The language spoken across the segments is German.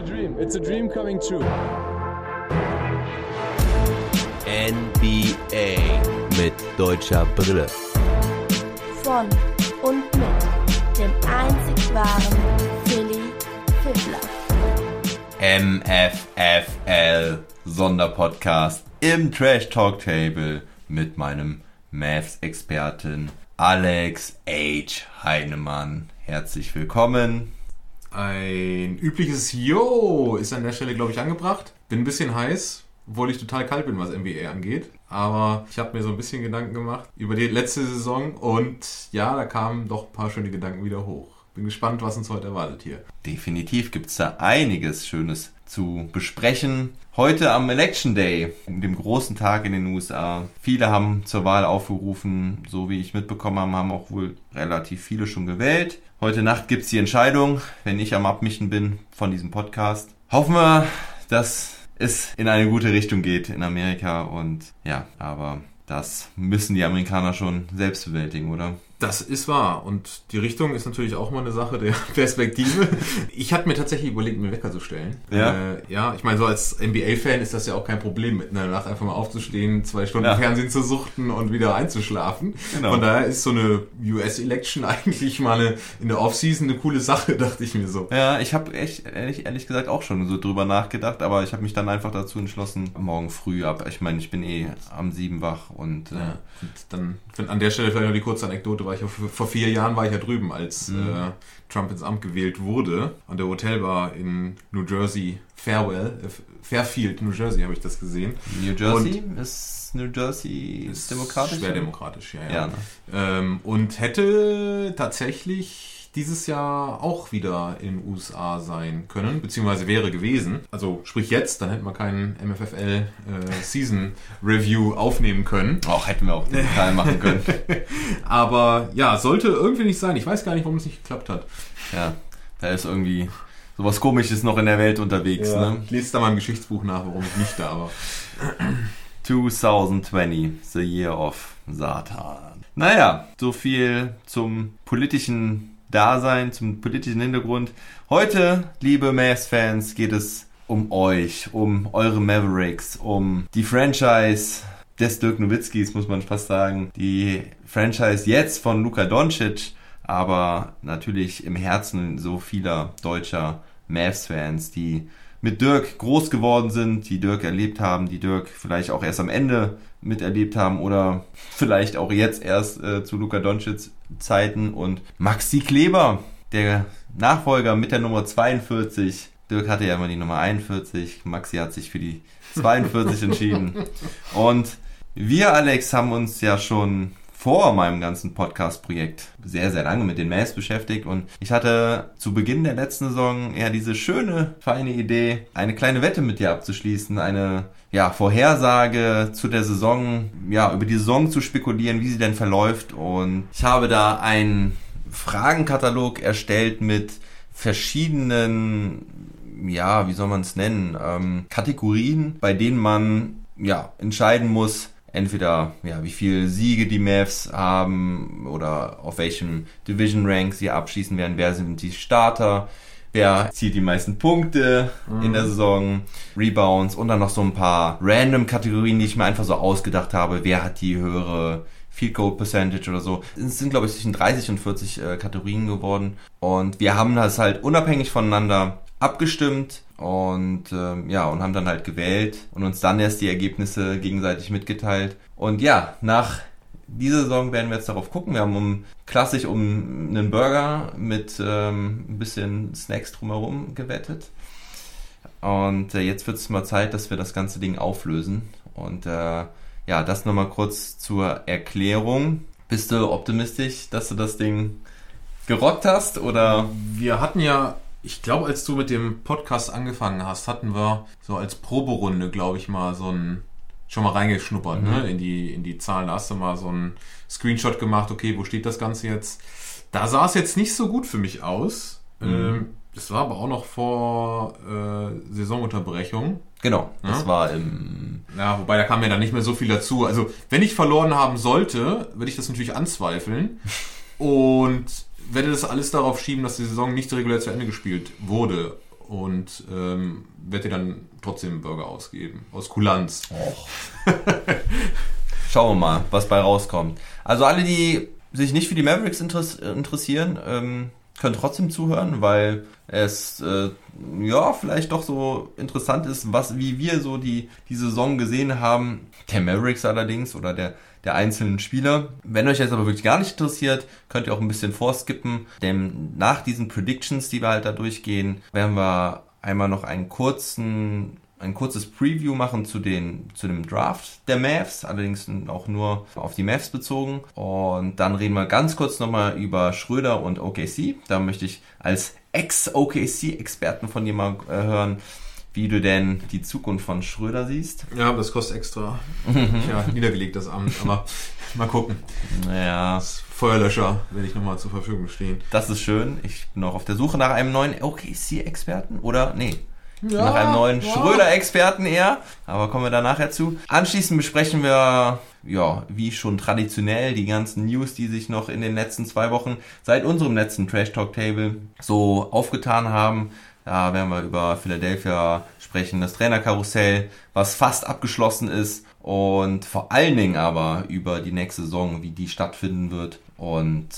a dream. It's a dream coming true. NBA mit deutscher Brille. Von und mit dem einzig wahren Philly Fiddler. MFFL Sonderpodcast im Trash Talk Table mit meinem Mavs-Experten Alex H. Heinemann. Herzlich willkommen. Ein übliches Yo ist an der Stelle, glaube ich, angebracht. Bin ein bisschen heiß, obwohl ich total kalt bin, was NBA angeht. Aber ich habe mir so ein bisschen Gedanken gemacht über die letzte Saison und ja, da kamen doch ein paar schöne Gedanken wieder hoch. Bin gespannt, was uns heute erwartet hier. Definitiv gibt es da einiges Schönes zu besprechen. Heute am Election Day, dem großen Tag in den USA. Viele haben zur Wahl aufgerufen, so wie ich mitbekommen habe, haben auch wohl relativ viele schon gewählt. Heute Nacht gibt es die Entscheidung, wenn ich am Abmischen bin von diesem Podcast. Hoffen wir, dass es in eine gute Richtung geht in Amerika und ja, aber das müssen die Amerikaner schon selbst bewältigen, oder? Das ist wahr. Und die Richtung ist natürlich auch mal eine Sache der Perspektive. Ich hatte mir tatsächlich überlegt, mir Wecker zu stellen. Ja. Äh, ja, ich meine, so als NBA-Fan ist das ja auch kein Problem, mitten in der Nacht einfach mal aufzustehen, zwei Stunden Ja. Fernsehen zu suchten und wieder einzuschlafen. Genau. Von daher ist so eine US-Election eigentlich mal eine, in der Offseason eine coole Sache, dachte ich mir so. Ja, ich habe echt ehrlich, ehrlich gesagt auch schon so drüber nachgedacht, aber ich habe mich dann einfach dazu entschlossen, morgen früh ab. Ich meine, ich bin eh am sieben wach und äh, Ja, und dann an der Stelle vielleicht noch die kurze Anekdote, war ich ja vor vier Jahren war ich ja drüben, als Mhm. äh, Trump ins Amt gewählt wurde, an der Hotelbar in New Jersey, Farewell, äh, Fairfield, New Jersey habe ich das gesehen. New Jersey ist New Jersey Ist demokratisch? Schwer demokratisch, ja. ja. Ja, ne? ähm, und hätte tatsächlich dieses Jahr auch wieder in den USA sein können, beziehungsweise wäre gewesen. Also sprich jetzt, dann hätten wir keinen MFFL äh, Season Review aufnehmen können. Auch hätten wir auch digital machen können. Aber ja, sollte irgendwie nicht sein. Ich weiß gar nicht, warum es nicht geklappt hat. Ja, da ist irgendwie sowas komisches noch in der Welt unterwegs, ne? Ich lese da mal im Geschichtsbuch nach, warum ich nicht da war. 2020, the year of Satan. Naja, so viel zum politischen Dasein, zum politischen Hintergrund. Heute, liebe Mavs-Fans, geht es um euch, um eure Mavericks, um die Franchise des Dirk Nowitzkis, muss man fast sagen. Die Franchise jetzt von Luka Doncic, aber natürlich im Herzen so vieler deutscher Mavs-Fans, die mit Dirk groß geworden sind, die Dirk erlebt haben, die Dirk vielleicht auch erst am Ende miterlebt haben oder vielleicht auch jetzt erst äh, zu Luka Doncic Zeiten und Maxi Kleber, der Nachfolger mit der Nummer 42. Dirk hatte ja immer die Nummer 41, Maxi hat sich für die 42 entschieden. Und wir, Alex, haben uns ja schon vor meinem ganzen Podcast-Projekt sehr, sehr lange mit den Mavs beschäftigt und ich hatte zu Beginn der letzten Saison eher diese schöne, feine Idee, eine kleine Wette mit dir abzuschließen, eine ja, Vorhersage zu der Saison, ja, über die Saison zu spekulieren, wie sie denn verläuft und ich habe da einen Fragenkatalog erstellt mit verschiedenen ja, wie soll man es nennen, ähm, Kategorien, bei denen man ja entscheiden muss, entweder ja, wie viele Siege die Mavs haben oder auf welchem Division Rank sie abschließen werden, wer sind die Starter, wer zieht die meisten Punkte in der Saison, Rebounds und dann noch so ein paar random Kategorien, die ich mir einfach so ausgedacht habe, wer hat die höhere Field Goal Percentage oder so. Es sind, glaube ich, zwischen 30 und 40 äh, Kategorien geworden. Und wir haben das halt unabhängig voneinander abgestimmt und ähm, ja, und haben dann halt gewählt und uns dann erst die Ergebnisse gegenseitig mitgeteilt. Und ja, nach dieser Saison werden wir jetzt darauf gucken. Wir haben um klassisch um einen Burger mit ähm, ein bisschen Snacks drumherum gewettet. Und äh, jetzt wird es mal Zeit, dass wir das ganze Ding auflösen. Und äh, ja, das nochmal kurz zur Erklärung. Bist du optimistisch, dass du das Ding gerockt hast oder? Wir hatten ja, ich glaube, als du mit dem Podcast angefangen hast, hatten wir so als Proberunde, glaube ich, mal so ein schon mal reingeschnuppert, ne, in die, in die Zahlen. Da hast du mal so einen Screenshot gemacht, okay, wo steht das Ganze jetzt? Da sah es jetzt nicht so gut für mich aus. Ähm, das war aber auch noch vor äh, Saisonunterbrechung. Genau, das Ja. war im Ja, wobei da kam ja dann nicht mehr so viel dazu. Also, wenn ich verloren haben sollte, würde ich das natürlich anzweifeln. Und werde das alles darauf schieben, dass die Saison nicht regulär zu Ende gespielt wurde. und ähm, werde dir dann trotzdem einen Burger ausgeben. Aus Kulanz. Schauen wir mal, was bei rauskommt. Also alle, die sich nicht für die Mavericks interess interessieren, ähm, können trotzdem zuhören, weil es äh, ja vielleicht doch so interessant ist, was wie wir so die die Saison gesehen haben. Der Mavericks allerdings oder der der einzelnen Spieler. Wenn euch jetzt aber wirklich gar nicht interessiert, könnt ihr auch ein bisschen vorskippen, denn nach diesen Predictions, die wir halt da durchgehen, werden wir einmal noch einen kurzen ein kurzes Preview machen zu, den, zu dem Draft der Mavs, allerdings auch nur auf die Mavs bezogen. Und dann reden wir ganz kurz nochmal über Schröder und OKC. Da möchte ich als Ex-OKC-Experten von dir mal äh, hören, wie du denn die Zukunft von Schröder siehst. Ja, das kostet extra. ja, niedergelegt das Amt, aber mal gucken. Naja, Das Feuerlöscher werde ich nochmal zur Verfügung stehen. das ist schön. Ich bin noch auf der Suche nach einem neuen OKC-Experten. Oder, nee, nach einem neuen Schröder-Experten eher. Aber kommen wir da nachher zu. Anschließend besprechen wir, ja, wie schon traditionell, die ganzen News, die sich noch in den letzten zwei Wochen seit unserem letzten Trash Talk Table so aufgetan haben. Da werden wir über Philadelphia sprechen, das Trainerkarussell, was fast abgeschlossen ist und vor allen Dingen aber über die nächste Saison, wie die stattfinden wird und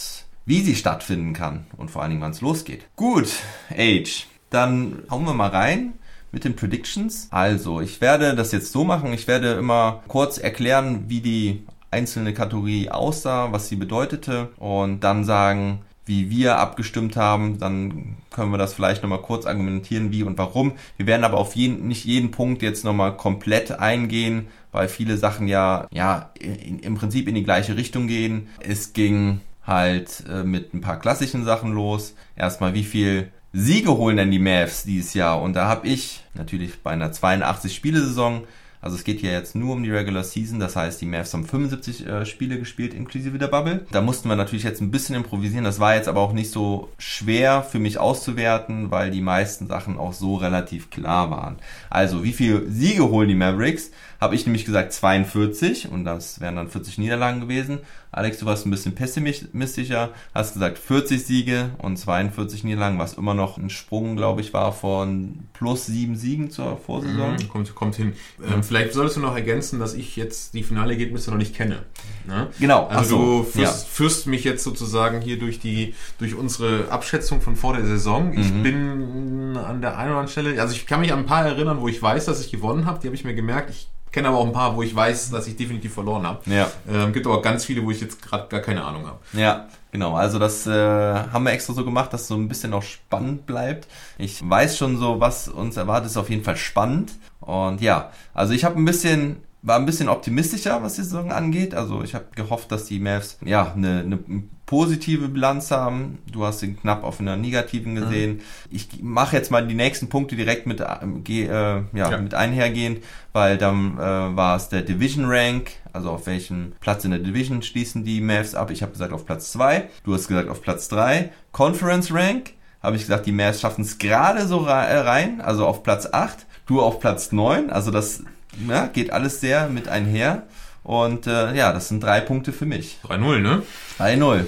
wie sie stattfinden kann und vor allen Dingen, wann es losgeht. Gut, Age, dann hauen wir mal rein mit den Predictions. Also, ich werde das jetzt so machen, ich werde immer kurz erklären, wie die einzelne Kategorie aussah, was sie bedeutete und dann sagen, wie wir abgestimmt haben, dann können wir das vielleicht nochmal kurz argumentieren, wie und warum. Wir werden aber auf jeden, nicht jeden Punkt jetzt nochmal komplett eingehen, weil viele Sachen ja, ja, in, im Prinzip in die gleiche Richtung gehen. Es ging halt äh, mit ein paar klassischen Sachen los. Erstmal, wie viel Siege holen denn die Mavs dieses Jahr? Und da habe ich natürlich bei einer 82-Spiele-Saison also es geht hier jetzt nur um die Regular Season, das heißt, die Mavs haben 75 äh, Spiele gespielt, inklusive der Bubble. Da mussten wir natürlich jetzt ein bisschen improvisieren. Das war jetzt aber auch nicht so schwer für mich auszuwerten, weil die meisten Sachen auch so relativ klar waren. Also, wie viel Siege holen die Mavericks? Habe ich nämlich gesagt 42 und das wären dann 40 Niederlagen gewesen. Alex, du warst ein bisschen pessimistischer, hast gesagt 40 Siege und 42 Niederlagen, was immer noch ein Sprung, glaube ich, war von plus sieben Siegen zur Vorsaison. Mhm, kommt, kommt hin. Ähm, vielleicht solltest du noch ergänzen, dass ich jetzt die finale Ergebnisse noch nicht kenne. Ne? Genau, Also so, du führst, führst mich jetzt sozusagen hier durch die durch unsere Abschätzung von vor der Saison. Ich Mhm. bin an der einen oder anderen Stelle, also ich kann mich an ein paar erinnern, wo ich weiß, dass ich gewonnen habe. Die habe ich mir gemerkt. Ich kenne aber auch ein paar, wo ich weiß, dass ich definitiv verloren habe. Ja. Ähm, gibt aber ganz viele, wo ich jetzt gerade gar keine Ahnung habe. Ja, genau. Also das äh, haben wir extra so gemacht, dass es so ein bisschen auch spannend bleibt. Ich weiß schon so, was uns erwartet, ist auf jeden Fall spannend. Und ja, also ich habe ein bisschen war ein bisschen optimistischer, was die Saison angeht. Also ich habe gehofft, dass die Mavs ja eine, eine positive Bilanz haben. Du hast ihn knapp auf einer negativen gesehen. Ich mache jetzt mal die nächsten Punkte direkt mit, geh, äh, ja, Ja. mit einhergehend, weil dann äh, war es der Division Rank, also auf welchem Platz in der Division schließen die Mavs ab. Ich habe gesagt auf Platz 2, du hast gesagt auf Platz 3. Conference Rank habe ich gesagt, die Mavs schaffen es gerade so äh, rein, also auf Platz 8, du auf Platz 9, also das ja, geht alles sehr mit einher. Und äh, ja, das sind drei Punkte für mich. 3-0, ne? 3-0.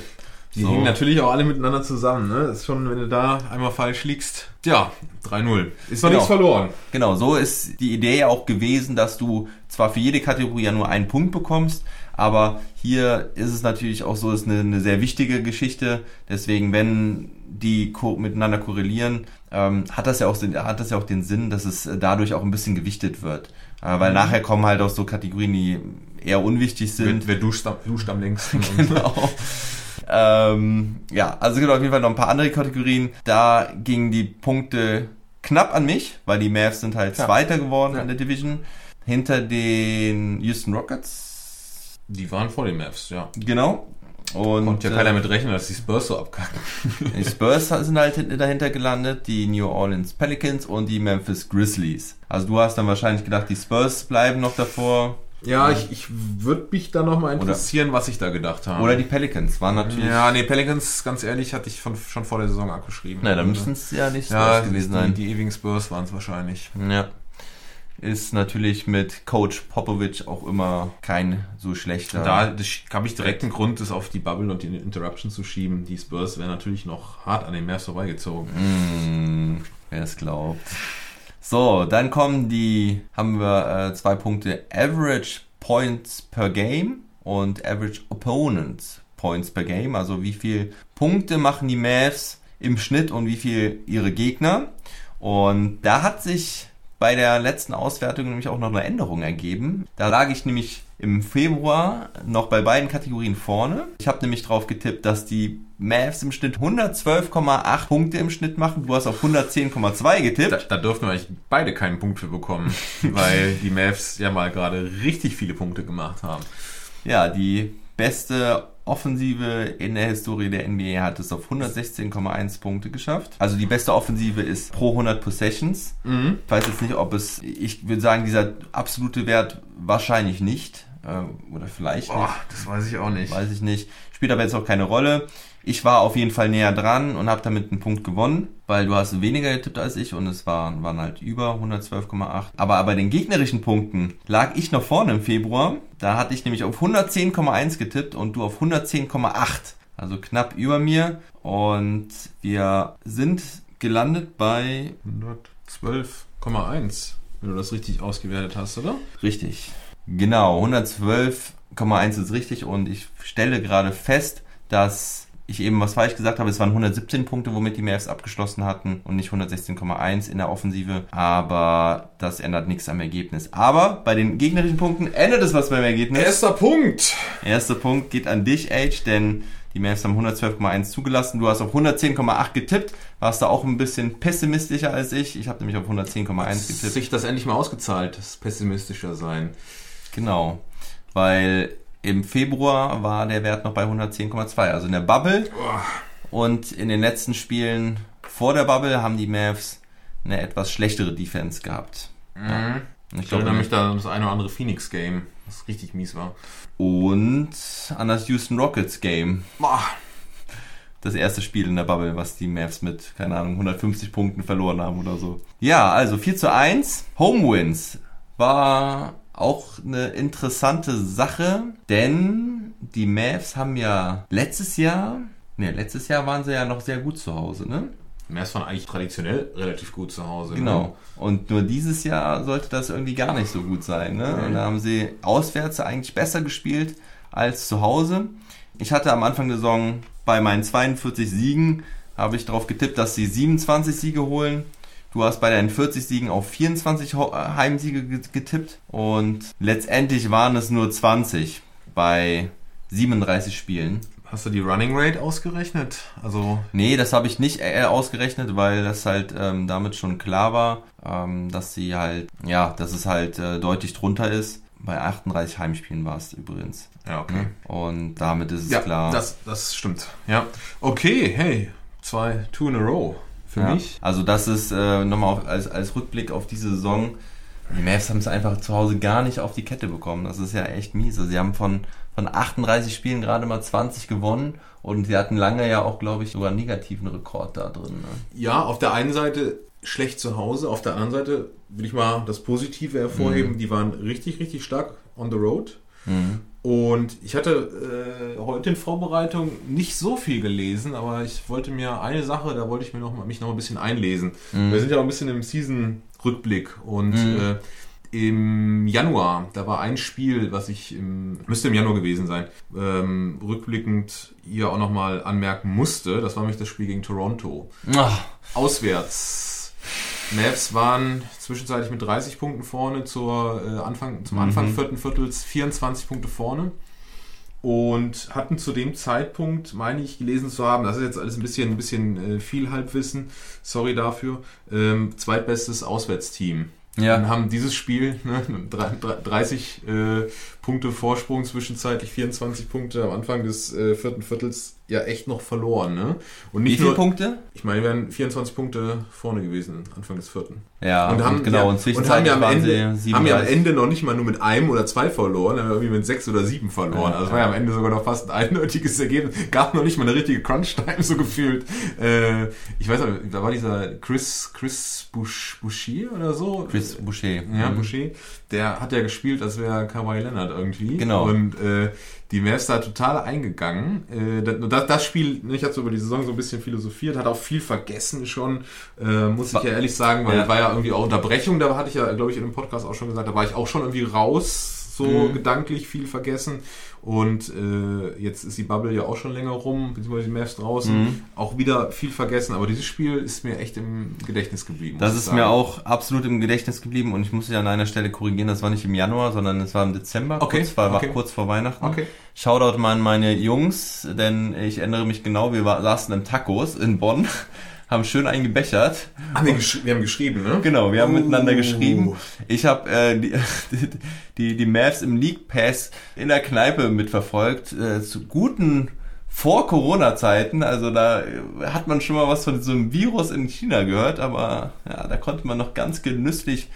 Die So. hängen natürlich auch alle miteinander zusammen, ne? Das ist schon, wenn du da einmal falsch liegst. Ja, 3-0. Ist noch Genau. nichts verloren. Genau, so ist die Idee ja auch gewesen, dass du zwar für jede Kategorie ja nur einen Punkt bekommst, aber hier ist es natürlich auch so, ist eine, eine sehr wichtige Geschichte. Deswegen, wenn die ko miteinander korrelieren, ähm, hat das ja auch hat das ja auch den Sinn, dass es äh, dadurch auch ein bisschen gewichtet wird, äh, weil nachher kommen halt auch so Kategorien, die eher unwichtig sind. Wer, wer duscht, duscht am längsten. Genau. ähm, ja, also es gibt auf jeden Fall noch ein paar andere Kategorien. Da gingen die Punkte knapp an mich, weil die Mavs sind halt Ja. Zweiter geworden Ja. in der Division. Hinter den Houston Rockets. Die waren vor den Mavs, ja. Genau. Und Konnte ja keiner mit rechnen, dass die Spurs so abkacken. äh, die Spurs sind halt hinten- dahinter gelandet, die New Orleans Pelicans und die Memphis Grizzlies. Also du hast dann wahrscheinlich gedacht, die Spurs bleiben noch davor. Ja, ich, ich würde mich da nochmal interessieren, was ich da gedacht habe. Oder die Pelicans waren natürlich. Ja, nee, Pelicans, ganz ehrlich, hatte ich von, schon vor der Saison abgeschrieben. Na, dann müssten es ja nicht ja, Spurs gewesen die, sein. Die ewigen Spurs waren es wahrscheinlich. Ja. Ist natürlich mit Coach Popovich auch immer kein so schlechter. Da habe ich direkt einen Grund, das auf die Bubble und die Interruption zu schieben. Die Spurs wären natürlich noch hart an den Mavs vorbeigezogen. Mm, Wer es glaubt. So, dann kommen die, haben wir äh, zwei Punkte Average Points per Game und Average Opponent Points per Game. Also wie viel Punkte machen die Mavs im Schnitt und wie viel ihre Gegner. Und da hat sich bei der letzten Auswertung nämlich auch noch eine Änderung ergeben. Da lag ich nämlich im Februar noch bei beiden Kategorien vorne. Ich habe nämlich drauf getippt, dass die Mavs im Schnitt 112,8 Punkte im Schnitt machen. Du hast auf 110,2 getippt. Da, da dürfen wir eigentlich beide keinen Punkt für bekommen, weil die Mavs ja mal gerade richtig viele Punkte gemacht haben. Ja, die beste Offensive in der Historie der NBA hat es auf 116,1 Punkte geschafft. Also die beste Offensive ist pro 100 Possessions. Mhm. Ich weiß jetzt nicht, ob es, ich würde sagen, dieser absolute Wert wahrscheinlich nicht. Äh, oder vielleicht Boah, nicht. das weiß ich auch nicht. Weiß ich nicht. Spielt aber jetzt auch keine Rolle. Ich war auf jeden Fall näher dran und habe damit einen Punkt gewonnen, weil du hast weniger getippt als ich und es waren, waren halt über 112,8. Aber bei den gegnerischen Punkten lag ich noch vorne im Februar. Da hatte ich nämlich auf 110,1 getippt und du auf 110,8. Also knapp über mir. Und wir sind gelandet bei 112,1, wenn du das richtig ausgewertet hast, oder? Richtig. Genau, 112,1 ist richtig und ich stelle gerade fest, dass ich eben was falsch gesagt habe. Es waren 117 Punkte, womit die Mavs abgeschlossen hatten und nicht 116,1 in der Offensive. Aber das ändert nichts am Ergebnis. Aber bei den gegnerischen Punkten ändert es was beim Ergebnis. Erster Punkt! Erster Punkt geht an dich, Age, denn die Mavs haben 112,1 zugelassen. Du hast auf 110,8 getippt. Warst da auch ein bisschen pessimistischer als ich. Ich habe nämlich auf 110,1 getippt. Sich das endlich mal ausgezahlt, das pessimistischer sein. Genau. Weil im Februar war der Wert noch bei 110,2, also in der Bubble. Und in den letzten Spielen vor der Bubble haben die Mavs eine etwas schlechtere Defense gehabt. Mhm. Ich Ich glaube erinnere mich da an das eine oder andere Phoenix-Game, das richtig mies war. Und an das Houston Rockets Game. Boah. Das erste Spiel in der Bubble, was die Mavs mit, keine Ahnung, 150 Punkten verloren haben oder so. Ja, also 4 zu 1. Home Wins war auch eine interessante Sache, denn die Mavs haben ja letztes Jahr, ne, letztes Jahr waren sie ja noch sehr gut zu Hause, ne? Mavs waren eigentlich traditionell relativ gut zu Hause. Genau. Und nur dieses Jahr sollte das irgendwie gar nicht so gut sein, ne? Und da haben sie auswärts eigentlich besser gespielt als zu Hause. Ich hatte am Anfang der Saison bei meinen 42 Siegen habe ich darauf getippt, dass sie 27 Siege holen. Du hast bei deinen 40 Siegen auf 24 Ho- äh, Heimsiege ge- getippt und letztendlich waren es nur 20 bei 37 Spielen. Hast du die Running Rate ausgerechnet? Also, Nee, das habe ich nicht äh, ausgerechnet, weil das halt ähm, damit schon klar war, ähm, dass sie halt, ja, dass es halt äh, deutlich drunter ist. Bei 38 Heimspielen war es übrigens. ja, okay. Ne? Und damit ist es Ja, klar. das, das stimmt. Ja. Okay, hey, zwei, two in a row. Für ja. mich. Also das ist äh, nochmal auf, als, als Rückblick auf diese Saison. Die Mavs haben es einfach zu Hause gar nicht auf die Kette bekommen. Das ist ja echt mies. Also sie haben von, von 38 Spielen gerade mal 20 gewonnen und sie hatten lange ja auch, glaube ich, sogar einen negativen Rekord da drin. Ne? Ja, auf der einen Seite schlecht zu Hause, auf der anderen Seite will ich mal das Positive hervorheben. Die waren richtig, richtig stark on the road. Mhm. Und ich hatte äh, heute in Vorbereitung nicht so viel gelesen, aber ich wollte mir eine Sache, da wollte ich mir noch mal, mich noch ein bisschen einlesen. Wir sind ja auch ein bisschen im Season-Rückblick und äh, im Januar, da war ein Spiel, was ich im, müsste im Januar gewesen sein, ähm, rückblickend hier auch nochmal anmerken musste. Das war nämlich das Spiel gegen Toronto. Ach, Auswärts. Mavs waren zwischenzeitlich mit 30 Punkten vorne zur, äh, Anfang, zum Anfang vierten Viertels 24 Punkte vorne und hatten zu dem Zeitpunkt, meine ich, gelesen zu haben, das ist jetzt alles ein bisschen, ein bisschen äh, viel Halbwissen, sorry dafür, ähm, zweitbestes Auswärtsteam. Ja. Und haben dieses Spiel, ne, drei- drei- 30 äh, Punkte Vorsprung, zwischenzeitlich 24 Punkte am Anfang des äh, vierten Viertels, ja echt noch verloren. Ne? Und wie nicht viele nur, Punkte? ich meine, wir wären 24 Punkte vorne gewesen, Anfang des vierten. Ja, und, haben, genau. ja, und und haben ja am Ende, haben ja am 37. Ende noch nicht mal nur mit einem oder zwei verloren, haben wir irgendwie mit sechs oder sieben verloren. Ja, also es war ja am Ende sogar noch fast ein eindeutiges Ergebnis. Gab noch nicht mal eine richtige Crunch-Time so gefühlt. Äh, ich weiß nicht, da war dieser Chris, Chris Bush, Bouchier oder so. Chris Boucher. Ja, Mhm. Boucher. Der hat ja gespielt, als wäre Kawhi Leonard irgendwie. Genau. Und äh, die Mavs da total eingegangen. Äh, das, das Spiel, ne, ich habe so über die Saison so ein bisschen philosophiert, hat auch viel vergessen schon, äh, muss ich ja ehrlich sagen, weil Ja. war ja irgendwie auch Unterbrechung, da hatte ich ja, glaube ich, in dem Podcast auch schon gesagt, da war ich auch schon irgendwie raus, so Mhm. gedanklich viel vergessen. Und äh, jetzt ist die Bubble ja auch schon länger rum, beziehungsweise die Mavs draußen. Mhm. Auch wieder viel vergessen, aber dieses Spiel ist mir echt im Gedächtnis geblieben. Das ist mir auch absolut im Gedächtnis geblieben und ich muss dich an einer Stelle korrigieren, das war nicht im Januar, sondern es war im Dezember, Okay, kurz, vor, okay. kurz vor Weihnachten. Okay. Shoutout mal an meine Jungs, denn ich erinnere mich genau, wir war, saßen im Tacos in Bonn, haben schön eingebechert. Ah, wir, gesch wir haben geschrieben, ne? Genau, wir haben Oh. miteinander geschrieben. Ich habe äh, die, die, die Mavs im League Pass in der Kneipe mitverfolgt, äh, zu guten vor-Corona-Zeiten. Also da äh, hat man schon mal was von so einem Virus in China gehört, aber ja, da konnte man noch ganz genüsslich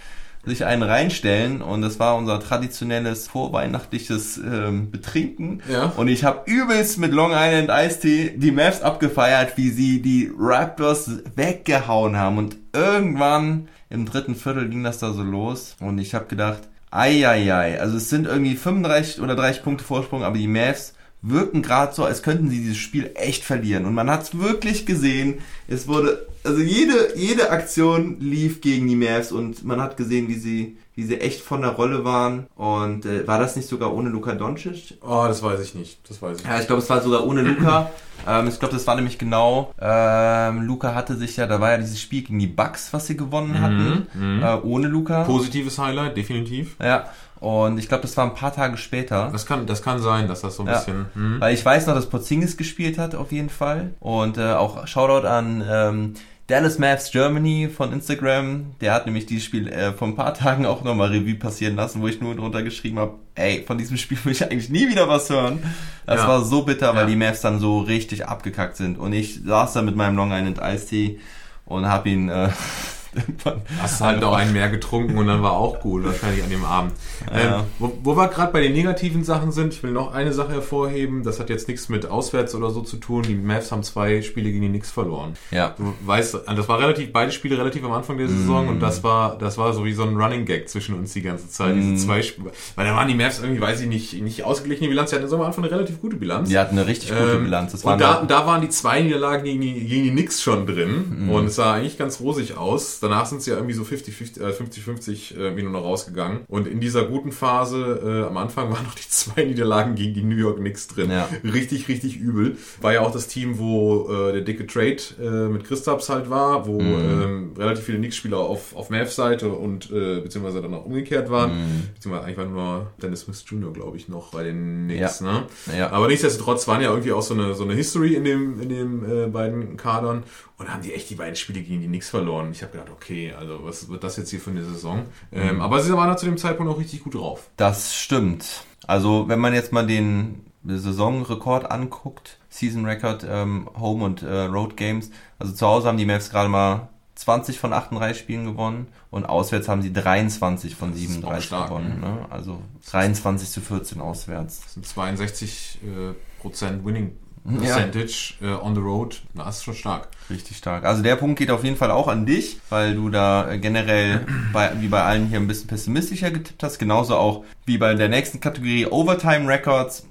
sich einen reinstellen und das war unser traditionelles vorweihnachtliches ähm, Betrinken. Ja. Und ich habe übelst mit Long Island Iced Tea die Mavs abgefeiert, wie sie die Raptors weggehauen haben. Und irgendwann im dritten Viertel ging das da so los und ich habe gedacht, ei, ei, ei. Also es sind irgendwie 35 oder 30 Punkte Vorsprung, aber die Mavs wirken gerade so, als könnten sie dieses Spiel echt verlieren. Und man hat es wirklich gesehen. Es wurde, also jede, jede Aktion lief gegen die Mavs und man hat gesehen, wie sie, wie sie echt von der Rolle waren. Und äh, war das nicht sogar ohne Luka Doncic? Oh, das weiß ich nicht. Das weiß ich Ja, ich glaube, es war sogar ohne Luca. ähm, ich glaube, das war nämlich genau. Ähm, Luca hatte sich ja, da war ja dieses Spiel gegen die Bucks, was sie gewonnen hatten, äh, ohne Luca. Positives Highlight, definitiv. Ja. Und ich glaube, das war ein paar Tage später. Das kann, das kann sein, dass das so ein Ja. bisschen. Hm. Weil ich weiß noch, dass Porzingis gespielt hat, auf jeden Fall. Und äh, auch Shoutout an ähm, Dallas Mavs Germany von Instagram. Der hat nämlich dieses Spiel äh, vor ein paar Tagen auch nochmal Revue passieren lassen, wo ich nur drunter geschrieben habe, ey, von diesem Spiel will ich eigentlich nie wieder was hören. Das Ja. war so bitter, weil Ja. die Mavs dann so richtig abgekackt sind. Und ich saß da mit meinem Long Island Iced Tea und hab ihn äh, Hast halt noch einen mehr getrunken und dann war auch gut, wahrscheinlich an dem Abend. Ja. Ähm, wo, wo wir gerade bei den negativen Sachen sind, ich will noch eine Sache hervorheben, das hat jetzt nichts mit auswärts oder so zu tun. Die Mavs haben zwei Spiele gegen die Knicks verloren. Ja. Du weißt, das war relativ, beide Spiele relativ am Anfang der Saison Mm. und das war, das war so wie so ein Running Gag zwischen uns die ganze Zeit. Mm. Diese zwei Spiele. Weil da waren die Mavs irgendwie, weiß ich nicht, nicht ausgeglichene Bilanz. Die hatten am Anfang eine relativ gute Bilanz. Die hatten eine richtig gute Ähm, Bilanz. Das waren und da, auch- da waren die zwei Niederlagen gegen die, gegen die Knicks schon drin. Mhm. Und es sah eigentlich ganz rosig aus. Danach sind sie ja irgendwie so 50-50 äh, 50-50 äh, irgendwie nur noch rausgegangen. Und in dieser guten Phase, äh, am Anfang waren noch die zwei Niederlagen gegen die New York Knicks drin. Ja. Richtig, richtig übel. War ja auch das Team, wo äh, der dicke Trade äh, mit Christaps halt war, wo Mhm. ähm, relativ viele Knicks-Spieler auf, auf Mavs Seite und äh, beziehungsweise dann auch umgekehrt waren. Mhm. Beziehungsweise eigentlich war nur Dennis Smith Jr., glaube ich, noch bei den Knicks. Ne? Ja. Aber nichtsdestotrotz waren ja irgendwie auch so eine, so eine History in dem, in dem äh, beiden Kadern und haben die echt die beiden Spiele gegen die Knicks verloren. Ich habe gedacht, okay, also was wird das jetzt hier für eine Saison? Ähm, aber sie waren da zu dem Zeitpunkt auch richtig gut drauf. Das stimmt. Also wenn man jetzt mal den Saisonrekord anguckt, Season Record, ähm, Home und äh, Road Games, also zu Hause haben die Mavs gerade mal 20 von 38 Spielen gewonnen und auswärts haben sie 23 von ist auch 37 stark, gewonnen. Ne? Also 23 zu 14 auswärts. Das sind 62 äh, Prozent Winning. Percentage äh, on the road. Das ist schon stark. Richtig stark. Also der Punkt geht auf jeden Fall auch an dich, weil du da äh, generell bei, wie bei allen hier ein bisschen pessimistischer getippt hast. Genauso auch wie bei der nächsten Kategorie Overtime Records.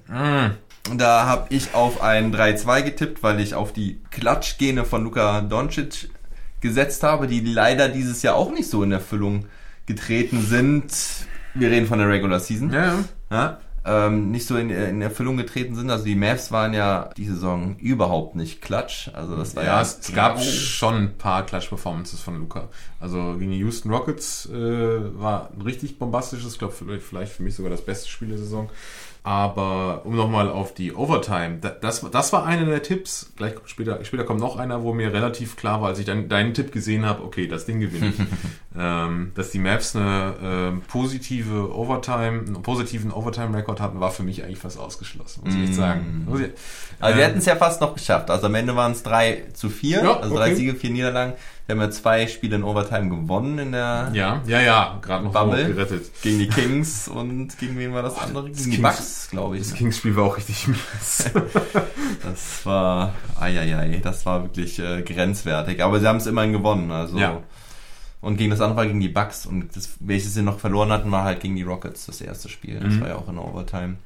Da habe ich auf ein 3-2 getippt, weil ich auf die Klatschgene von Luka Doncic gesetzt habe, die leider dieses Jahr auch nicht so in Erfüllung getreten sind. Wir reden von der Regular Season. Ja, ja. Ja, ähm, nicht so in, in Erfüllung getreten sind. Also die Mavs waren ja die Saison überhaupt nicht klatsch. Also das war ja, Ja, es, gab grau. schon ein paar Clutch-Performances von Luca. Also gegen die Houston Rockets äh, war ein richtig bombastisches, glaube vielleicht für mich sogar das beste Spiel der Saison. Aber um nochmal auf die Overtime, da- das, das war einer der Tipps. Gleich später, später kommt noch einer, wo mir relativ klar war, als ich dein, deinen Tipp gesehen habe, okay, das Ding gewinne ich. ähm, dass die Maps eine ähm, positive Overtime, einen positiven Overtime-Rekord hatten, war für mich eigentlich fast ausgeschlossen, muss ich echt sagen. Muss ich, Also wir ähm, hätten es ja fast noch geschafft. Also am Ende waren es 3 zu 4, Ja, also drei okay. Siege, vier Niederlagen. Wir haben ja zwei Spiele in Overtime gewonnen in der ja, ja, ja, gerade noch Bubble. gerettet. gegen die Kings und gegen wen war das andere? Gegen die Bucks, glaube ich. Das ne? Kings-Spiel war auch richtig mies. Das war, eieiei, das war wirklich äh, grenzwertig. Aber sie haben es immerhin gewonnen. Also Ja. Und gegen das andere war gegen die Bucks. Und das, welches sie noch verloren hatten, war halt gegen die Rockets, das erste Spiel. Das Mhm. war ja auch in Overtime.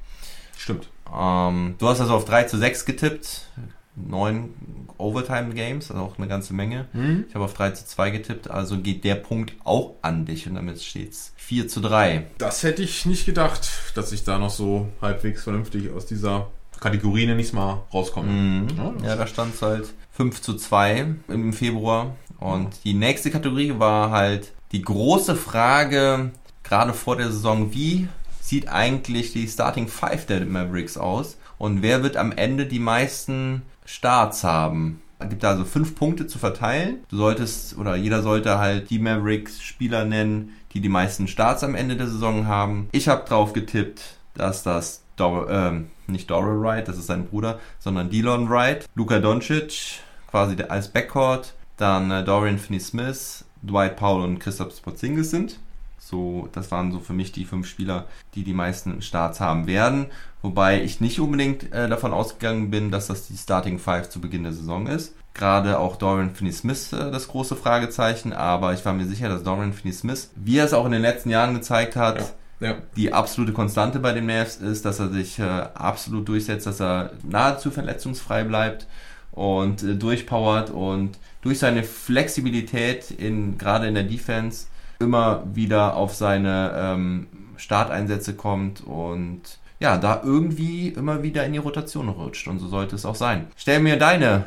Stimmt. Ähm, du hast also auf 3 zu 6 getippt. Neun Overtime-Games, also auch eine ganze Menge. Mhm. Ich habe auf 3 zu 2 getippt, also geht der Punkt auch an dich und damit steht's 4 zu 3. Das hätte ich nicht gedacht, dass ich da noch so halbwegs vernünftig aus dieser Kategorie, nenne ich es mal, rauskomme. Mhm. Ja, Ja, da stand es halt 5 zu 2 im Februar. Und die nächste Kategorie war halt die große Frage, gerade vor der Saison, wie sieht eigentlich die Starting Five der Mavericks aus? Und wer wird am Ende die meisten Starts haben? Es gibt also fünf Punkte zu verteilen. Du solltest, oder jeder sollte halt die Mavericks-Spieler nennen, die die meisten Starts am Ende der Saison haben. Ich habe drauf getippt, dass das Dor ähm, nicht Doral Wright, das ist sein Bruder, sondern Delon Wright, Luka Doncic, quasi als Backcourt, dann äh, Dorian Finney-Smith, Dwight Powell und Christoph Porzingis sind. So, das waren so für mich die fünf Spieler, die die meisten Starts haben werden. Wobei ich nicht unbedingt äh, davon ausgegangen bin, dass das die Starting Five zu Beginn der Saison ist. Gerade auch Dorian Finney-Smith äh, das große Fragezeichen, aber ich war mir sicher, dass Dorian Finney-Smith, wie er es auch in den letzten Jahren gezeigt hat, Ja. die absolute Konstante bei den Mavs ist, dass er sich äh, absolut durchsetzt, dass er nahezu verletzungsfrei bleibt und äh, durchpowert und durch seine Flexibilität in gerade in der Defense immer wieder auf seine ähm, Starteinsätze kommt und ja, da irgendwie immer wieder in die Rotation rutscht und so sollte es auch sein. Stell mir deine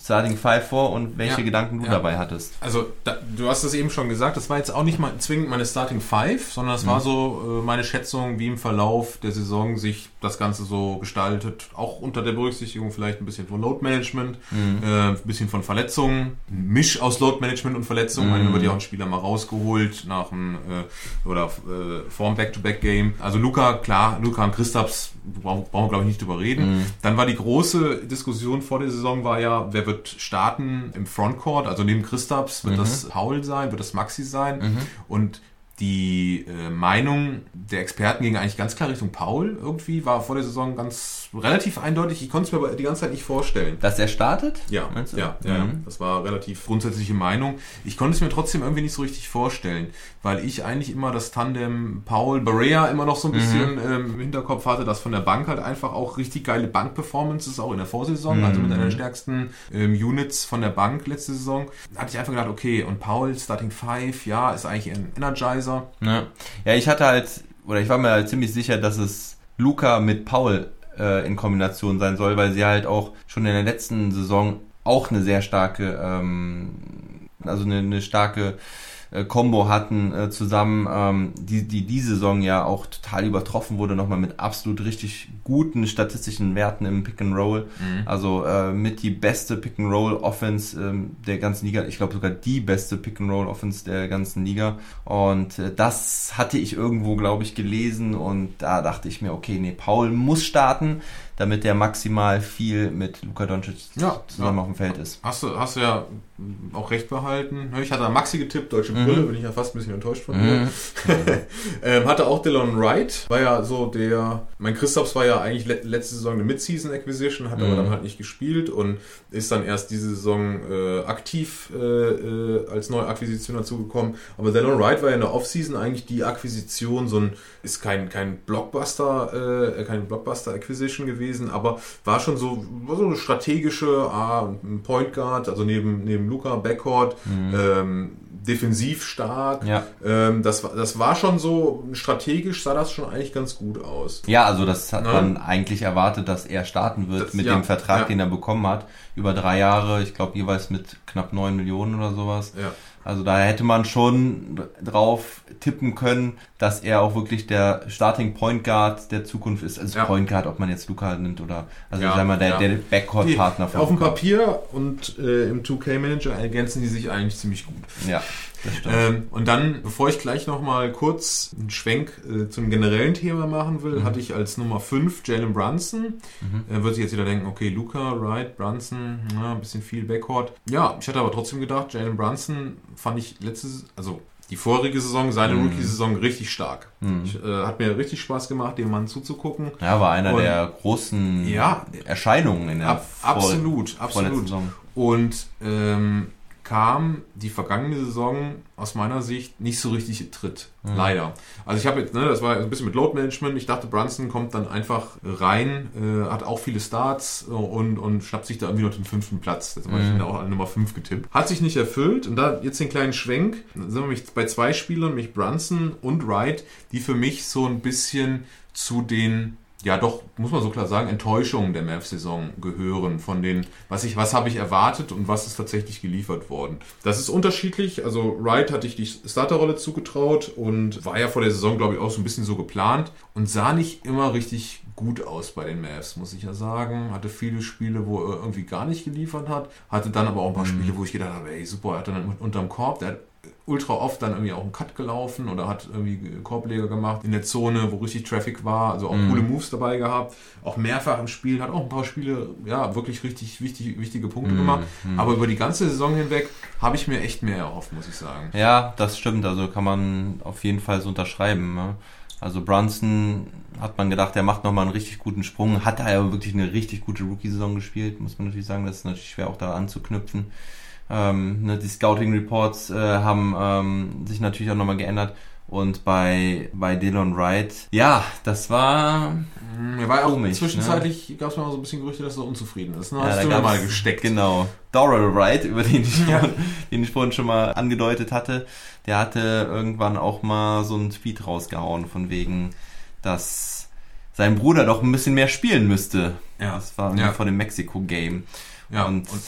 Starting Five vor und welche Ja, Gedanken du ja. dabei hattest. Also, da, du hast es eben schon gesagt, das war jetzt auch nicht mal zwingend meine Starting Five, sondern das war so äh, meine Schätzung, wie im Verlauf der Saison sich das Ganze so gestaltet. Auch unter der Berücksichtigung vielleicht ein bisschen von Load Management, äh, ein bisschen von Verletzungen, ein Misch aus Load Management und Verletzungen. Dann wird ja auch ein Spieler mal rausgeholt nach dem äh, oder äh, vor dem Back-to-Back-Game. Also Luca, klar, Luca und Christaps brauchen, brauchen wir glaube ich nicht drüber reden. Dann war die große Diskussion vor der Saison war ja, wer wird starten im Frontcourt, also neben Christaps wird das Paul sein, wird das Maxi sein und die äh, Meinung der Experten ging eigentlich ganz klar Richtung Paul irgendwie, war vor der Saison ganz relativ eindeutig. Ich konnte es mir aber die ganze Zeit nicht vorstellen. Dass er startet? Ja, ja, ja, Mhm. das war relativ grundsätzliche Meinung. Ich konnte es mir trotzdem irgendwie nicht so richtig vorstellen, weil ich eigentlich immer das Tandem Paul Barea immer noch so ein Mhm. bisschen ähm, im Hinterkopf hatte, dass von der Bank halt einfach auch richtig geile Bankperformances auch in der Vorsaison, also mit einer der stärksten ähm, Units von der Bank letzte Saison. Da hatte ich einfach gedacht, okay, und Paul Starting Five, ja, ist eigentlich ein Energizer. Ja. ja, ich hatte halt, oder ich war mir halt ziemlich sicher, dass es Luca mit Paul äh, in Kombination sein soll, weil sie halt auch schon in der letzten Saison auch eine sehr starke, ähm, also eine, eine starke Combo hatten äh, zusammen, ähm, die, die die Saison ja auch total übertroffen wurde, nochmal mit absolut richtig guten statistischen Werten im Pick and Roll. Also äh, mit die beste Pick and Roll Offense ähm, der ganzen Liga. Ich glaube sogar die beste Pick and Roll Offense der ganzen Liga. Und äh, das hatte ich irgendwo, glaube ich, gelesen und da dachte ich mir, okay, nee, Paul muss starten, damit der maximal viel mit Luka Doncic Ja, zusammen ja. auf dem Feld ist. Hast du, hast du ja auch recht behalten. Ich hatte Maxi getippt, deutsche Mhm. Brille, bin ich ja fast ein bisschen enttäuscht von mir. ähm, hatte auch Dylan Wright, war ja so der, mein Christophs war ja eigentlich le letzte Saison eine Mid-Season Acquisition, hat aber Mhm. dann halt nicht gespielt und ist dann erst diese Saison äh, aktiv äh, äh, als neue Akquisition dazugekommen. Aber Dylan Wright war ja in der Offseason eigentlich die Akquisition, so ein, ist kein, kein Blockbuster, äh, kein Blockbuster-Acquisition gewesen, aber war schon so, war so eine strategische ah, Point Guard, also neben, neben Luca, Backcourt, ähm, defensiv stark. Ja. Ähm, das, war- das war schon so, strategisch sah das schon eigentlich ganz gut aus. Ja, also das hat Ja. man eigentlich erwartet, dass er starten wird Das- mit ja, dem Vertrag, den er bekommen hat. Über drei Jahre, ich glaube jeweils mit knapp neun Millionen oder sowas. Ja. Also da hätte man schon drauf tippen können, dass er auch wirklich der Starting Point Guard der Zukunft ist. Also Ja. Point Guard, ob man jetzt Luca nimmt oder also Ja, sagen wir der, ja. der Backcourt-Partner Die- Auf dem Papier und äh, im 2K-Manager ergänzen die sich eigentlich ziemlich gut. Ja, das stimmt. Ähm, und dann, bevor ich gleich nochmal kurz einen Schwenk äh, zum generellen Thema machen will, hatte ich als Nummer 5 Jalen Brunson. Er wird sich jetzt wieder denken, okay, Luca, Wright, Brunson, ja, ein bisschen viel Backcourt. Ja, ich hatte aber trotzdem gedacht, Jalen Brunson fand ich letzte, also die vorige Saison, seine Rookie-Saison richtig stark. Ich, äh, hat mir richtig Spaß gemacht, dem Mann zuzugucken. ja, war einer und- der großen Ja. Erscheinungen in der Ab, absolut, absolut. Saison. Und ähm, kam die vergangene Saison aus meiner Sicht nicht so richtig in Tritt. Mhm. Leider. Also ich habe jetzt, ne, das war ein bisschen mit Load Management. Ich dachte, Brunson kommt dann einfach rein, äh, hat auch viele Starts und, und schnappt sich da irgendwie noch den fünften Platz. Das habe ich mhm. auch an Nummer 5 getippt. Hat sich nicht erfüllt und da jetzt den kleinen Schwenk, dann sind wir bei zwei Spielern, nämlich Brunson und Wright, die für mich so ein bisschen zu den ja doch, muss man so klar sagen, Enttäuschungen der Mavs-Saison gehören. Von den, was ich, was habe ich erwartet und was ist tatsächlich geliefert worden. Das ist unterschiedlich. Also Wright hatte ich die Starterrolle zugetraut und war ja vor der Saison, glaube ich, auch so ein bisschen so geplant und sah nicht immer richtig gut aus bei den Mavs, muss ich ja sagen. Hatte viele Spiele, wo er irgendwie gar nicht geliefert hat. Hatte dann aber auch ein paar mhm. Spiele, wo ich gedacht habe, ey, super, er hat dann unterm Korb, der hat ultra oft dann irgendwie auch einen Cut gelaufen oder hat irgendwie Korbleger gemacht in der Zone, wo richtig Traffic war. Also auch mm. coole Moves dabei gehabt. Auch mehrfach im Spiel, hat auch ein paar Spiele, ja, wirklich richtig wichtig, wichtige Punkte mm. gemacht. Aber über die ganze Saison hinweg habe ich mir echt mehr erhofft, muss ich sagen. Ja, das stimmt. Also kann man auf jeden Fall so unterschreiben. Ne? Also Brunson hat man gedacht, er macht nochmal einen richtig guten Sprung. Hat er aber wirklich eine richtig gute Rookie-Saison gespielt, muss man natürlich sagen. Das ist natürlich schwer auch da anzuknüpfen. Ähm, ne, die Scouting Reports äh, haben ähm, sich natürlich auch nochmal geändert. Und bei, bei Dylan Wright, ja, das war. Mm, er war auch komisch, zwischenzeitlich ne? gab es mal so ein bisschen Gerüchte, dass er unzufrieden ist. Ne? Ja, Hast du mal gesteckt. Genau. Doral Wright, über den ich, ja. den ich vorhin schon mal angedeutet hatte, der hatte irgendwann auch mal so einen Tweet rausgehauen, von wegen, dass sein Bruder doch ein bisschen mehr spielen müsste. Ja. Das war ja. vor dem Mexiko-Game. Ja. Und, und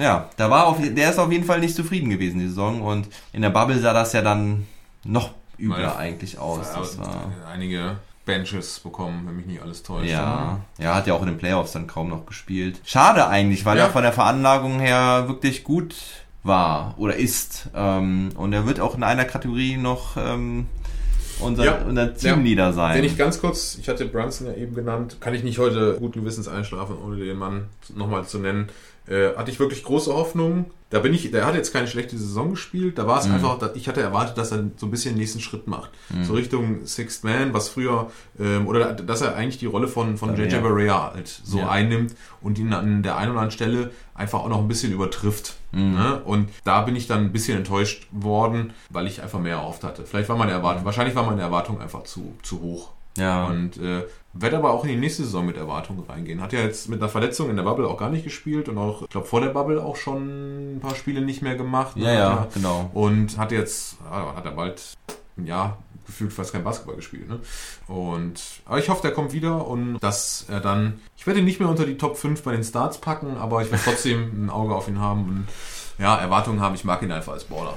ja, da war auf, der ist auf jeden Fall nicht zufrieden gewesen, die Saison. Und in der Bubble sah das ja dann noch übler eigentlich aus. Das war einige Benches bekommen, wenn mich nicht alles täuscht. Ja, ja, hat ja auch in den Playoffs dann kaum noch gespielt. Schade eigentlich, weil ja. er von der Veranlagung her wirklich gut war oder ist. Ähm, und er wird auch in einer Kategorie noch ähm, unser, ja. unser Teamleader ja. sein. Wenn ich ganz kurz, ich hatte Brunson ja eben genannt, kann ich nicht heute guten Gewissens einschlafen, ohne den Mann nochmal zu nennen. Äh, hatte ich wirklich große Hoffnung. Da bin ich, der hat jetzt keine schlechte Saison gespielt. Da war es mhm. einfach, ich hatte erwartet, dass er so ein bisschen den nächsten Schritt macht. Mhm. So Richtung Sixth Man, was früher, ähm, oder dass er eigentlich die Rolle von, von JJ ja. Barea halt so ja. einnimmt und ihn an der einen oder anderen Stelle einfach auch noch ein bisschen übertrifft. Mhm. Ne? Und da bin ich dann ein bisschen enttäuscht worden, weil ich einfach mehr erhofft hatte. Vielleicht war meine Erwartung, wahrscheinlich war meine Erwartung einfach zu, zu hoch. Ja. Und äh, wird aber auch in die nächste Saison mit Erwartungen reingehen. Hat ja jetzt mit einer Verletzung in der Bubble auch gar nicht gespielt und auch, ich glaube, vor der Bubble auch schon ein paar Spiele nicht mehr gemacht. Ja, ja, genau. Und hat jetzt, ah, hat er bald ein Jahr gefühlt fast kein Basketball gespielt. Ne? Und, aber ich hoffe, der kommt wieder und dass er dann, ich werde ihn nicht mehr unter die Top 5 bei den Starts packen, aber ich werde trotzdem ein Auge auf ihn haben und ja, Erwartungen haben. Ich mag ihn einfach als Baller.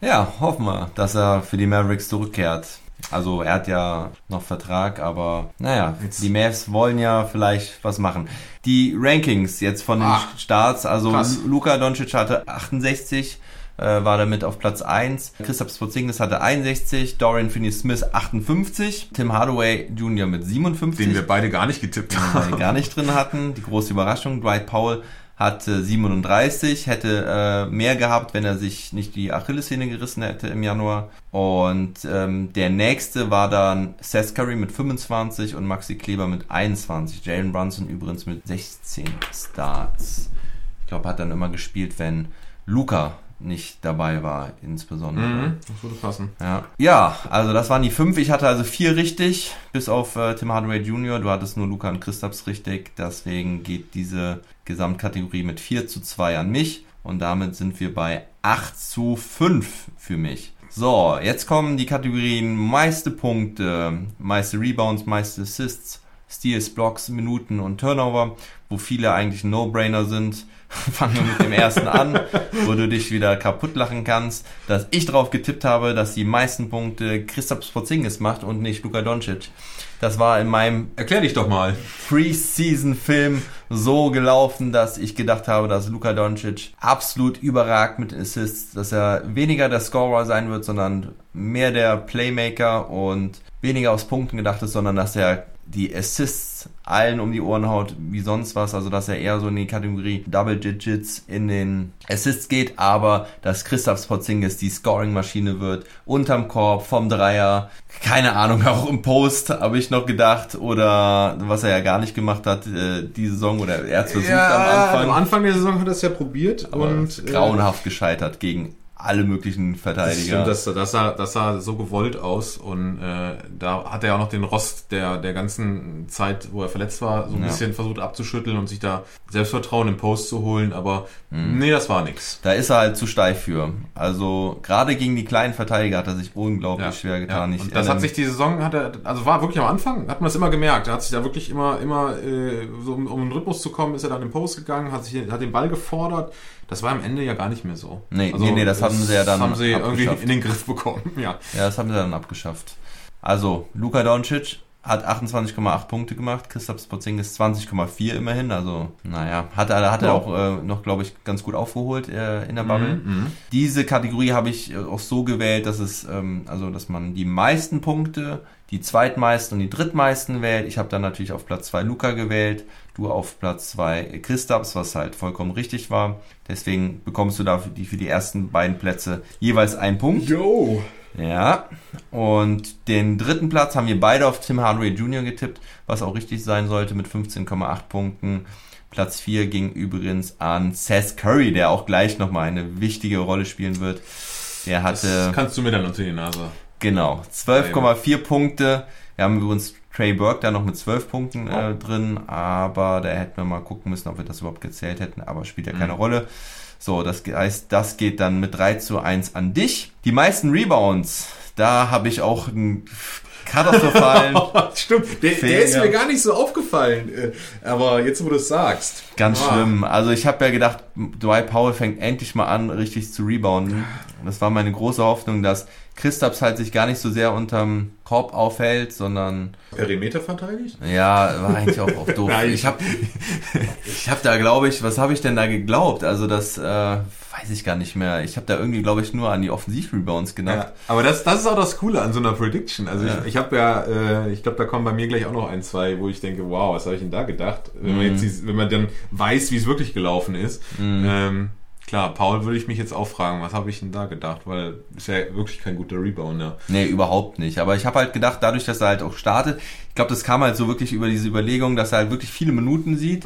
Ja, hoffen wir, dass er für die Mavericks zurückkehrt. Also er hat ja noch Vertrag, aber naja, jetzt. die Mavs wollen ja vielleicht was machen. Die Rankings jetzt von den Ach, Starts, also krass. Luka Doncic hatte 68, äh, war damit auf Platz 1. Christoph Sporzingis hatte 61, Dorian Finney-Smith 58, Tim Hardaway Jr. mit 57. Den wir beide gar nicht getippt haben. Den wir gar nicht drin hatten. Die große Überraschung. Dwight Powell hatte 37, hätte äh, mehr gehabt, wenn er sich nicht die Achillessehne gerissen hätte im Januar. Und ähm, der nächste war dann Seth Curry mit 25 und Maxi Kleber mit 21. Jalen Brunson übrigens mit 16 Starts. Ich glaube, hat dann immer gespielt, wenn Luca nicht dabei war, insbesondere. Mhm, das würde passen. Ja. ja, also das waren die fünf. Ich hatte also vier richtig, bis auf äh, Tim Hardaway Jr. Du hattest nur Luca und Christaps richtig. Deswegen geht diese Gesamtkategorie mit 4 zu 2 an mich. Und damit sind wir bei 8 zu 5 für mich. So, jetzt kommen die Kategorien meiste Punkte, meiste Rebounds, meiste Assists, Steals, Blocks, Minuten und Turnover, wo viele eigentlich No-Brainer sind. Fangen wir mit dem ersten an, wo du dich wieder kaputt lachen kannst, dass ich drauf getippt habe, dass die meisten Punkte Christoph Porzingis macht und nicht Luka Doncic. Das war in meinem Erklär dich doch mal. Preseason-Film so gelaufen, dass ich gedacht habe, dass Luka Doncic absolut überragt mit Assists, dass er weniger der Scorer sein wird, sondern mehr der Playmaker und weniger aus Punkten gedacht ist, sondern dass er die Assists allen um die Ohren haut wie sonst was, also dass er eher so in die Kategorie Double Digits in den Assists geht, aber dass Christoph Porzingis die Scoring-Maschine wird, unterm Korb, vom Dreier, keine Ahnung, auch im Post habe ich noch gedacht. Oder was er ja gar nicht gemacht hat äh, die Saison. Oder er hat versucht am Anfang, am Anfang der Saison hat er es ja probiert aber und äh, grauenhaft gescheitert gegen alle möglichen Das, Verteidiger. stimmt, das, das, sah, das sah so gewollt aus und äh, da hat er auch noch den Rost der, der ganzen Zeit, wo er verletzt war, so ein Ja. bisschen versucht abzuschütteln und sich da Selbstvertrauen im Post zu holen, aber nee, das war nix. Da ist er halt zu steif für. Also gerade gegen die kleinen Verteidiger hat er sich unglaublich schwer getan. Ja. Ich Und das erinnere hat sich die Saison, hat er, also war wirklich am Anfang, hat man das immer gemerkt. Er hat sich da wirklich immer, immer, äh, so um, um in den Rhythmus zu kommen, ist er dann im Post gegangen, hat sich, hat den Ball gefordert. Das war am Ende ja gar nicht mehr so. Also, Nee, nee, nee, das haben sie ja dann haben sie irgendwie in den Griff bekommen, ja. Ja, das haben sie dann abgeschafft. Also, Luka Doncic hat 28,8 Punkte gemacht, Christoph Porzingis 20,4 immerhin. Also, naja, hat er, hat er auch äh, noch, glaube ich, ganz gut aufgeholt äh, in der Bubble. Mhm. Diese Kategorie habe ich äh, auch so gewählt, dass es, ähm, also, dass man die meisten Punkte, die zweitmeisten und die drittmeisten wählt. Ich habe dann natürlich auf Platz 2 Luca gewählt, du auf Platz 2 Christaps, was halt vollkommen richtig war. Deswegen bekommst du da für die, für die ersten beiden Plätze jeweils einen Punkt. Yo! Ja, und den dritten Platz haben wir beide auf Tim Hardaway Jr. getippt, was auch richtig sein sollte mit 15,8 Punkten. Platz 4 ging übrigens an Seth Curry, der auch gleich nochmal eine wichtige Rolle spielen wird. Der Das hatte, kannst du mir dann unter die Nase. Genau, 12,4 Punkte. Wir haben übrigens Trey Burke da noch mit 12 Punkten äh, drin, aber da hätten wir mal gucken müssen, ob wir das überhaupt gezählt hätten, aber spielt ja keine Rolle. So, das heißt, das geht dann mit 3 zu 1 an dich. Die meisten Rebounds, da habe ich auch einen katastrophalen, Stimmt, der, der ist mir gar nicht so aufgefallen. äh, Aber jetzt, wo du es sagst. ganz Ah. schlimm. Also ich habe ja gedacht, Dwight Powell fängt endlich mal an, richtig zu rebounden. Das war meine große Hoffnung, dass Christaps halt sich gar nicht so sehr unterm Korb aufhält, sondern Perimeter verteidigt? Ja, war eigentlich auch, auch doof. Nein. ich habe ich hab da, glaube ich, was habe ich denn da geglaubt? Also das äh, weiß ich gar nicht mehr. Ich habe da irgendwie, glaube ich, nur an die Offensiv-Rebounds gedacht. Ja, aber das, das ist auch das Coole an so einer Prediction. Also Ja. ich, ich habe ja, äh, ich glaube, da kommen bei mir gleich auch noch ein, zwei, wo ich denke, wow, was habe ich denn da gedacht? Wenn Mhm. man jetzt, dies- wenn man dann weiß, wie es wirklich gelaufen ist. Ähm, klar, Paul würde ich mich jetzt auch fragen, was habe ich denn da gedacht? Weil ist ja wirklich kein guter Rebounder. Nee, überhaupt nicht. Aber ich habe halt gedacht, dadurch, dass er halt auch startet, ich glaube, das kam halt so wirklich über diese Überlegung, dass er halt wirklich viele Minuten sieht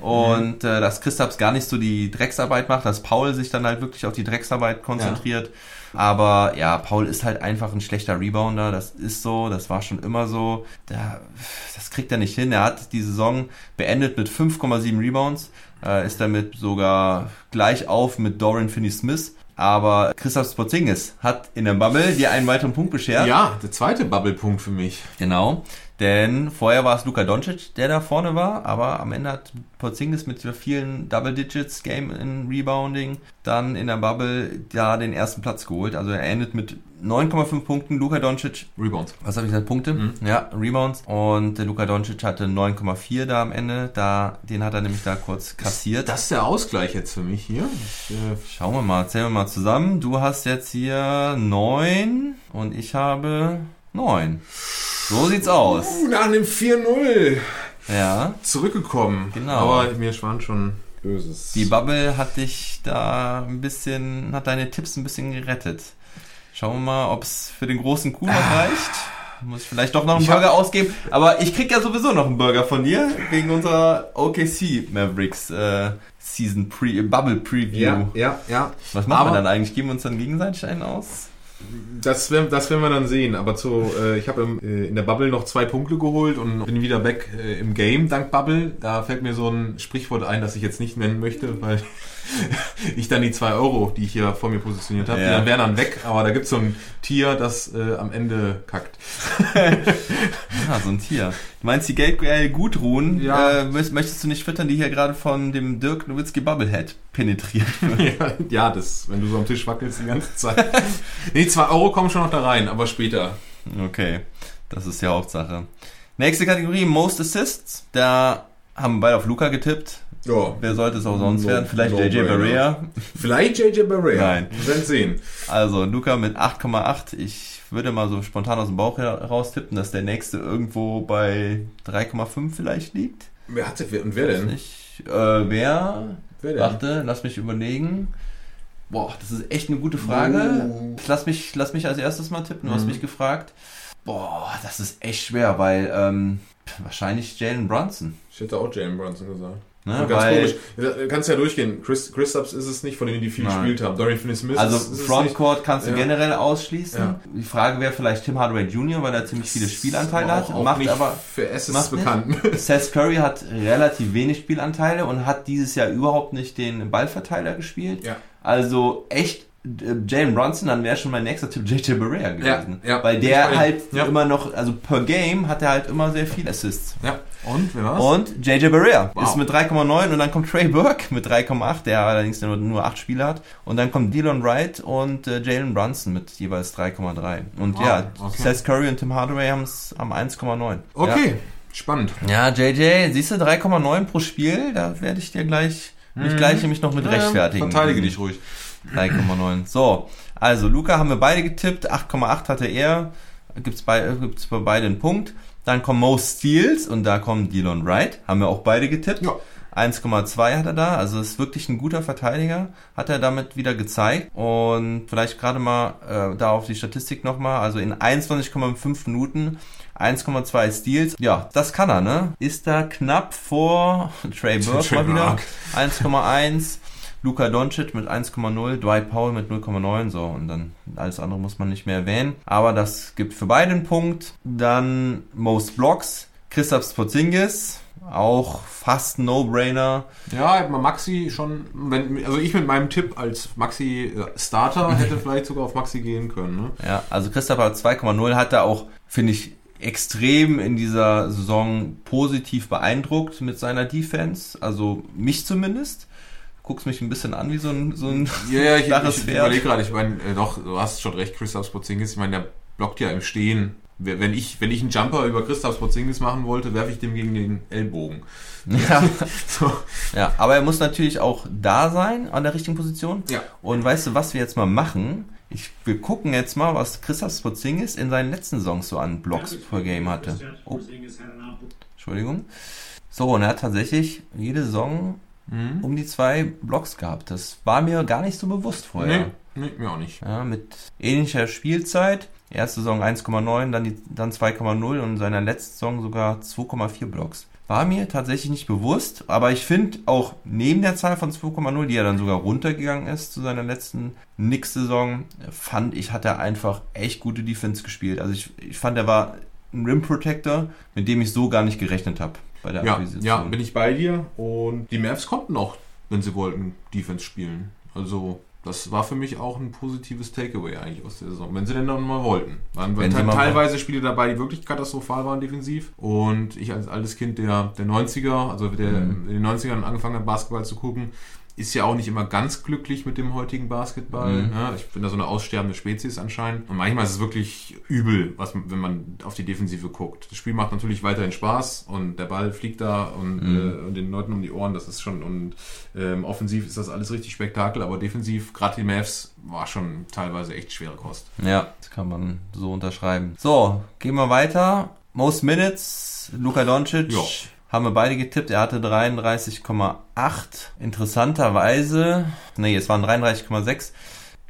und äh, dass Christaps gar nicht so die Drecksarbeit macht, dass Paul sich dann halt wirklich auf die Drecksarbeit konzentriert. Aber ja, Paul ist halt einfach ein schlechter Rebounder, das ist so, das war schon immer so. Da, das kriegt er nicht hin. Er hat die Saison beendet mit 5,7 Rebounds, äh, ist damit sogar gleich auf mit Dorian Finney-Smith. Aber Christoph Porzingis hat in der Bubble dir einen weiteren Punkt beschert. Ja, der zweite Bubble-Punkt für mich. Genau, denn vorher war es Luka Doncic, der da vorne war, aber am Ende hat Porzingis mit vielen Double Digits Game in Rebounding dann in der Bubble da den ersten Platz geholt. Also er endet mit 9,5 Punkten, Luka Doncic, Rebounds. was habe ich gesagt, Punkte? Mhm. Ja, Rebounds und der Luka Doncic hatte 9,4 da am Ende, da, den hat er nämlich da kurz kassiert. Das ist der Ausgleich jetzt für mich hier. Ich, äh, Schauen wir mal, zählen wir mal zusammen. Du hast jetzt hier 9 und ich habe 9. So sieht's aus. nach einem 4-0 Ja. zurückgekommen. Genau. Aber mir schwan schon Böses. Die Bubble hat dich da ein bisschen, hat deine Tipps ein bisschen gerettet. Schauen wir mal, ob es für den großen Kuh noch reicht. Muss ich vielleicht doch noch einen Ich Burger ausgeben. Aber ich krieg ja sowieso noch einen Burger von dir wegen unserer OKC Mavericks äh, Season Pre Bubble Preview. ja, ja, ja. Was machen Aber- wir dann eigentlich? Geben wir uns dann gegenseitig einen aus? Das werden, das werden wir dann sehen. Aber zu, äh, ich habe im, äh, in der Bubble noch zwei Punkte geholt und bin wieder back äh, im Game dank Bubble. Da fällt mir so ein Sprichwort ein, das ich jetzt nicht nennen möchte, weil ich dann die zwei Euro, die ich hier vor mir positioniert habe, Ja. die dann wären dann weg. Aber da gibt's so ein Tier, das äh, am Ende kackt. Ah, so ein Tier. Du meinst die Geldquelle Gudrun? Ja. Äh, möcht- möchtest du nicht füttern, die hier gerade von dem Dirk Nowitzki Bubblehead penetriert wird? ja, ja, das, wenn du so am Tisch wackelst die ganze Zeit. nee, zwei Euro kommen schon noch da rein, aber später. Okay, das ist die Hauptsache. Nächste Kategorie, Most Assists. Da haben wir beide auf Luca getippt. Ja. Wer sollte es auch sonst No- werden? Vielleicht no JJ brainer. Barea. Vielleicht JJ Barea. Nein. Wir werden sehen. Also Luca mit 8,8. Ich würde mal so spontan aus dem Bauch heraus tippen, dass der nächste irgendwo bei 3,5 vielleicht liegt. Wer wer, und wer denn? Ich, äh, wer? Wer denn? Warte, lass mich überlegen. Boah, das ist echt eine gute Frage. Oh. Lass mich, lass mich als erstes mal tippen. Du hast Mhm. mich gefragt. Boah, das ist echt schwer, weil ähm, wahrscheinlich Jalen Brunson. Ich hätte auch Jalen Brunson gesagt. Ne? Und ganz weil, komisch. Du kannst ja durchgehen. Chris, Chris ist es nicht, von denen die viel Nein. gespielt haben. Dorian Finney-Smith Also ist, ist. Frontcourt kannst du Ja. generell ausschließen. Ja. Die Frage wäre vielleicht Tim Hardaway Jr., weil er ziemlich viele Spielanteile auch, hat. auch macht aber für nicht. bekannt. Seth Curry hat relativ wenig Spielanteile und hat dieses Jahr überhaupt nicht den Ballverteiler gespielt. Ja. Also echt äh, Jalen Brunson, dann wäre schon mein nächster Tipp JJ Barea gewesen. Ja, ja. Weil der halt Ja. immer noch, also per Game hat er halt immer sehr viel Assists. ja. Und, wer war's? Und JJ Barea Wow. ist mit 3,9 und dann kommt Trey Burke mit 3,8, der allerdings nur, nur 8 Spiele hat. Und dann kommt Dylan Wright und äh, Jalen Brunson mit jeweils 3,3. Und Wow, ja, okay. Seth Curry und Tim Hardaway haben es am 1,9. Okay, spannend. Ja. ja, JJ, siehst du, 3,9 pro Spiel, da werde ich dir gleich, mich gleich nämlich noch mit rechtfertigen. Mhm. Verteidige dich ruhig. 3,9. So, also Luca haben wir beide getippt, 8,8 hatte er, gibt's bei, gibt's bei beiden einen Punkt. Dann kommen Most Steals und da kommt Dylan Wright, haben wir auch beide getippt. Ja. 1,2 hat er da, also ist wirklich ein guter Verteidiger, hat er damit wieder gezeigt. Und vielleicht gerade mal äh, da auf die Statistik nochmal, also in 21,5 Minuten 1,2 Steals. Ja, das kann er, ne? Ist da knapp vor Trey Burke mal wieder. Burke. 1,1. Luka Doncic mit 1,0, Dwight Powell mit 0,9, so und dann alles andere muss man nicht mehr erwähnen. Aber das gibt für beide einen Punkt. Dann Most Blocks, Christoph Porzingis, auch fast No-Brainer. Ja, Maxi schon, wenn, also ich mit meinem Tipp als Maxi äh, Starter hätte vielleicht sogar auf Maxi gehen können. Ne? Ja, also Christoph hat 2,0 hat er auch, finde ich, extrem in dieser Saison positiv beeindruckt mit seiner Defense. Also mich zumindest. Guckst mich ein bisschen an wie so ein, so ein Ja, ja, ich, ich Pferd. überlege gerade, ich meine, äh, doch, du hast schon recht, Christoph Porzingis, ich meine, der blockt ja im Stehen. Wenn ich, wenn ich einen Jumper über Christoph Porzingis machen wollte, werfe ich dem gegen den Ellbogen. Ja, So. ja, aber er muss natürlich auch da sein an der richtigen Position. Ja. Und weißt du, was wir jetzt mal machen? Ich, wir gucken jetzt mal, was Christoph Spotzingis in seinen letzten Saisons so an Blocks per Game hatte. Oh, Entschuldigung. So, und er hat tatsächlich jede Saison Mhm. um die zwei Blocks gehabt. Das war mir gar nicht so bewusst vorher. Nee, nee, mir auch nicht. Ja, mit ähnlicher Spielzeit. Erste Saison 1,9, dann, die- dann 2,0 und in seiner letzten Saison sogar 2,4 Blocks. War mir tatsächlich nicht bewusst, aber ich finde auch neben der Zahl von 2,0, die ja dann sogar runtergegangen ist zu seiner letzten Knicks-Saison, fand ich, hat er einfach echt gute Defense gespielt. Also ich, ich fand, er war ein Rim Protector, mit dem ich so gar nicht gerechnet habe bei der Ja, Akquisition. ja, bin ich bei dir. Und die Mavs konnten auch, wenn sie wollten, Defense spielen. Also, das war für mich auch ein positives Takeaway eigentlich aus der Saison. Wenn sie denn dann mal wollten. Waren Wenn te- teilweise Spiele dabei, die wirklich katastrophal waren defensiv. Und ich als altes Kind der, der 90er, also der Mhm. in den 90ern angefangen hat, Basketball zu gucken, ist ja auch nicht immer ganz glücklich mit dem heutigen Basketball. Mhm. Ja, ich bin da so eine aussterbende Spezies anscheinend. Und manchmal ist es wirklich übel, was, wenn man auf die Defensive guckt. Das Spiel macht natürlich weiterhin Spaß und der Ball fliegt da und, Mhm. äh, und den Leuten um die Ohren, das ist schon, und ähm, offensiv ist das alles richtig Spektakel, aber defensiv, gerade die Mavs, war schon teilweise echt schwere Kost. Ja, das kann man so unterschreiben. So, gehen wir weiter. Most Minutes, Luka Doncic. Ja. Haben wir beide getippt. Er hatte 33,8. Interessanterweise, nee, es waren 33,6.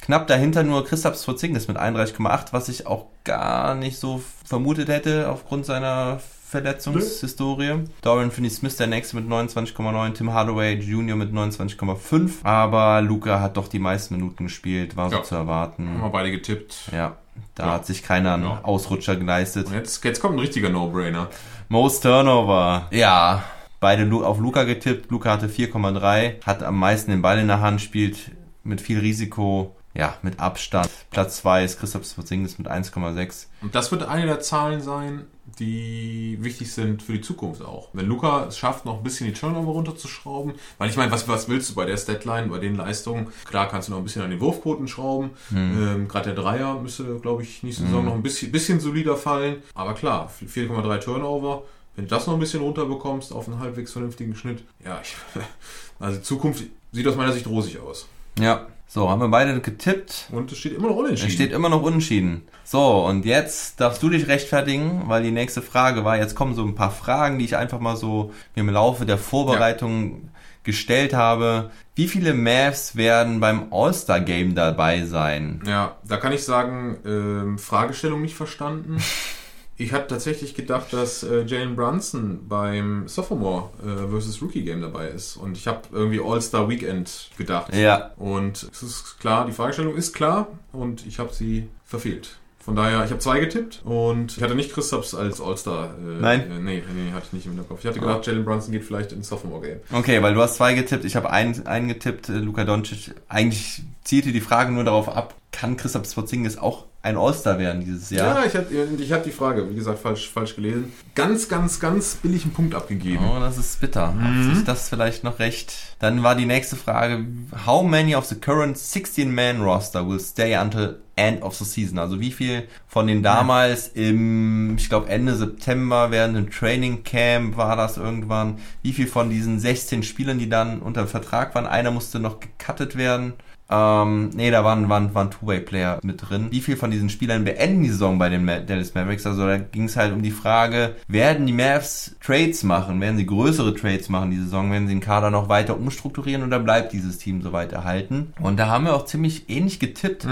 Knapp dahinter nur Christoph Porzingis mit 31,8, was ich auch gar nicht so vermutet hätte aufgrund seiner Verletzungshistorie. Dorian Finney-Smith der nächste mit 29,9, Tim Hardaway Jr. mit 29,5. Aber Luca hat doch die meisten Minuten gespielt, war so Ja. zu Haben wir erwarten. beide getippt. Ja, da Ja. hat sich keiner einen Ja. Ausrutscher geleistet. Und jetzt, jetzt kommt ein richtiger No-Brainer. Most Turnover. Ja, beide auf Luca getippt. Luca hatte 4,3, hat am meisten den Ball in der Hand, spielt mit viel Risiko. Ja, mit Abstand. Platz 2 ist Christoph Sporzingis mit 1,6. Und das wird eine der Zahlen sein, die wichtig sind für die Zukunft auch. Wenn Luca es schafft, noch ein bisschen die Turnover runterzuschrauben, weil ich meine, was, was willst du bei der Statline, bei den Leistungen? Klar kannst du noch ein bisschen an den Wurfquoten schrauben. Ähm, Gerade der Dreier müsste, glaube ich, nächste Saison noch ein bisschen, bisschen solider fallen. Aber klar, 4,3 Turnover, Wenn du das noch ein bisschen runterbekommst auf einen halbwegs vernünftigen Schnitt, ja, ich, also die Zukunft sieht aus meiner Sicht rosig aus. Ja. So, haben wir beide getippt. Und es steht immer noch unentschieden. Es steht immer noch unentschieden. So, und jetzt darfst du dich rechtfertigen, weil die nächste Frage war, jetzt kommen so ein paar Fragen, die ich einfach mal so im Laufe der Vorbereitung gestellt habe. Wie viele Mavs werden beim All-Star-Game dabei sein? Ja, da kann ich sagen, ähm, Fragestellung nicht verstanden. Ich hatte tatsächlich gedacht, dass äh, Jalen Brunson beim Sophomore äh, versus Rookie Game dabei ist. Und ich habe irgendwie All-Star Weekend gedacht. Ja. Und es ist klar, die Fragestellung ist klar und ich habe sie verfehlt. Von daher, ich habe zwei getippt und ich hatte nicht Christophs als All-Star. Äh, Nein? Äh, nee, nee, hatte ich nicht im Kopf. Ich hatte gedacht, Jalen Brunson geht vielleicht ins Sophomore-Game. Okay, weil du hast zwei getippt, ich habe einen, einen getippt, äh, Luka Doncic. Eigentlich zielte die Frage nur darauf ab, kann Christoph Sporzingis auch ein All-Star werden dieses Jahr? Ja, ich hatte ich hab die Frage, wie gesagt, falsch, falsch gelesen. Ganz, ganz, ganz billig einen Punkt abgegeben. Oh, das ist bitter. Mhm. Hat sich das vielleicht noch recht? Dann war die nächste Frage, how many of the current 16-man roster will stay until end of the season? Also wie viel von den damals im, ich glaube Ende September während dem Training Camp war das irgendwann, wie viel von diesen 16 Spielern, die dann unter Vertrag waren, einer musste noch gecuttet werden? Ähm, nee, da waren, waren, waren Two-Way-Player mit drin. Wie viel von diesen Spielern beenden die Saison bei den Dallas Mavericks? Also da ging es halt um die Frage, werden die Mavs Trades machen? Werden sie größere Trades machen die Saison? Werden sie den Kader noch weiter umstrukturieren oder bleibt dieses Team so weit erhalten? Und da haben wir auch ziemlich ähnlich getippt.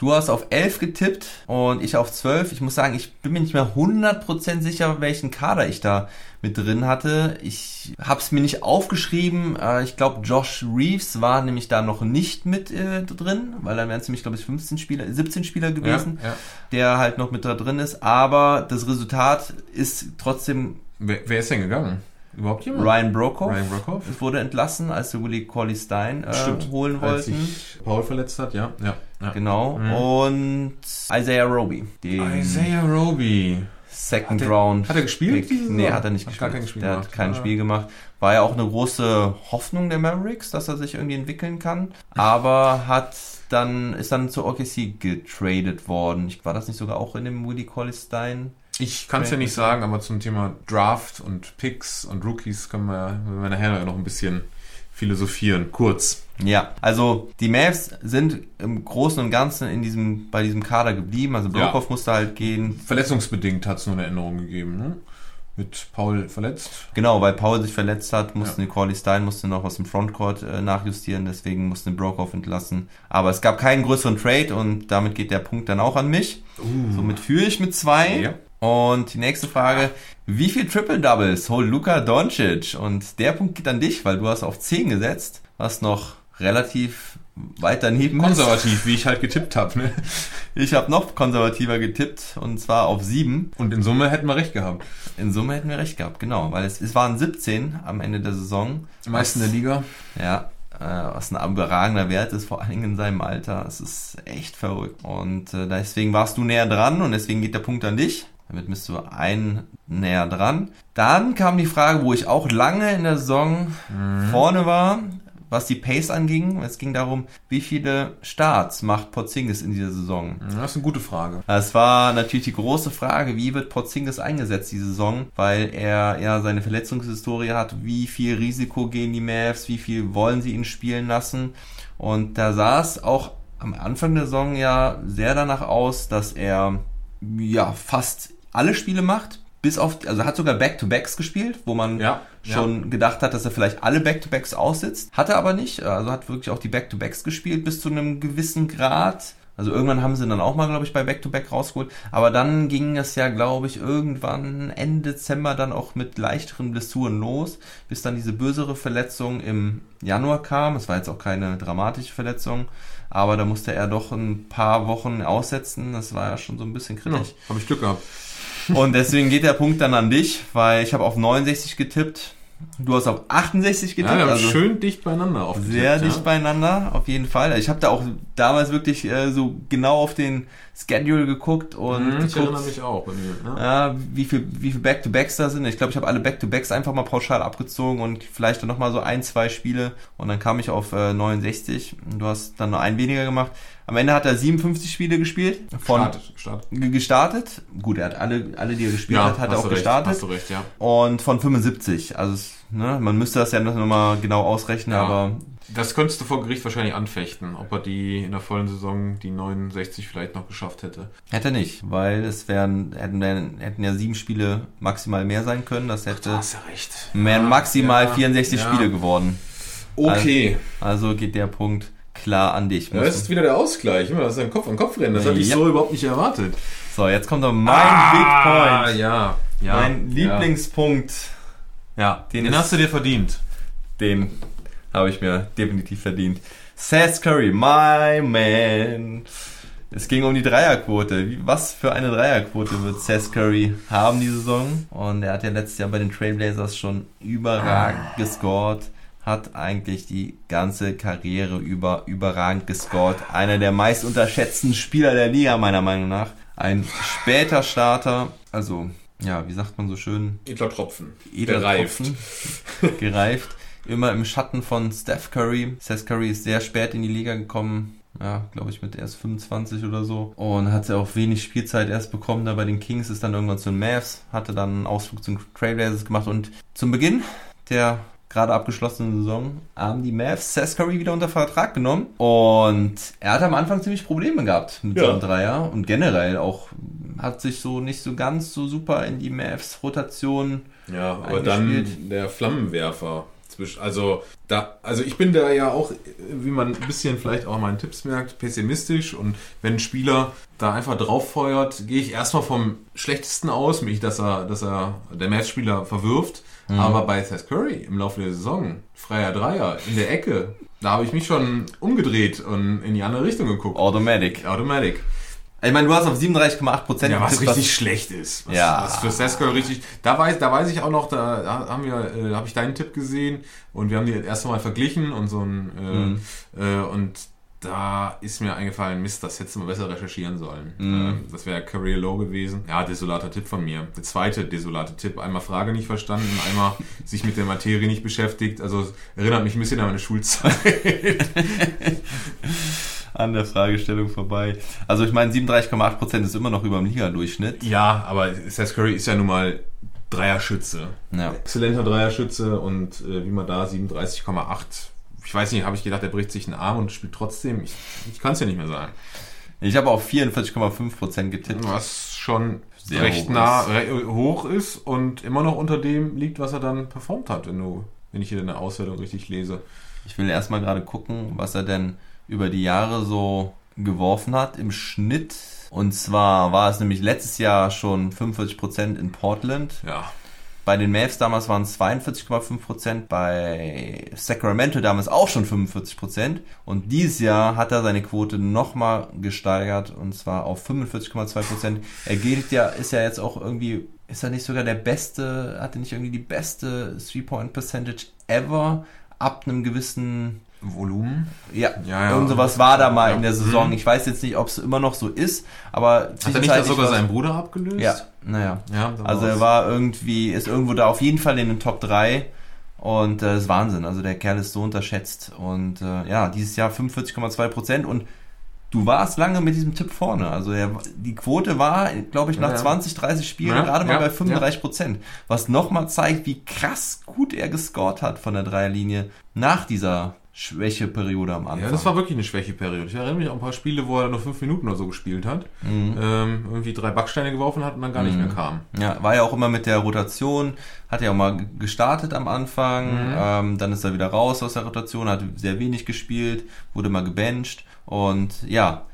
Du hast auf 11 getippt und ich auf 12. Ich muss sagen, ich bin mir nicht mehr 100% sicher, welchen Kader ich da mit drin hatte. Ich habe es mir nicht aufgeschrieben. Äh, Ich glaube, Josh Reeves war nämlich da noch nicht mit äh, drin, weil dann wären es nämlich, glaube ich, 15 Spieler, 17 Spieler gewesen, ja. der halt noch mit da drin ist. Aber das Resultat ist trotzdem Wer, wer ist denn gegangen? Überhaupt jemand? Ryan Brokoff. Ryan Brokoff? Es wurde entlassen, als wir Willie Cauley Stein äh, Stimmt. holen Als wollten. sich Paul verletzt hat, ja. ja, ja. Genau. Mhm. Und Isaiah Roby. Isaiah Roby. Second Hat er- Round. hat er gespielt Pick. Nee, Saison? hat er nicht Hat gespielt. gar kein Spiel der gemacht. hat kein Ah. Spiel gemacht. War ja auch eine große Hoffnung der Mavericks, dass er sich irgendwie entwickeln kann. Aber hat dann, ist dann zu OKC getradet worden. Ich, war das nicht sogar auch in dem Willie Cauley Stein? Ich kann es ja nicht sagen, aber zum Thema Draft und Picks und Rookies können wir, können wir nachher noch ein bisschen philosophieren. Kurz. Ja, also die Mavs sind im Großen und Ganzen in diesem, bei diesem Kader geblieben. Also Brokoff musste halt gehen. Verletzungsbedingt hat es nur eine Änderung gegeben. Ne? Mit Paul verletzt. Genau, weil Paul sich verletzt hat, mussten Ja. Corley Stein musste noch aus dem Frontcourt äh, nachjustieren, deswegen mussten Brokoff entlassen. Aber es gab keinen größeren Trade und damit geht der Punkt dann auch an mich. Somit führe ich mit zwei. Ja. Und die nächste Frage, wie viel Triple Doubles holt Luka Doncic? Und der Punkt geht an dich, weil du hast auf 10 gesetzt, was noch relativ weit daneben. Konservativ, wie ich halt getippt habe. Ne? Ich habe noch konservativer getippt und zwar auf 7. Und in Summe hätten wir recht gehabt. In Summe hätten wir recht gehabt, genau, weil es, es waren 17 am Ende der Saison. Die meisten der Liga. Ja, äh, was ein überragender Wert ist, vor allen Dingen in seinem Alter. Es ist echt verrückt. Und äh, deswegen warst du näher dran und deswegen geht der Punkt an dich. Damit bist du ein näher dran. Dann kam die Frage, wo ich auch lange in der Saison vorne war, was die Pace anging. Es ging darum, wie viele Starts macht Porzingis in dieser Saison. Das ist eine gute Frage. Das war natürlich die große Frage, wie wird Porzingis eingesetzt diese Saison, weil er ja seine Verletzungshistorie hat, wie viel Risiko gehen die Mavs, wie viel wollen sie ihn spielen lassen und da sah es auch am Anfang der Saison ja sehr danach aus, dass er ja fast alle Spiele macht, bis auf, also er hat sogar Back-to-Backs gespielt, wo man Ja, ja. schon gedacht hat, dass er vielleicht alle Back-to-Backs aussitzt. Hat er aber nicht. Also hat wirklich auch die Back-to-Backs gespielt bis zu einem gewissen Grad. Also irgendwann haben sie dann auch mal, glaube ich, bei Back-to-Back rausgeholt. Aber dann ging es ja, glaube ich, irgendwann Ende Dezember dann auch mit leichteren Blessuren los, bis dann diese bösere Verletzung im Januar kam. Es war jetzt auch keine dramatische Verletzung, aber da musste er doch ein paar Wochen aussetzen. Das war ja schon so ein bisschen Ja, kritisch. Habe ich Glück gehabt. Und deswegen geht der Punkt dann an dich, weil ich habe auf 69 getippt. Du hast auf 68 getippt. Ja, also schön dicht beieinander aufgetippt. sehr ja. dicht beieinander, auf jeden Fall. Ich habe da auch damals wirklich äh, so genau auf den Schedule geguckt und Mhm, Ich erinnere geguckt, mich auch bei mir. Ne? ja, wie viel, wie viel Back-to-Backs da sind. Ich glaube, ich habe alle Back-to-Backs einfach mal pauschal abgezogen und vielleicht dann nochmal so ein, zwei Spiele und dann kam ich auf äh, 69. Du hast dann nur ein weniger gemacht. Am Ende hat er 57 Spiele gespielt. Von Gestartet, gestartet. ge- gestartet. Gut, er hat alle, alle die er gespielt Ja, hat, hat er hast auch du recht, gestartet. Hast du recht, ja. Und von 75. Also, es, ne, man müsste das ja nochmal genau ausrechnen, Ja. aber Das könntest du vor Gericht wahrscheinlich anfechten, ob er die in der vollen Saison die 69 vielleicht noch geschafft hätte. hätte er nicht, weil es wären, hätten, hätten ja sieben Spiele maximal mehr sein können. Das hätte, ja recht. wären maximal ja, 64 ja. Spiele geworden. Okay. Also geht der Punkt klar an dich. Ja, das ist wieder der Ausgleich. Immer, das ist ein Kopf an Kopf rennen. Das hatte ich Ja. so überhaupt nicht erwartet. So, jetzt kommt noch mein Ah, Big Point. ja. ja mein Lieblingspunkt. Ja, Den den, hast du dir verdient. Den habe ich mir definitiv verdient. Seth Curry, my man. Es ging um die Dreierquote. Was für eine Dreierquote wird Seth Curry haben die Saison? Und er hat ja letztes Jahr bei den Trailblazers schon überragend gescored. Hat eigentlich die ganze Karriere über überragend gescored. Einer der meist unterschätzten Spieler der Liga, meiner Meinung nach. Ein später Starter. Also, ja, wie sagt man so schön? Edler Tropfen. Edler Gereift. Tropfen. gereift. Immer im Schatten von Steph Curry. Seth Curry ist sehr spät in die Liga gekommen. Ja, glaube ich, mit erst 25 oder so. Und hat ja auch wenig Spielzeit erst bekommen. Da bei den Kings ist dann irgendwann zu den Mavs. Hatte dann einen Ausflug zu den Trailblazers gemacht. Und zum Beginn der gerade abgeschlossenen Saison haben die Mavs Seth Curry wieder unter Vertrag genommen. Und er hat am Anfang ziemlich Probleme gehabt mit Ja. seinem Dreier. Und generell auch hat sich so nicht so ganz so super in die Mavs-Rotation Ja, aber dann der Flammenwerfer. Zwischen, also, da, also ich bin da ja auch, wie man ein bisschen vielleicht auch meinen Tipps merkt, pessimistisch und wenn ein Spieler da einfach drauf feuert, gehe ich erstmal vom Schlechtesten aus, nämlich dass er, dass er der Matchspieler verwirft. Aber bei Seth Curry im Laufe der Saison, freier Dreier in der Ecke, da habe ich mich schon umgedreht und in die andere Richtung geguckt. Automatic. Automatic. Ich meine, du hast auf 37,8 Prozent Ja, was richtig schlecht ist. Was, Ja. was für Sesko richtig. Da weiß, da weiß ich auch noch, da, da haben wir, äh, habe ich deinen Tipp gesehen und wir haben die das erste Mal verglichen und so ein äh, Mhm. äh, und da ist mir eingefallen, Mist, das hättest du mal besser recherchieren sollen. Mhm. Ähm, das wäre Career Low gewesen. Ja, desolater Tipp von mir. Der zweite desolate Tipp, einmal Frage nicht verstanden, einmal sich mit der Materie nicht beschäftigt. Also erinnert mich ein bisschen an meine Schulzeit. an der Fragestellung vorbei. Also ich meine, 37,8 Prozent ist immer noch über dem Liga-Durchschnitt. ja, aber Seth Curry ist ja nun mal Dreierschütze. Ja. exzellenter Dreierschütze und äh, wie man da 37,8. Ich weiß nicht, habe ich gedacht, er bricht sich einen Arm und spielt trotzdem. Ich, ich kann es ja nicht mehr sagen. Ich habe auf 44,5 Prozent getippt. Was schon Sehr recht hoch nah ist. hoch ist und immer noch unter dem liegt, was er dann performt hat, wenn, du, wenn ich hier eine Auswertung richtig lese. Ich will erstmal gerade gucken, was er denn über die Jahre so geworfen hat im Schnitt. Und zwar war es nämlich letztes Jahr schon 45 Prozent in Portland. Ja. Bei den Mavs damals waren es 42,5 Prozent, bei Sacramento damals auch schon 45 Prozent. Und dieses Jahr hat er seine Quote nochmal gesteigert und zwar auf 45,2 Prozent. Er gilt ja, ist ja jetzt auch irgendwie, ist er nicht sogar der beste, hatte nicht irgendwie die beste Three-Point-Percentage ever ab einem gewissen Volumen. ja, Ja, ja. irgend sowas war da mal Ja. in der Saison. Mhm. Ich weiß jetzt nicht, ob es immer noch so ist, aber Hat er nicht da sogar seinen Bruder abgelöst? Ja, naja. ja Also er war irgendwie, ist irgendwo da auf jeden Fall in den Top 3 und äh, ist Wahnsinn. Also der Kerl ist so unterschätzt und äh, ja, dieses Jahr 45,2 Prozent und du warst lange mit diesem Tipp vorne. Also er, die Quote war, glaube ich, nach ja. 20, 30 Spielen Ja, gerade mal ja, bei 35 Prozent. Was nochmal zeigt, wie krass gut er gescored hat von der Dreierlinie nach dieser Schwächeperiode am Anfang. Ja, das war wirklich eine Schwächeperiode. Ich erinnere mich an ein paar Spiele, wo er nur fünf Minuten oder so gespielt hat. Mhm. Ähm, irgendwie drei Backsteine geworfen hat und dann gar nicht mehr kam. Ja, war ja auch immer mit der Rotation, hat ja auch mal gestartet am Anfang, Mhm. ähm, dann ist er wieder raus aus der Rotation, hat sehr wenig gespielt, wurde mal gebencht und ja,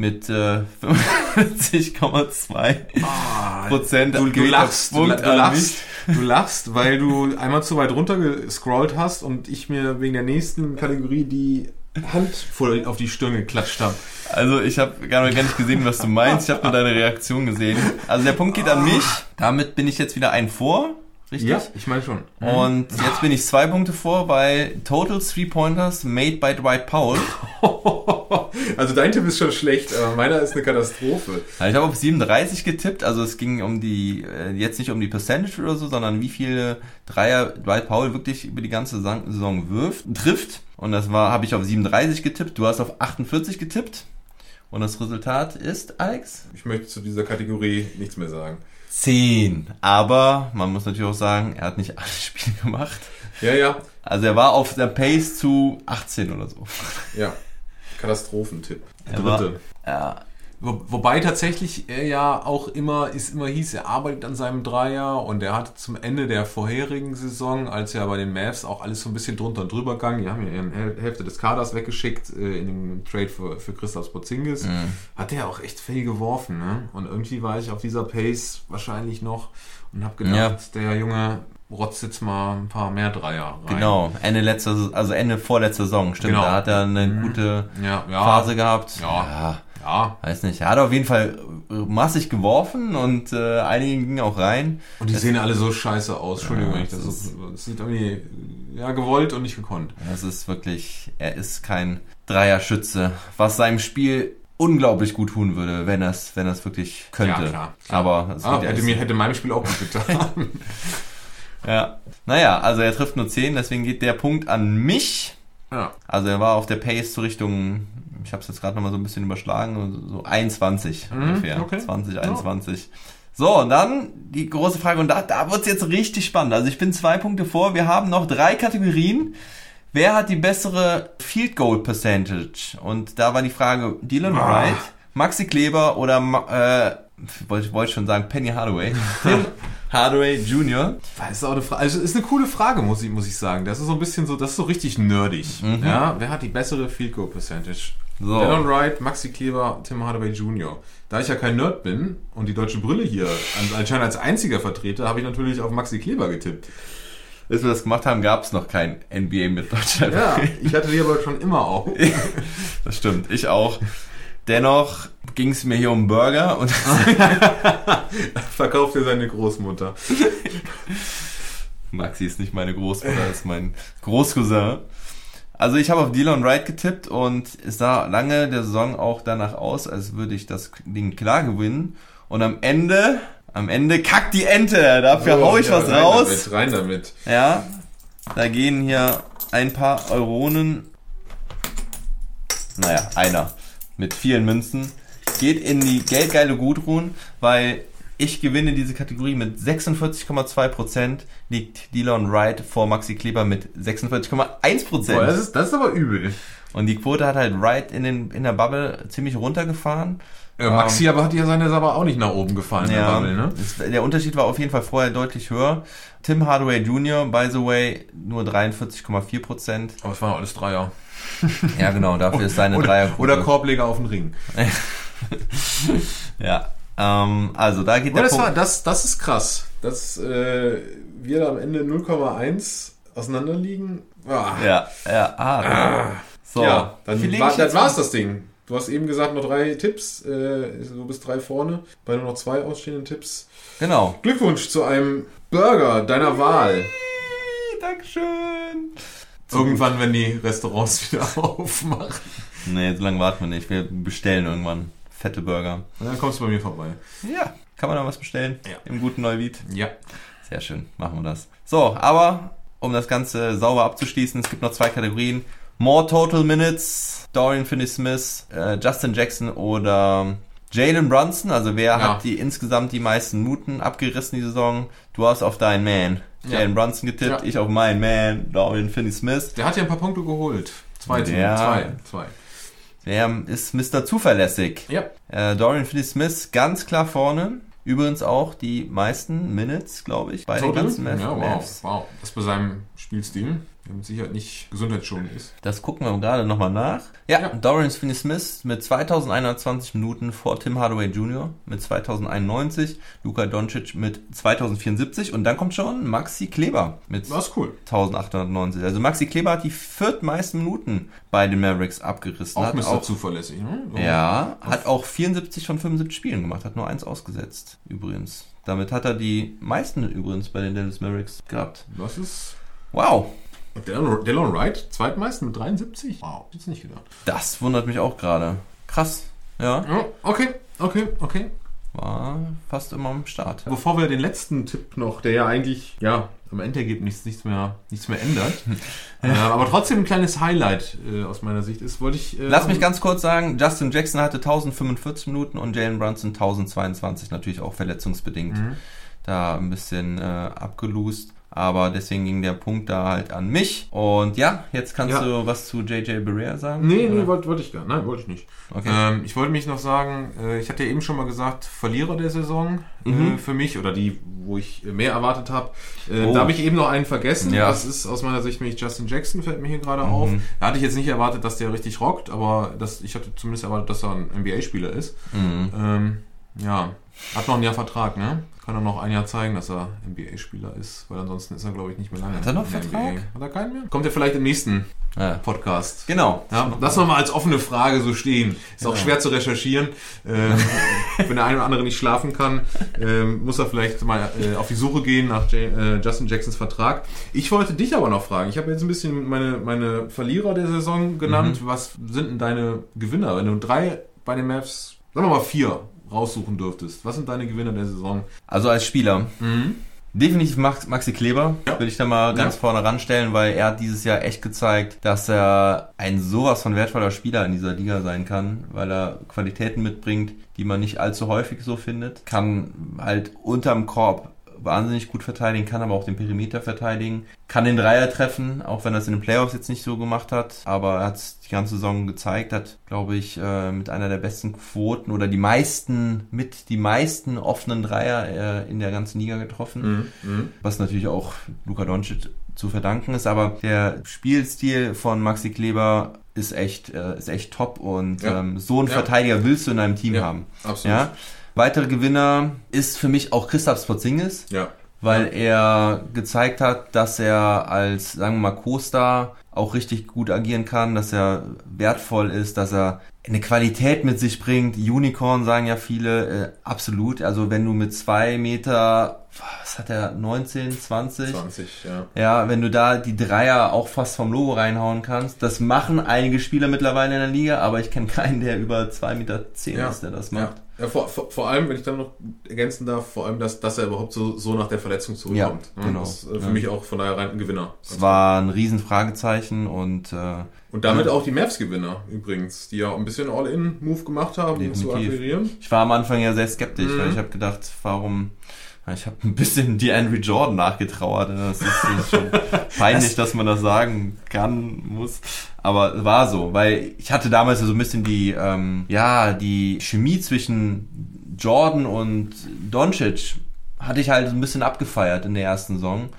mit äh, 45,2 Prozent Ah, Du, du lachst, du, du lachst, du lachst, weil du einmal zu weit runter gescrollt hast und ich mir wegen der nächsten Kategorie die Hand voll auf die Stirn geklatscht habe. Also ich habe gar nicht gesehen, was du meinst, ich habe nur deine Reaktion gesehen. Also der Punkt geht an mich, damit bin ich jetzt wieder ein vor, richtig? ich meine schon. Und jetzt bin ich zwei Punkte vor bei Total Three Pointers made by Dwight Powell. Also dein Tipp ist schon schlecht, aber meiner ist eine Katastrophe. Ja, Ich habe auf 37 getippt, also es ging um die, äh, jetzt nicht um die Percentage oder so, sondern wie viele Dreier Dwight Powell wirklich über die ganze Saison wirft, trifft. Und das war, habe ich auf 37 getippt, du hast auf 48 getippt. Und das Resultat ist, Alex? Ich möchte zu dieser Kategorie nichts mehr sagen. 10. Aber man muss natürlich auch sagen, er hat nicht alle Spiele gemacht. Ja, ja, Also er war auf der Pace zu 18 oder so. ja. Katastrophentipp. Er war- Dritte. Ja, Wo, wobei tatsächlich er ja auch immer, ist immer hieß, er arbeitet an seinem Dreier und er hat zum Ende der vorherigen Saison, als ja bei den Mavs auch alles so ein bisschen drunter und drüber gegangen, die haben ja ihre Häl- Hälfte des Kaders weggeschickt äh, in dem Trade für, für Christoph Porzingis, hat er auch echt viel geworfen. Ne? Und irgendwie war ich auf dieser Pace wahrscheinlich noch und habe gedacht, Ja. der Junge rotzt jetzt mal ein paar mehr Dreier rein. genau. Ende letzter, also Ende vorletzter Saison, stimmt. Genau. Da hat er eine gute Ja, ja. Phase gehabt. Ja. Ja, Weiß nicht. Er hat auf jeden Fall massig geworfen und äh, einige gingen auch rein. Und die sehen alle so scheiße aus. Entschuldigung, Ja, wenn ich das, das so, das sieht irgendwie ja gewollt und nicht gekonnt. Das ist wirklich, er ist kein Dreierschütze, was seinem Spiel unglaublich gut tun würde, wenn er es wenn er's wirklich könnte. Ja, klar. Aber es Ah, hätte mir hätte meinem Spiel auch gut getan. ja. Naja, also er trifft nur 10, deswegen geht der Punkt an mich. ja. Also er war auf der Pace zur Richtung, ich habe es jetzt gerade nochmal so ein bisschen überschlagen, so 21 Mhm, ungefähr. okay. 20, 21. So, und dann die große Frage, und da, da wird's jetzt richtig spannend. Also ich bin zwei Punkte vor, wir haben noch drei Kategorien. Wer hat die bessere Field Goal Percentage? Und da war die Frage Dylan Ah. Wright, Maxi Kleber oder äh, wollte wollte ich schon sagen Penny Hardaway, Tim Hardaway Jr. Das ist auch eine Frage. Also ist eine coole Frage, muss ich, muss ich sagen. Das ist so ein bisschen so, das ist so richtig nerdig. Ja, wer hat die bessere Field Goal Percentage? So. Alan Wright, Maxi Kleber, Tim Hardaway Jr. Da ich ja kein Nerd bin und die deutsche Brille hier an- anscheinend als einziger vertrete, habe ich natürlich auf Maxi Kleber getippt. Als wir das gemacht haben, gab es noch kein NBA mit Deutschland. Ja, ich hatte die aber schon immer auch. Das stimmt, ich auch. Dennoch ging es mir hier um Burger und Verkauft dir seine Großmutter. Maxi ist nicht meine Großmutter, ist mein Großcousin. Also ich habe auf Dylan Wright getippt und es sah lange der Saison auch danach aus, als würde ich das Ding klar gewinnen. Und am Ende, am Ende kackt die Ente. Dafür So, hau ich ja, was rein raus. Damit, rein damit. Ja, da gehen hier ein paar Euronen. Naja, einer mit vielen Münzen. Geht in die geldgeile Gutruhen, weil ich gewinne diese Kategorie mit 46,2%, liegt Dylan Wright vor Maxi Kleber mit 46,1%. Boah, das, ist, das ist aber übel. Und die Quote hat halt Wright in, den, in der Bubble ziemlich runtergefahren. Ja, Maxi aber hat ja seine aber auch nicht nach oben gefallen, der Bubble, ne? der Unterschied war auf jeden Fall vorher deutlich höher. Tim Hardaway Jr., by the way, nur 43,4%. Aber es waren alles Dreier. Ja, genau, dafür ist seine Dreierquote. oder Korbleger auf den Ring. Ja, ähm, also da geht Aber der das, war, Punkt. das, das ist krass. Dass äh, wir da am Ende 0,1 auseinanderliegen. Ah. Ja, ja, ah, so. ja, dann, war, dann war's das Ding. Du hast eben gesagt, noch drei Tipps. Äh, du bist drei vorne. Bei nur noch zwei ausstehenden Tipps. Genau. Glückwunsch zu einem Burger deiner Wahl. Dankeschön. Irgendwann, wenn die Restaurants wieder aufmachen. Nee, so lange warten wir nicht. Wir bestellen irgendwann fette Burger. Und dann kommst du bei mir vorbei. Ja. Kann man da was bestellen? Ja. Im guten Neuwied? Ja. Sehr schön, machen wir das. So, aber um das Ganze sauber abzuschließen, es gibt noch zwei Kategorien. More Total Minutes, Dorian Finney-Smith, äh, Justin Jackson oder Jalen Brunson. Also wer Ja. hat die insgesamt die meisten Minuten abgerissen die Saison? Du hast auf deinen Man, Ja. Jalen Brunson getippt, Ja. ich auf meinen Man, Dorian Finney-Smith. Der hat ja ein paar Punkte geholt. Zwei, Ja. zwei, zwei. Wer ist Mr. Zuverlässig? Ja. Äh, Dorian Finney-Smith ganz klar vorne. Übrigens auch die meisten Minutes, glaube ich, bei den Total? ganzen Mav- ja, wow, Mavs. wow. Das bei seinem Spielstil, der mit Sicherheit nicht gesundheitsschonend ist. Das gucken wir gerade nochmal nach. Ja, Ja. Dorian Finney-Smith mit 2120 Minuten vor Tim Hardaway Jr. mit 2091, Luka Doncic mit 2074 und dann kommt schon Maxi Kleber mit Das ist cool. 1890. Also Maxi Kleber hat die viertmeisten Minuten bei den Mavericks abgerissen. Auch Mr. auch, zuverlässig. Ne? So. ja, hat auch 74 von 75 Spielen gemacht, hat nur eins ausgesetzt, übrigens. Damit hat er die meisten übrigens bei den Dallas Mavericks gehabt. Das ist. Wow, Dylan, Dylan Wright, zweitmeisten mit 73? Wow, jetzt nicht gedacht. das wundert mich auch gerade. Krass, ja. Ja, okay, okay, okay. War fast immer am Start. Bevor wir den letzten Tipp noch, der ja eigentlich, ja, am Endergebnis nichts mehr, nichts mehr ändert. äh, aber trotzdem ein kleines Highlight äh, aus meiner Sicht ist, wollte ich. Äh, Lass mich ganz kurz sagen, Justin Jackson hatte 1045 Minuten und Jalen Brunson 1022, natürlich auch verletzungsbedingt. Mhm. Da ein bisschen äh, abgelost. Aber deswegen ging der Punkt da halt an mich. Und ja, jetzt kannst Ja. du was zu JJ Barrea sagen? Nee, nee, wollte wollte ich gar Nein, wollte ich nicht. Okay. Ähm, ich wollte mich noch sagen, äh, ich hatte ja eben schon mal gesagt, Verlierer der Saison Mhm. äh, für mich oder die, wo ich mehr erwartet habe. Äh, Oh. Da habe ich eben noch einen vergessen. Ja. Das ist aus meiner Sicht nämlich Justin Jackson, fällt mir hier gerade auf. Mhm. Da hatte ich jetzt nicht erwartet, dass der richtig rockt, aber das, ich hatte zumindest erwartet, dass er ein NBA-Spieler ist. Mhm. Ähm, ja, hat noch ein Jahr Vertrag, ne? Kann er noch ein Jahr zeigen, dass er NBA-Spieler ist, weil ansonsten ist er, glaube ich, nicht mehr lange. Hat er noch Vertrag? NBA. Hat er keinen mehr? Kommt er vielleicht im nächsten Ja. Podcast. Genau. Ja, lass mal als offene Frage so stehen. Ist auch Genau. schwer zu recherchieren. Ähm, wenn der eine oder andere nicht schlafen kann, ähm, muss er vielleicht mal äh, auf die Suche gehen nach J äh, Justin Jacksons Vertrag. Ich wollte dich aber noch fragen. Ich habe jetzt ein bisschen meine, meine Verlierer der Saison genannt. Was sind denn deine Gewinner? Wenn du drei bei den Mavs, sagen wir mal vier, raussuchen dürftest. Was sind deine Gewinner der Saison? Also als Spieler. Definitiv Max, Maxi Kleber Ja. würde ich da mal ganz Ja. vorne ranstellen, weil er hat dieses Jahr echt gezeigt, dass er ein sowas von wertvoller Spieler in dieser Liga sein kann, weil er Qualitäten mitbringt, die man nicht allzu häufig so findet. Kann halt unterm Korb wahnsinnig gut verteidigen, kann aber auch den Perimeter verteidigen, kann den Dreier treffen, auch wenn er es in den Playoffs jetzt nicht so gemacht hat, aber er hat es die ganze Saison gezeigt, hat, glaube ich, äh, mit einer der besten Quoten oder die meisten, mit die meisten offenen Dreier äh, in der ganzen Liga getroffen, was natürlich auch Luka Doncic zu verdanken ist, aber der Spielstil von Maxi Kleber ist echt, äh, ist echt top und Ja. ähm, so einen Ja. Verteidiger willst du in deinem Team Ja, haben. absolut. Ja? Weitere Gewinner ist für mich auch Christoph Sporzingis, Ja. weil er gezeigt hat, dass er als, sagen wir mal, Co-Star auch richtig gut agieren kann, dass er wertvoll ist, dass er eine Qualität mit sich bringt. Unicorn sagen ja viele, äh, absolut. Also wenn du mit zwei Meter, was hat er, 19, 20? 20, ja. Ja, wenn du da die Dreier auch fast vom Logo reinhauen kannst. Das machen einige Spieler mittlerweile in der Liga, aber ich kenne keinen, der über zwei Meter zehn Ja. ist, der das macht. Ja, vor, vor, vor allem, wenn ich dann noch ergänzen darf, vor allem, dass, dass er überhaupt so, so nach der Verletzung zurückkommt. Ja, genau. Das ist äh, für Ja. mich auch von daher rein ein Gewinner. Es war ein Riesenfragezeichen und äh, Und damit auch die Mavs-Gewinner übrigens, die ja ein bisschen All-In-Move gemacht haben, um zu akquirieren. Ich war am Anfang ja sehr skeptisch, Mhm. weil ich habe gedacht, warum. Ich habe ein bisschen die Andrew Jordan nachgetrauert. Das ist, das ist schon peinlich, dass man das sagen kann, muss. Aber war so, weil ich hatte damals so ein bisschen die, ähm, ja, die Chemie zwischen Jordan und Doncic hatte ich halt so ein bisschen abgefeiert in der ersten Saison.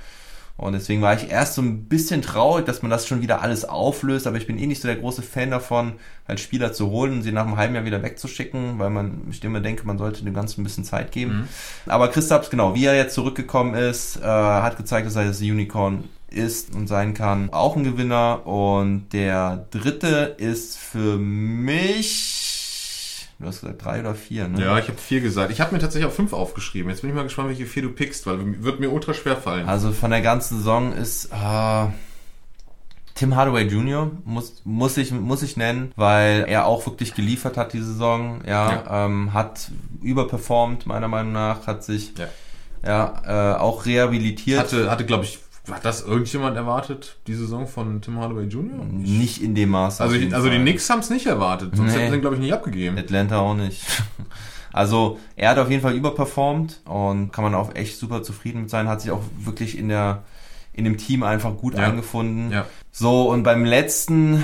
Und deswegen war ich erst so ein bisschen traurig, dass man das schon wieder alles auflöst, aber ich bin eh nicht so der große Fan davon, halt Spieler zu holen und sie nach einem halben Jahr wieder wegzuschicken, weil man, ich immer denke, man sollte dem Ganzen ein bisschen Zeit geben. Aber Christaps, genau, wie er jetzt zurückgekommen ist, äh, hat gezeigt, dass er das Unicorn ist und sein kann. Auch ein Gewinner. Und der dritte ist für mich, du hast gesagt drei oder vier, ne? Ja, ich habe vier gesagt. Ich habe mir tatsächlich auch fünf aufgeschrieben. Jetzt bin ich mal gespannt, welche vier du pickst, weil wird mir ultra schwer fallen. Also von der ganzen Saison ist äh, Tim Hardaway Jr. muss muss ich muss ich nennen, weil er auch wirklich geliefert hat die Saison. Ja, Ähm, hat überperformt meiner Meinung nach, hat sich Ja. ja, äh, auch rehabilitiert. Hatte, hatte glaube ich, hat das irgendjemand erwartet, die Saison von Tim Hardaway Jr.? nicht in dem Maß. Also, ich, also die. Knicks haben es nicht erwartet, sonst Nee. hätten sie ihn, glaube ich, nicht abgegeben. Atlanta auch nicht. Also er hat auf jeden Fall überperformt und kann man auch echt super zufrieden mit sein. Hat sich auch wirklich in der in dem Team einfach gut Ja. eingefunden. Ja. So und beim letzten,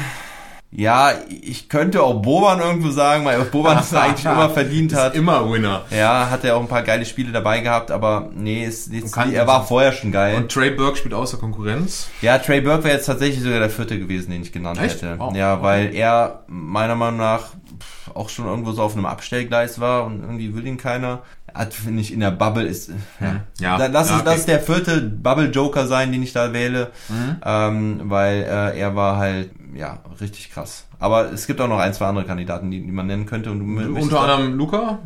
ja, ich könnte auch Boban irgendwo sagen, weil Boban es eigentlich immer verdient Ist hat. immer Winner. Ja, hat er auch ein paar geile Spiele dabei gehabt, aber nee, ist, ist, kann- er war vorher schon geil. Und Trey Burke spielt außer Konkurrenz. Ja, Trey Burke wäre jetzt tatsächlich sogar der vierte gewesen, den ich genannt Echt? hätte. Wow. Ja, weil er meiner Meinung nach auch schon irgendwo so auf einem Abstellgleis war und irgendwie will ihn keiner. Hat, finde ich, in der Bubble ist, äh, ja. Mhm. Ja. Da- Lass, Ja, lass okay. es der vierte Bubble-Joker sein, den ich da wähle, Mhm. ähm, weil äh, er war halt, ja, richtig krass. Aber es gibt auch noch ein, zwei andere Kandidaten, die, die man nennen könnte. Und Unter anderem Luca.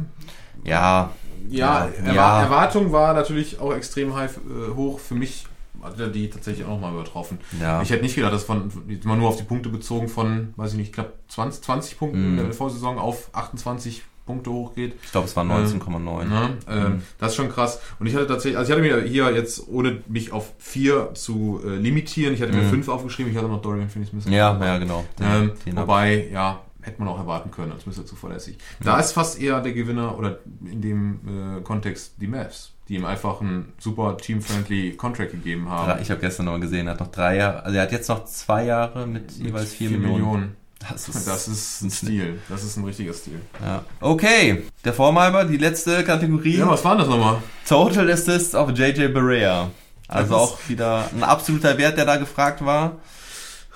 Ja, Ja, Ja, ja. Erwartung war natürlich auch extrem high, äh, hoch. Für mich hat er die tatsächlich auch nochmal übertroffen. Ja. Ich hätte nicht gedacht, dass von, mal nur auf die Punkte bezogen von, weiß ich nicht, knapp 20, 20 Punkten Mhm. in der Vorsaison auf 28 Punkte hochgeht. Ich glaube, es war 19,9. Ne? Ähm, das ist schon krass. Und ich hatte tatsächlich, also ich hatte mir hier jetzt, ohne mich auf vier zu äh, limitieren, ich hatte mir Mhm. fünf aufgeschrieben, ich hatte noch Dorian Finney-Smith. Ja, ja, genau. Ähm, hab- wobei, ja, hätte man auch erwarten können, als müsste er zuverlässig. Da ist fast eher der Gewinner oder in dem äh, Kontext die Mavs, die ihm einfach einen super team-friendly Contract gegeben haben. ich habe gestern noch gesehen, er hat noch drei Jahre, also er hat jetzt noch zwei Jahre mit, jeweils vier, Millionen. Das ist, Das ist ein Stil. Das ist ein richtiger Stil. Ja. Okay, der Vormalber, die letzte Kategorie. Ja, was war das nochmal? Total Assists auf JJ Barea. Also auch wieder ein absoluter Wert, der da gefragt war.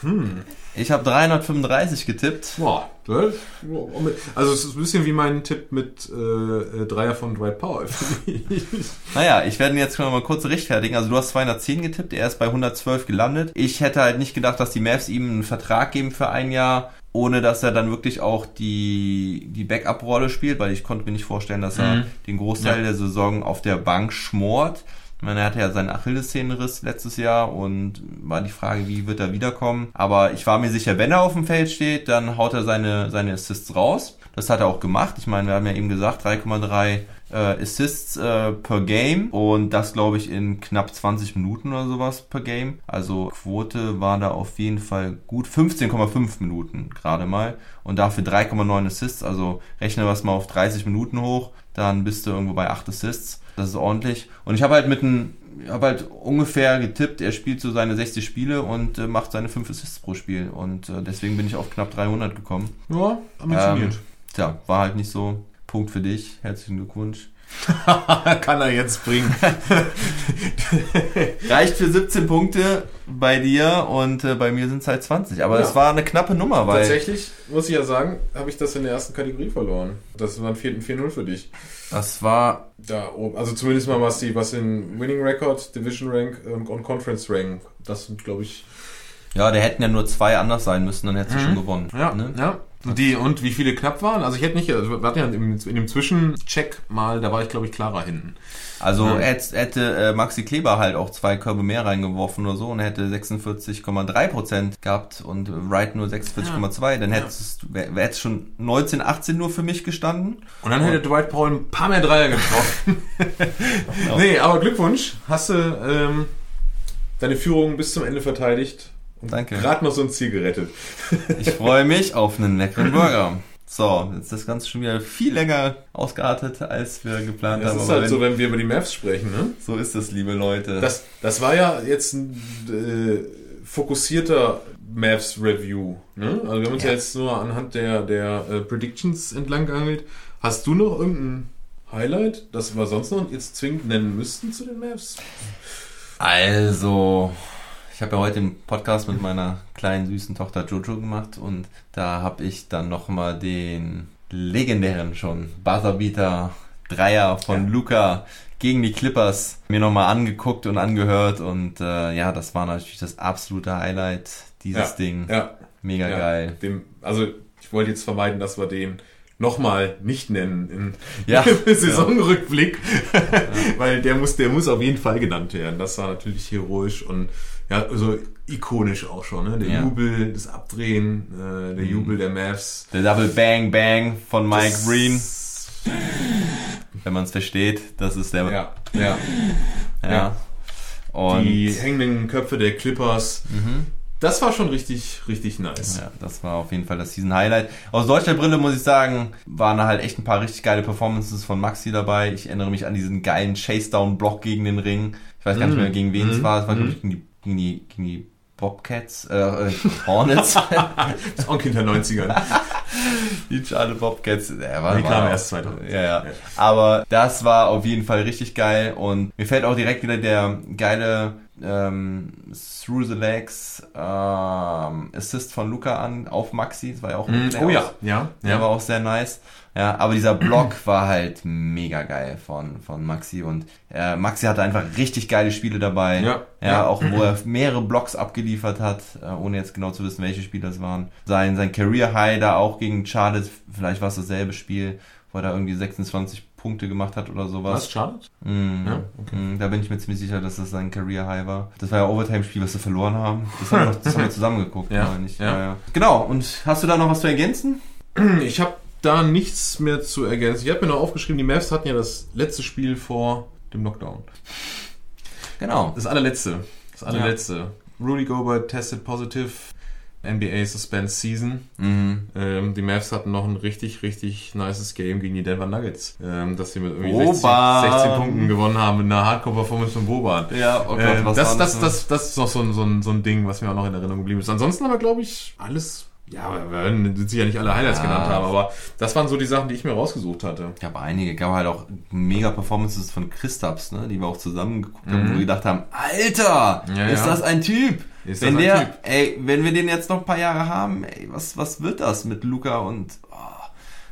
Hm. Ich habe 335 getippt. Boah, das, also es ist ein bisschen wie mein Tipp mit äh, äh, Dreier von Dwight Powell. Naja, ich werde ihn jetzt mal kurz rechtfertigen. Also du hast 210 getippt, er ist bei 112 gelandet. Ich hätte halt nicht gedacht, dass die Mavs ihm einen Vertrag geben für ein Jahr, ohne dass er dann wirklich auch die, die Backup-Rolle spielt, weil ich konnte mir nicht vorstellen, dass er Mhm. den Großteil Ja. der Saison auf der Bank schmort. Ich meine, er hatte ja seinen Achillessehnenriss letztes Jahr und war die Frage, wie wird er wiederkommen. Aber ich war mir sicher, wenn er auf dem Feld steht, dann haut er seine, seine Assists raus. Das hat er auch gemacht. Ich meine, wir haben ja eben gesagt, 3,3 äh, Assists äh, per Game und das glaube ich in knapp 20 Minuten oder sowas per Game. Also Quote war da auf jeden Fall gut. 15,5 Minuten gerade mal und dafür 3,9 Assists. Also rechne was mal auf 30 Minuten hoch, dann bist du irgendwo bei 8 Assists. Das ist ordentlich. Und ich habe halt mit einem ich habe halt ungefähr getippt, er spielt so seine 60 Spiele und äh, macht seine 5 Assists pro Spiel. Und äh, deswegen bin ich auf knapp 300 gekommen. ja, ambitioniert. Ähm, tja, war halt nicht so. Punkt für dich. Herzlichen Glückwunsch. Kann er jetzt bringen. Reicht für 17 Punkte bei dir und äh, bei mir sind es halt 20. Aber Ja. es war eine knappe Nummer, weil Tatsächlich, muss ich ja sagen, habe ich das in der ersten Kategorie verloren. Das war ein 4-0 für dich. das war. Da oben, also zumindest mal was die, was in Winning Record, Division Rank und, und Conference Rank, das sind glaube ich. Ja, der hätten ja nur zwei anders sein müssen, dann hättest du Mhm. schon gewonnen. Ne? ja. Und Die, und wie viele knapp waren? Also ich hätte nicht, also wir hatten ja in dem Zwischencheck mal, da war ich glaube ich klarer hinten. Also Ja. hätte, hätte äh, Maxi Kleber halt auch zwei Körbe mehr reingeworfen oder so und hätte 46,3% gehabt und Wright nur 46,2. Dann hättest du wär, wär schon 19, 18 nur für mich gestanden. Und dann hätte Dwight Powell ein paar mehr Dreier getroffen. Nee, aber Glückwunsch. Hast du ähm, deine Führung bis zum Ende verteidigt und Danke. gerade noch so ein Ziel gerettet. Ich freue mich auf einen leckeren Burger. So, jetzt ist das Ganze schon wieder viel länger ausgeartet, als wir geplant Das haben. ist aber halt wenn, so, wenn wir über die Mavs sprechen, ne? so ist es, liebe Leute. Das, das war ja jetzt ein äh, fokussierter Mavs-Review. Ne? Also wir haben uns ja. Ja. jetzt nur anhand der, der äh, Predictions entlang geangelt. Hast du noch irgendein Highlight, das wir sonst noch jetzt zwingend nennen müssten zu den Mavs? Also, ich habe ja heute den Podcast mit meiner kleinen süßen Tochter Jojo gemacht und da habe ich dann nochmal den legendären schon Buzzerbeater Dreier von Ja. Luca gegen die Clippers mir nochmal angeguckt und angehört und äh, ja, das war natürlich das absolute Highlight dieses Ja, Ding. Ja, Mega ja. geil. Dem, also ich wollte jetzt vermeiden, dass wir den nochmal nicht nennen im Ja. Saisonrückblick, weil der muss, der muss auf jeden Fall genannt werden. Das war natürlich heroisch und ja, also ikonisch auch schon. Ne? Der Ja. Jubel, das Abdrehen, äh, der Mhm. Jubel der Mavs. Der Double Bang Bang von Mike Das- Green, wenn man es versteht, das ist der. Ja, ja. ja. ja. Und Die hängenden Köpfe der Clippers. mhm. Das war schon richtig, richtig nice. Ja, das war auf jeden Fall das Season Highlight. Aus deutscher Brille muss ich sagen, waren da halt echt ein paar richtig geile Performances von Maxi dabei. Ich erinnere mich an diesen geilen Chase-Down-Block gegen den Ring. Ich weiß gar nicht Mm. mehr, gegen wen es Mm. war. Es war, glaube ich, gegen die, gegen die, gegen die Bobcats, äh, äh, Hornets. Das ist auch der 90er. die Charlotte Bobcats. Der war, Die war kamen auch- erst 2000. Ja, ja. Ja. Aber das war auf jeden Fall richtig geil. Und mir fällt auch direkt wieder der geile ähm, Through the Legs ähm, Assist von Luca an auf Maxi. Das war ja auch im Mhm. Playoffs. Oh ja, ja. Der war auch sehr nice. Ja, aber dieser Block war halt mega geil von, von Maxi und äh, Maxi hatte einfach richtig geile Spiele dabei. Ja. ja, Ja. auch wo er mehrere Blocks abgeliefert hat, äh, ohne jetzt genau zu wissen, welche Spiele das waren. Sein, sein Career High da auch gegen Charlotte, vielleicht war es dasselbe Spiel, wo er da irgendwie 26 Punkte gemacht hat oder sowas. Was, Charlotte? Mm, Ja, okay. mm, Da bin ich mir ziemlich sicher, dass das sein Career High war. Das war ja Overtime-Spiel, was sie verloren haben. Das haben wir, das haben wir zusammen geguckt. Ja, meine ich. ja. Genau, und hast du da noch was zu ergänzen? Ich habe da nichts mehr zu ergänzen. Ich habe mir noch aufgeschrieben, die Mavs hatten ja das letzte Spiel vor dem Lockdown. Genau. Das allerletzte. Das allerletzte. Rudy Gobert tested positive. NBA Suspense Season. Mhm. Ähm, die Mavs hatten noch ein richtig, richtig nices Game gegen die Denver Nuggets. Ähm, dass sie mit irgendwie Boban. 16, 16 Punkten gewonnen haben mit einer Hardcore-Performance von Boban. Ja, oh Gott, Ähm, das, das? das, das ist noch so ein, so, ein, so ein Ding, was mir auch noch in Erinnerung geblieben ist. Ansonsten aber, glaube ich, alles. Ja, wir werden sicher nicht alle Highlights Ja. genannt haben, aber das waren so die Sachen, die ich mir rausgesucht hatte. Ich habe einige, gab halt auch mega Performances von Christaps, ne, die wir auch zusammen geguckt haben, wo wir gedacht haben, Alter, Mhm. Ja, ist ja. das ein Typ? Ist wenn das ein der, Typ? ey, wenn wir den jetzt noch ein paar Jahre haben, ey, was, was wird das mit Luca und, oh,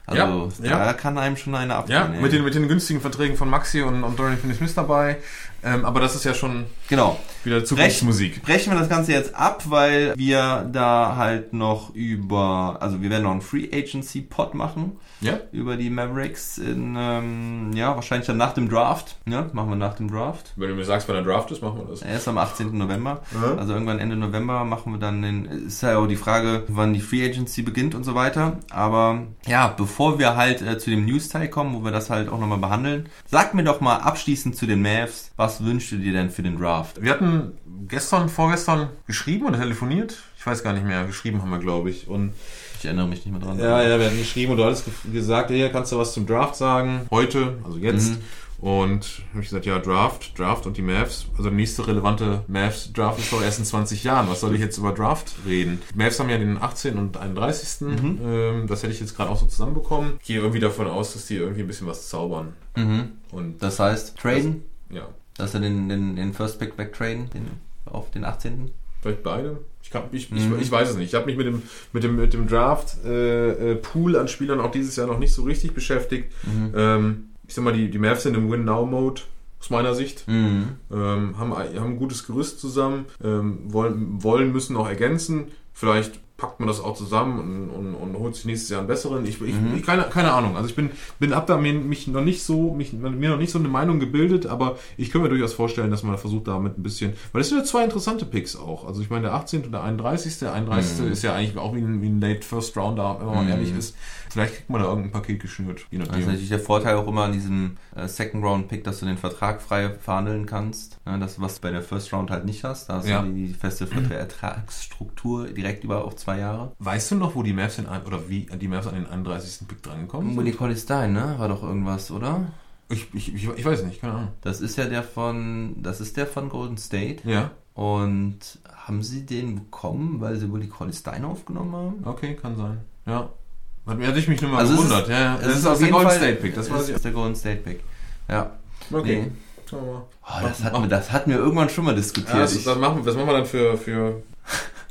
also, Ja, da ja. kann einem schon eine abgehen. Ja, mit den, mit den günstigen Verträgen von Maxi und, und Dorian Finney-Smith dabei. Ähm, aber das ist ja schon genau. wieder Zukunftsmusik. Brechen wir das Ganze jetzt ab, weil wir da halt noch über, also wir werden noch einen Free Agency Pod machen Ja? über die Mavericks in, ähm, ja, wahrscheinlich dann nach dem Draft, ne, machen wir nach dem Draft. Wenn du mir sagst, wann der Draft ist, machen wir das. Erst am 18. November. Ja. Also irgendwann Ende November machen wir dann den. Ist ja auch die Frage, wann die Free Agency beginnt und so weiter. Aber ja, bevor wir halt äh, zu dem News-Teil kommen, wo wir das halt auch nochmal behandeln, sag mir doch mal abschließend zu den Mavs, was wünschst du dir denn für den Draft? Wir hatten gestern, vorgestern geschrieben oder telefoniert. Ich weiß gar nicht mehr. Geschrieben haben wir, glaube ich. Und Ich erinnere mich nicht mehr dran. Ja, ja, wir hatten geschrieben und du hattest ge- gesagt, hier kannst du was zum Draft sagen. Heute, also jetzt. Mhm. Und habe ich gesagt, ja, Draft, Draft und die Mavs. Also der nächste relevante Mavs-Draft ist doch erst in 20 Jahren. Was soll ich jetzt über Draft reden? Die Mavs haben ja den 18. und 31. Mhm. Ähm, das hätte ich jetzt gerade auch so zusammenbekommen. Ich gehe irgendwie davon aus, dass die irgendwie ein bisschen was zaubern. Mhm. Und Das heißt, traden, ja, dass er den, den, den First Pick wegtraden, den, auf den 18. Vielleicht beide? Ich, kann, ich, Mhm. ich, ich weiß es nicht. Ich habe mich mit dem, mit dem, mit dem Draft-Pool an Spielern auch dieses Jahr noch nicht so richtig beschäftigt. Mhm. Ähm, ich sag mal, die, die Mavs sind im Win-Now-Mode, aus meiner Sicht. Mhm. Ähm, haben, ein- haben ein gutes Gerüst zusammen, ähm, wollen, wollen, müssen auch ergänzen. Vielleicht packt man das auch zusammen und, und, und holt sich nächstes Jahr einen besseren. Ich, ich, Mhm. ich keine, keine Ahnung. Also ich bin, bin ab da mir, mich noch nicht so, mich, mir noch nicht so eine Meinung gebildet, aber ich könnte mir durchaus vorstellen, dass man versucht damit ein bisschen, weil das sind ja zwei interessante Picks auch. Also ich meine, der 18. und der 31. Der 31. ist ja eigentlich auch wie ein, wie ein Late First Rounder, wenn man Mhm. ehrlich ist. Vielleicht kriegt man da irgendein Paket geschnürt, je Das ist nachdem. natürlich der Vorteil auch immer an diesem äh, Second Round Pick, dass du den Vertrag frei verhandeln kannst. Ja, das, was du bei der First Round halt nicht hast. Da hast Ja. du die, die feste Vertragsstruktur direkt über auf zwei Jahre. Weißt du noch, wo die Mavs in, oder wie die Mavs an den 31. Pick drangekommen sind? Colley Stein, ne? War doch irgendwas, oder? Ich, ich, ich, ich weiß nicht, keine Ahnung. Das ist ja der von, das ist der von Golden State. Ja, Und haben sie den bekommen, weil sie Willie Colley Stein aufgenommen haben? okay, kann sein. Ja. Hat, ich mich nur mal Also gewundert. ist- ja, ja. Das ist aus auf der Golden Fall- State Pick, das weiß ich. ist der Golden State Pick. Ja. Okay. Nee. Oh, das, hatten wir, das hatten wir irgendwann schon mal diskutiert. Ja, das, das, machen, das machen wir dann für, für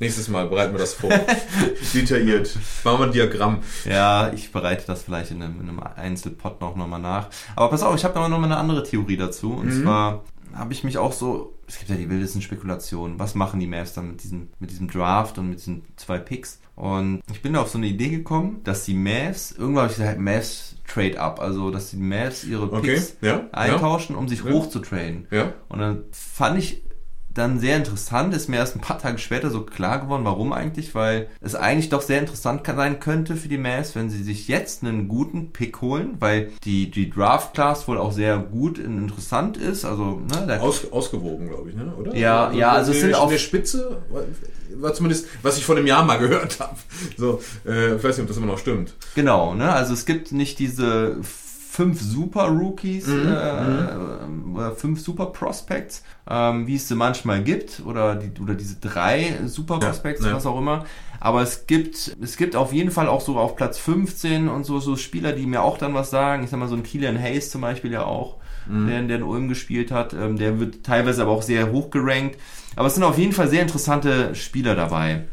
nächstes Mal. Bereiten wir das vor. Detailliert. Machen wir ein Diagramm. Ja, ich bereite das vielleicht in einem, in einem Einzelpod noch nochmal nach. Aber pass auf, ich habe noch mal eine andere Theorie dazu. Und Mhm. zwar habe ich mich auch so, es gibt ja die wildesten Spekulationen, was machen die Mavs dann mit diesem, mit diesem Draft und mit diesen zwei Picks? Und ich bin da auf so eine Idee gekommen, dass die Mavs, irgendwann habe ich gesagt, Mavs trade up, also dass die Mavs ihre Okay, Picks ja, eintauschen, um sich Ja. hoch zu traden. Ja. Und dann fand ich dann sehr interessant, ist mir erst ein paar Tage später so klar geworden, warum eigentlich, weil es eigentlich doch sehr interessant sein könnte für die Mavs, wenn sie sich jetzt einen guten Pick holen, weil die, die Draft Class wohl auch sehr gut und interessant ist, also ne, Aus, ausgewogen, glaube ich, ne? oder? Ja, ja, also es sind in auf- der Spitze, war, war zumindest, was ich vor einem Jahr mal gehört habe. So, äh, ich weiß nicht, ob das immer noch stimmt. Genau, ne? Also es gibt nicht diese fünf Super Rookies, Mhm, äh, oder fünf Super Prospects, ähm, wie es sie manchmal gibt, oder die, oder diese drei Super Prospects, ja. was auch immer. Aber es gibt, es gibt auf jeden Fall auch so auf Platz 15 und so, so Spieler, die mir auch dann was sagen. Ich sag mal, so ein Kilian Hayes zum Beispiel ja auch, Mhm. der, der in Ulm gespielt hat. Ähm, der wird teilweise aber auch sehr hoch gerankt. Aber es sind auf jeden Fall sehr interessante Spieler dabei.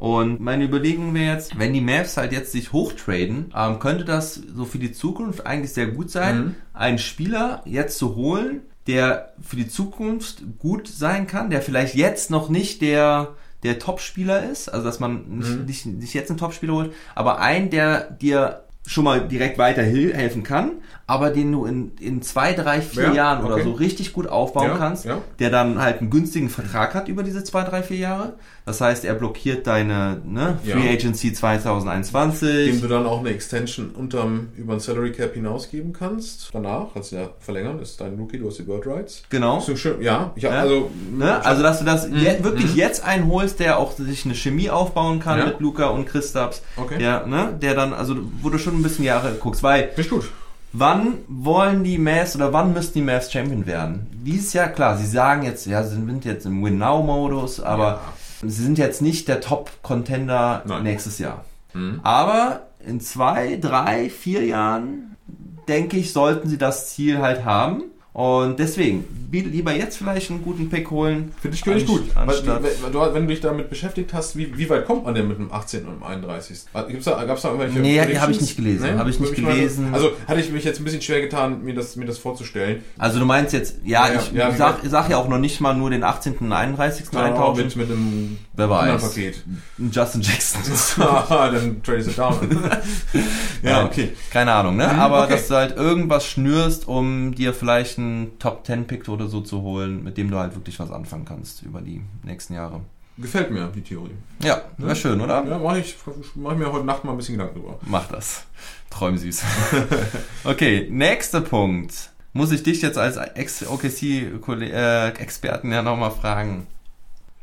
Und meine Überlegung wäre jetzt, wenn die Mavs halt jetzt sich hochtraden, ähm, könnte das so für die Zukunft eigentlich sehr gut sein, Mhm. einen Spieler jetzt zu holen, der für die Zukunft gut sein kann, der vielleicht jetzt noch nicht der der Top-Spieler ist, also dass man nicht, Mhm. nicht, nicht jetzt einen Top-Spieler holt, aber einen, der dir schon mal direkt weiterhelfen kann, aber den du in, in zwei, drei, vier Ja, Jahren oder okay. so richtig gut aufbauen Ja, kannst, ja. der dann halt einen günstigen Vertrag hat über diese zwei, drei, vier Jahre. Das heißt, er blockiert deine ne. Free Agency 2021. Dem du dann auch eine Extension unterm, über den Salary Cap hinausgeben kannst. Danach, kannst du ja verlängern, ist dein Rookie, du hast die Bird Rights. genau. So schön, ja, ich also, Ne? Also, dass du das Mhm. je, wirklich jetzt einholst, der auch sich eine Chemie aufbauen kann mit Luca und Christaps. Okay. Der, ne? der dann, also, wo du schon ein bisschen Jahre guckst, weil Finde ich gut. Wann wollen die Mavs oder wann müssen die Mavs Champion werden? Dieses Jahr, klar, sie sagen jetzt, ja, sie sind jetzt im Win-Now-Modus, aber sie sind jetzt nicht der Top-Contender nächstes Jahr. Mhm. Aber in zwei, drei, vier Jahren, denke ich, sollten sie das Ziel halt haben. Und deswegen, lieber jetzt vielleicht einen guten Pick holen. Finde ich, anst- gut. Weil, Anstatt, wenn, du, wenn du dich damit beschäftigt hast, wie, wie weit kommt man denn mit dem 18. und dem 31.? Gibt's da, gab's da irgendwelche Nee, Predictions? hab ich nicht gelesen. Hab ich nicht gelesen. Also hatte ich mich jetzt ein bisschen schwer getan, mir das, mir das vorzustellen. also du meinst jetzt, ja, Ja, ich ja, sag, sag ja auch noch nicht mal nur den 18. und 31. Sondern auch eintauschen. mit, mit einem Wer weiß. Paket. Justin Jackson. Haha, dann trade it down. ja, okay. Keine Ahnung, ne? Mhm, Aber okay. dass du halt irgendwas schnürst, um dir vielleicht einen Top 10 Pick oder so zu holen, mit dem du halt wirklich was anfangen kannst über die nächsten Jahre. Gefällt mir die Theorie. Ja, wäre schön, oder? Ja, mache ich, mach ich mir heute Nacht mal ein bisschen Gedanken drüber. Mach das. Träumsüß. okay, nächster Punkt. Muss ich dich jetzt als Ex-OKC-Experten ja nochmal fragen.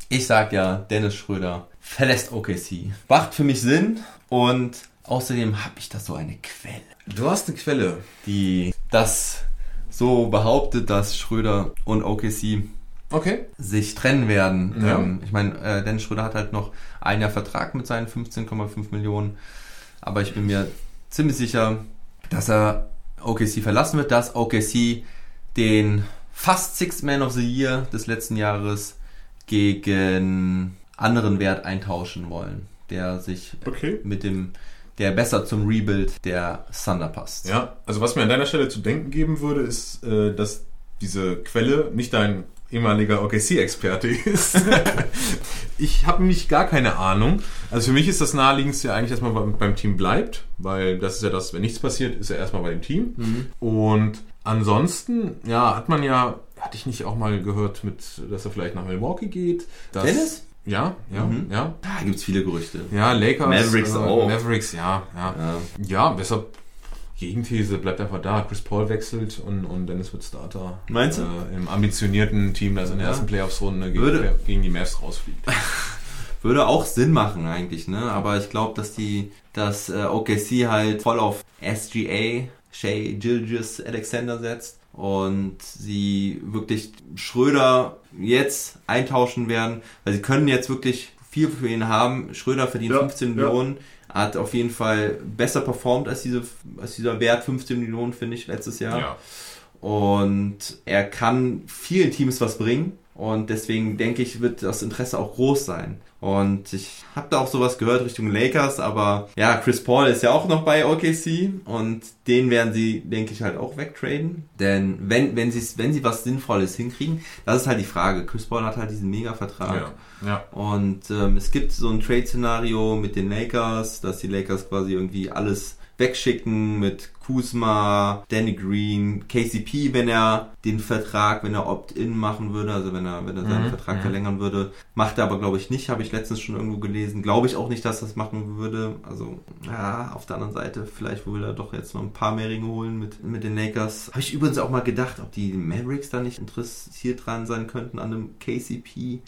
Ich sag ja, Dennis Schröder verlässt OKC. Macht für mich Sinn und außerdem habe ich da so eine Quelle. Du hast eine Quelle. die das so behauptet, dass Schröder und OKC Okay. sich trennen werden. Ja. Ähm, ich meine, äh, Dennis Schröder hat halt noch ein Jahr Vertrag mit seinen 15,5 Millionen, aber ich bin mir ziemlich sicher, dass er OKC verlassen wird, dass OKC den fast Sixth Man of the Year des letzten Jahres gegen anderen Wert eintauschen wollen, der sich Okay. mit dem, der besser zum Rebuild der Thunder passt. Ja, also was mir an deiner Stelle zu denken geben würde, ist, äh, dass diese Quelle nicht dein ehemaliger OKC-Experte ist. ich habe nämlich gar keine Ahnung. Also für mich ist das naheliegendste ja eigentlich, dass man beim, beim Team bleibt, weil das ist ja das, wenn nichts passiert, ist er erstmal bei dem Team. Und ansonsten, ja, hat man ja, hatte ich nicht auch mal gehört, mit, dass er vielleicht nach Milwaukee geht. Dennis? Ja, ja, Mhm. ja. Da gibt's viele Gerüchte. Ja, Lakers. Mavericks äh, auch. Mavericks, ja, ja. Ja. Ja, deshalb Gegenthese bleibt einfach da. Chris Paul wechselt und, und Dennis wird Starter. Meinst du? Äh, Im ambitionierten Team, das in der Ja. ersten Playoffs-Runde gegen, gegen die Mavs rausfliegt. Würde auch Sinn machen eigentlich, ne? Aber ich glaube, dass die, dass äh, OKC halt voll auf SGA, Shea Gilgis Alexander setzt und sie wirklich Schröder jetzt eintauschen werden, weil sie können jetzt wirklich viel für ihn haben. Schröder verdient Ja, 15 ja. Millionen, hat auf jeden Fall besser performt als, diese, als dieser Wert 15 Millionen, finde ich, letztes Jahr. Und er kann vielen Teams was bringen. Und deswegen denke ich, wird das Interesse auch groß sein. Und ich habe da auch sowas gehört Richtung Lakers, aber ja, Chris Paul ist ja auch noch bei OKC und den werden sie, denke ich, halt auch wegtraden. Denn wenn, wenn, sie, wenn sie was Sinnvolles hinkriegen, das ist halt die Frage. Chris Paul hat halt diesen Mega-Vertrag. Ja, ja. Und ähm, es gibt so ein Trade-Szenario mit den Lakers, dass die Lakers quasi irgendwie alles wegschicken mit Kuzma, Danny Green, KCP, wenn er den Vertrag, wenn er Opt-in machen würde, also wenn er, wenn er seinen Mhm, Vertrag mhm. verlängern würde. Macht er aber, glaube ich, nicht, habe ich letztens schon irgendwo gelesen. Glaube ich auch nicht, dass er das machen würde. Also, ja, auf der anderen Seite, vielleicht will er doch jetzt noch ein paar mehr Ringe holen mit, mit den Lakers. Habe ich übrigens auch mal gedacht, ob die Mavericks da nicht interessiert dran sein könnten an einem KCP.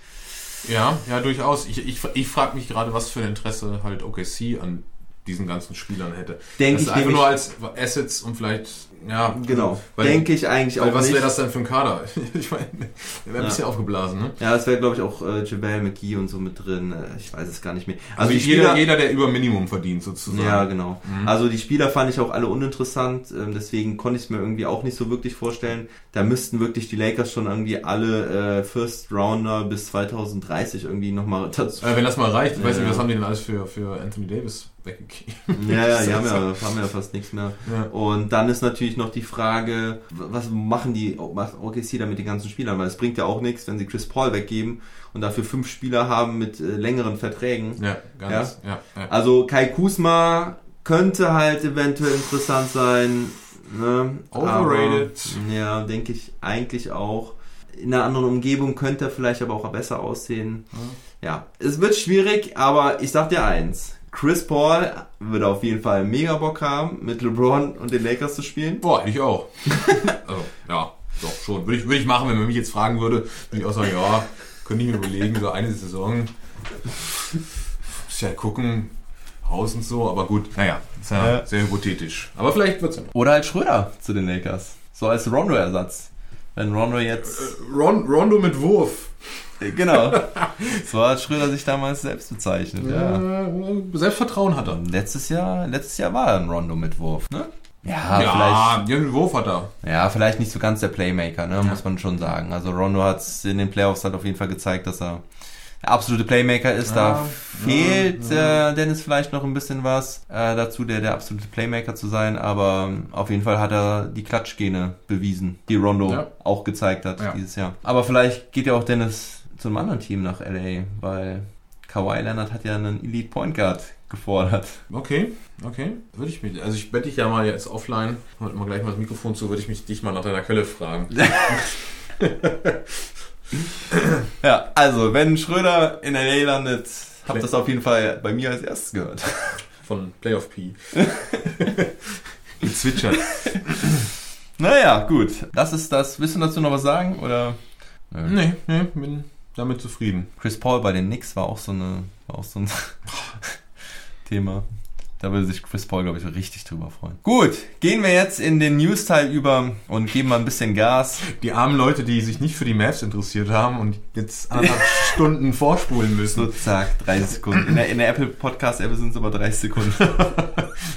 Ja, ja, durchaus. Ich, ich, ich frage mich gerade, was für ein Interesse halt OKC an diesen ganzen Spielern hätte. Denke das ich ist einfach nur als Assets und vielleicht, ja. Genau, denke ich eigentlich weil auch was nicht. wäre das denn für ein Kader? Ich meine, der wäre ein Ja. bisschen aufgeblasen, ne? Ja, es wäre, glaube ich, auch äh, JaVale McGee und so mit drin. Äh, ich weiß es gar nicht mehr. Also, die jeder, jeder, der über Minimum verdient, sozusagen. Ja, genau. Mhm. Also die Spieler fand ich auch alle uninteressant, ähm, deswegen konnte ich es mir irgendwie auch nicht so wirklich vorstellen. Da müssten wirklich die Lakers schon irgendwie alle äh, First Rounder bis 2030 irgendwie nochmal dazu. Äh, wenn das mal reicht, ich weiß nicht, was haben die denn alles für, für Anthony Davis weggegeben? Ja, ja, die haben ja, haben ja fast nichts mehr. Ja. Und dann ist natürlich noch die Frage, was machen die macht OKC da mit den ganzen Spielern? Weil es bringt ja auch nichts, wenn sie Chris Paul weggeben und dafür fünf Spieler haben mit äh, längeren Verträgen. Ja, ganz, ja, ja. Also Kai Kusma könnte halt eventuell interessant sein. Ne? Overrated. Aber, ja, denke ich eigentlich auch. In einer anderen Umgebung könnte er vielleicht aber auch besser aussehen. Ja, es wird schwierig, aber ich sag dir eins. Chris Paul würde auf jeden Fall mega Bock haben, mit LeBron und den Lakers zu spielen. Boah, ich auch. also, ja, doch schon. Würde ich, würde ich machen, wenn man mich jetzt fragen würde, würde ich auch sagen, ja, könnte ich mir überlegen, so eine Saison. Muss ja gucken, Haus und so, aber gut, naja, ist ja, Ja. sehr hypothetisch. Aber vielleicht wird's ja noch. Oder halt Schröder zu den Lakers. So als Rondo-Ersatz. Wenn Rondo jetzt. Ron, Rondo mit Wurf. Äh, Genau. so hat Schröder sich damals selbst bezeichnet, ja. Äh, Selbstvertrauen hat er. Letztes Jahr, letztes Jahr war er ein Rondo-Mitwurf, ne? Ja, Ja, ja, einen Wurf hat er. vielleicht, ja, vielleicht nicht so ganz der Playmaker, ne? Muss man schon sagen. Also Rondo hat in den Playoffs halt auf jeden Fall gezeigt, dass er der absolute Playmaker ist. da Ja, fehlt Äh, Dennis vielleicht noch ein bisschen was äh, dazu, der der absolute Playmaker zu sein. Aber auf jeden Fall hat er die Klatschgene bewiesen, die Rondo Ja. auch gezeigt hat Ja. dieses Jahr. Aber vielleicht geht ja auch Dennis zu einem anderen Team nach LA, weil Kawhi Leonard hat ja einen Elite Point Guard gefordert. Okay, okay. Würde ich mich, also ich werde dich ja mal jetzt offline, heute mal gleich mal das Mikrofon zu, würde ich mich dich mal nach deiner Quelle fragen. Ja, also wenn Schröder in LA landet, habt Play- das auf jeden Fall bei mir als erstes gehört. Von Playoff P. Gezwitschert. Naja, gut. Das ist das. Willst du dazu noch was sagen? Oder? Nee, nee, bin damit zufrieden. Chris Paul bei den Knicks war auch so eine, auch so ein Thema. Da würde sich Chris Paul, glaube ich, richtig drüber freuen. Gut, gehen wir jetzt in den News-Teil über und geben mal ein bisschen Gas. Die armen Leute, die sich nicht für die Mavs interessiert haben und jetzt anderthalb Stunden vorspulen So, müssen. zack, 30 Sekunden. In der, in der Apple Podcast-App sind es aber 30 Sekunden.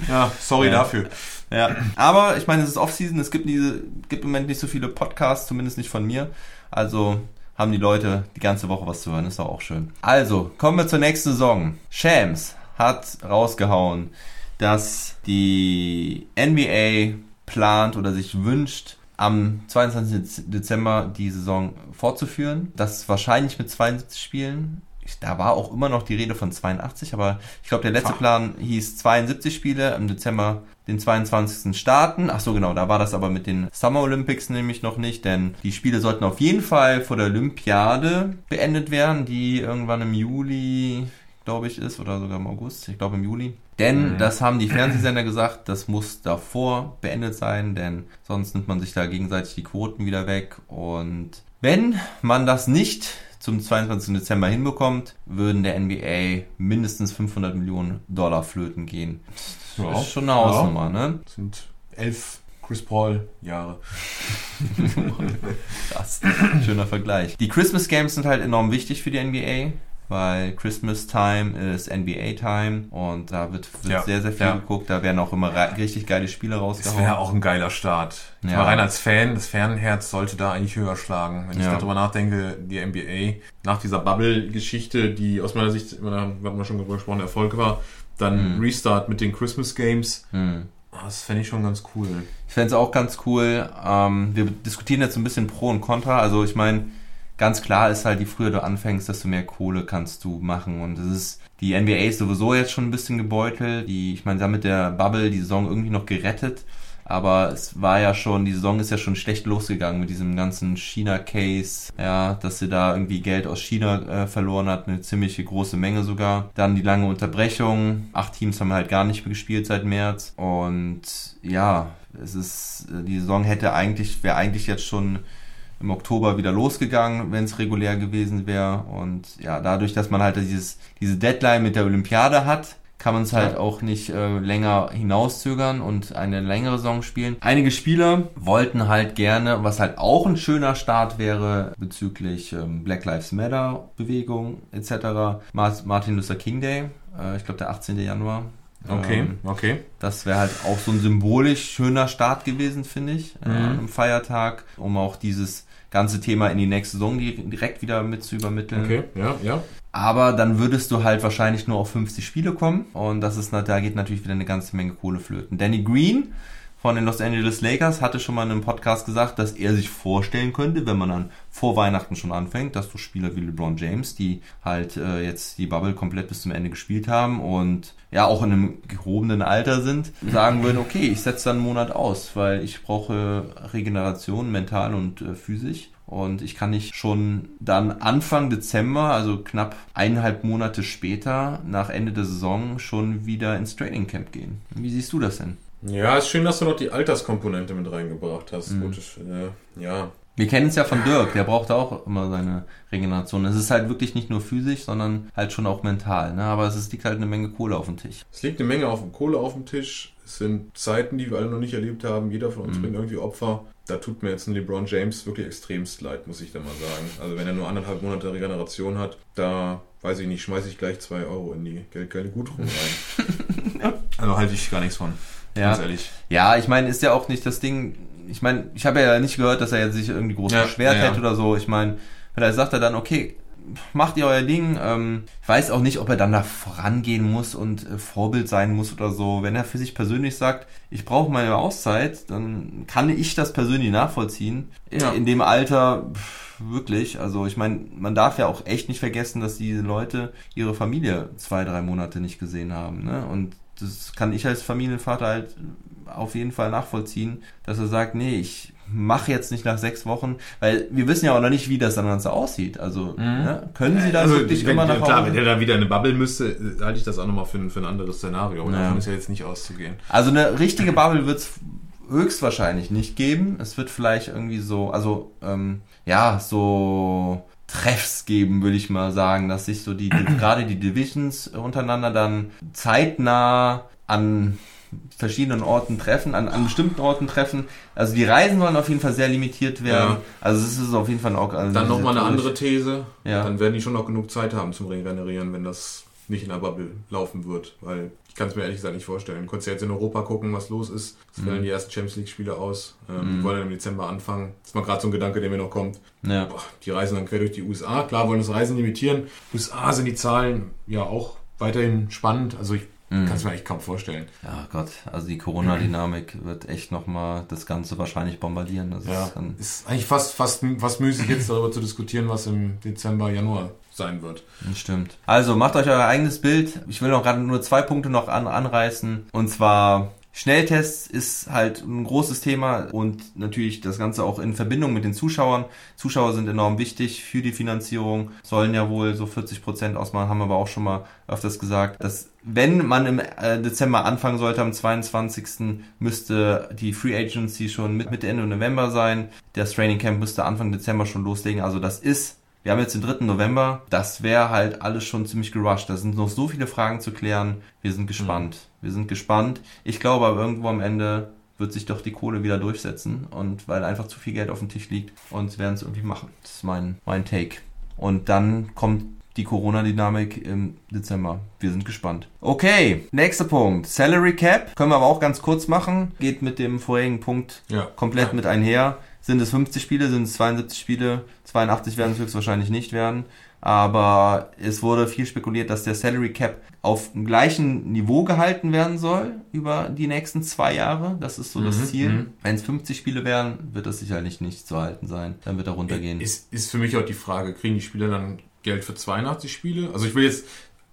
Ja, sorry Ja. dafür. Ja, aber ich meine, es ist Off-Season, es gibt, diese, gibt im Moment nicht so viele Podcasts, zumindest nicht von mir. Also haben die Leute die ganze Woche was zu hören, ist doch auch schön. Also, kommen wir zur nächsten Saison. Shams hat rausgehauen, dass die NBA plant oder sich wünscht, am 22. Dezember die Saison fortzuführen. Das wahrscheinlich mit 72 Spielen. Da war auch immer noch die Rede von 82, aber ich glaube, der letzte Ach. Plan hieß 72 Spiele im Dezember den 22. starten. Ach so, genau, da war das aber mit den Summer Olympics nämlich noch nicht, denn die Spiele sollten auf jeden Fall vor der Olympiade beendet werden, die irgendwann im Juli, glaube ich, ist oder sogar im August, ich glaube im Juli. Denn Mhm. das haben die Fernsehsender gesagt, das muss davor beendet sein, denn sonst nimmt man sich da gegenseitig die Quoten wieder weg. Und wenn man das nicht zum 22. Dezember hinbekommt, würden der NBA mindestens 500 Millionen Dollar flöten gehen. Das Ja. ist schon eine Hausnummer, ne? Das sind elf Chris Paul Jahre. Krass. Schöner Vergleich. Die Christmas Games sind halt enorm wichtig für die NBA, weil Christmas Time ist NBA Time und da wird, wird Ja, sehr, sehr viel ja. geguckt. Da werden auch immer richtig geile Spiele Das rausgehauen. wäre auch ein geiler Start. Ich Ja. war rein als Fan, das Fanherz sollte da eigentlich höher schlagen. Wenn ich darüber nachdenke, die NBA, nach dieser Bubble-Geschichte, die aus meiner Sicht, immer, haben wir schon gesprochen, Erfolg war, dann Mhm. Restart mit den Christmas Games. Hm. Ah, Das fände ich schon ganz cool. Ich fände es auch ganz cool. Ähm, wir diskutieren jetzt so ein bisschen Pro und Contra. Also ich meine, ganz klar ist halt, je früher du anfängst, desto mehr Kohle kannst du machen. Und es ist, die NBA ist sowieso jetzt schon ein bisschen gebeutelt. Die, ich meine, sie haben mit der Bubble die Saison irgendwie noch gerettet. Aber es war ja schon, die Saison ist ja schon schlecht losgegangen mit diesem ganzen China-Case, ja, dass sie da irgendwie Geld aus China äh, verloren hat, eine ziemliche große Menge sogar. Dann die lange Unterbrechung. Acht Teams haben halt gar nicht mehr gespielt seit März. Und ja, es ist, äh, die Saison hätte eigentlich, wäre eigentlich jetzt schon im Oktober wieder losgegangen, wenn es regulär gewesen wäre. Und ja, dadurch, dass man halt dieses, diese Deadline mit der Olympiade hat, kann man es halt auch nicht äh, länger hinauszögern und eine längere Saison spielen. Einige Spieler wollten halt gerne, was halt auch ein schöner Start wäre bezüglich ähm, Black Lives Matter Bewegung etc. Mar- Martin Luther King Day, äh, ich glaube der 18. Januar. Okay, Ähm, okay. das wäre halt auch so ein symbolisch schöner Start gewesen, finde ich, äh, Mhm. am Feiertag, um auch dieses ganze Thema in die nächste Saison di- direkt wieder mit zu übermitteln. Okay, ja, ja. Aber dann würdest du halt wahrscheinlich nur auf 50 Spiele kommen und das ist, da geht natürlich wieder eine ganze Menge Kohle flöten. Danny Green von den Los Angeles Lakers hatte schon mal in einem Podcast gesagt, dass er sich vorstellen könnte, wenn man dann vor Weihnachten schon anfängt, dass so Spieler wie LeBron James, die halt äh, jetzt die Bubble komplett bis zum Ende gespielt haben und ja auch in einem gehobenen Alter sind, sagen würden, okay, ich setze dann einen Monat aus, weil ich brauche Regeneration mental und äh, physisch. Und ich kann nicht schon dann Anfang Dezember, also knapp eineinhalb Monate später, nach Ende der Saison, schon wieder ins Training Camp gehen. Wie siehst du das denn? Ja, ist schön, dass du noch die Alterskomponente mit reingebracht hast. Mhm. Gut, äh, ja. Wir kennen es ja von Dirk, der braucht auch immer seine Regeneration. Es ist halt wirklich nicht nur physisch, sondern halt schon auch mental. Ne? Aber es liegt halt eine Menge Kohle auf dem Tisch. Es liegt eine Menge auf Kohle auf dem Tisch. Es sind Zeiten, die wir alle noch nicht erlebt haben. Jeder von uns Mhm. bringt irgendwie Opfer. Da tut mir jetzt ein LeBron James wirklich extremst leid, muss ich da mal sagen. Also wenn er nur anderthalb Monate Regeneration hat, da weiß ich nicht, schmeiße ich gleich zwei Euro in die Geldgeile Gutrum rein. also halte ich gar nichts von. Ja. Ganz ehrlich. Ja, ich meine, ist ja auch nicht das Ding. Ich meine, ich habe ja nicht gehört, dass er jetzt sich irgendwie groß Ja, beschwert ja. hätte oder so. Ich meine, vielleicht sagt er dann, okay, macht ihr euer Ding. Ähm, ich weiß auch nicht, ob er dann da vorangehen muss und äh, Vorbild sein muss oder so. Wenn er für sich persönlich sagt, ich brauche meine Auszeit, dann kann ich das persönlich nachvollziehen. Ja. In dem Alter pff, wirklich. Also ich meine, man darf ja auch echt nicht vergessen, dass diese Leute ihre Familie zwei, drei Monate nicht gesehen haben. Ne? Und das kann ich als Familienvater halt auf jeden Fall nachvollziehen, dass er sagt, nee, ich mache jetzt nicht nach sechs Wochen, weil wir wissen ja auch noch nicht, wie das dann Ganze aussieht. Also ne? können sie wirklich Also, wenn, immer nach klar, Hause? wenn der dann wieder in eine Bubble müsste, halte ich das auch nochmal für, ein- für ein anderes Szenario. Aber Ja. davon ist ja jetzt nicht auszugehen. Also eine richtige Bubble wird es höchstwahrscheinlich nicht geben. Es wird vielleicht irgendwie so, also ähm, ja, so Treffs geben, würde ich mal sagen, dass sich so die, die gerade die Divisions untereinander dann zeitnah an verschiedenen Orten treffen, an, an bestimmten Orten treffen. Also die Reisen sollen auf jeden Fall sehr limitiert werden. Ja. Also es ist auf jeden Fall auch also Dann nochmal eine andere These. Ja. Dann werden die schon noch genug Zeit haben zum Regenerieren, wenn das nicht in der Bubble laufen wird. Weil ich kann es mir ehrlich gesagt nicht vorstellen. Du konntest ja jetzt in Europa gucken, was los ist. Es fällen die ersten Champions League-Spiele aus. Ähm, Die wollen dann im Dezember anfangen. Das ist mal gerade so ein Gedanke, der mir noch kommt. Ja. Boah, die reisen dann quer durch die USA. Klar wollen das Reisen limitieren. USA sind die Zahlen ja auch weiterhin spannend. Also ich Mhm. kann es mir eigentlich kaum vorstellen. Ja Gott, also die Corona-Dynamik wird echt nochmal das Ganze wahrscheinlich bombardieren. Das Ja, ist ist eigentlich fast, fast, fast müßig jetzt darüber zu diskutieren, was im Dezember, Januar sein wird. Das Stimmt. Also macht euch euer eigenes Bild. Ich will noch gerade nur zwei Punkte noch an, anreißen. Und zwar Schnelltests ist halt ein großes Thema und natürlich das Ganze auch in Verbindung mit den Zuschauern. Zuschauer sind enorm wichtig für die Finanzierung, sollen ja wohl so 40 Prozent ausmachen, haben aber auch schon mal öfters gesagt, dass wenn man im äh, Dezember anfangen sollte, am 22. müsste die Free Agency schon mit Mitte Ende November sein. Das Training Camp müsste Anfang Dezember schon loslegen. Also das ist wir haben jetzt den 3. November. Das wäre halt alles schon ziemlich gerusht. Da sind noch so viele Fragen zu klären. Wir sind gespannt. Wir sind gespannt. Ich glaube aber irgendwo am Ende wird sich doch die Kohle wieder durchsetzen. Und weil einfach zu viel Geld auf dem Tisch liegt und sie werden es irgendwie machen. Das ist mein, mein Take. Und dann kommt die Corona-Dynamik im Dezember. Wir sind gespannt. Okay, nächster Punkt. Salary Cap. Können wir aber auch ganz kurz machen. Geht mit dem vorherigen Punkt Ja. komplett mit einher. Sind es 50 Spiele, sind es 72 Spiele, 82 werden es höchstwahrscheinlich nicht werden. Aber es wurde viel spekuliert, dass der Salary Cap auf dem gleichen Niveau gehalten werden soll über die nächsten zwei Jahre. Das ist so das Mhm, Ziel. mhm. Wenn es 50 Spiele wären, wird das sicherlich nicht zu halten sein. Dann wird er runtergehen. Ist, ist für mich auch die Frage, kriegen die Spieler dann Geld für 82 Spiele? Also ich will jetzt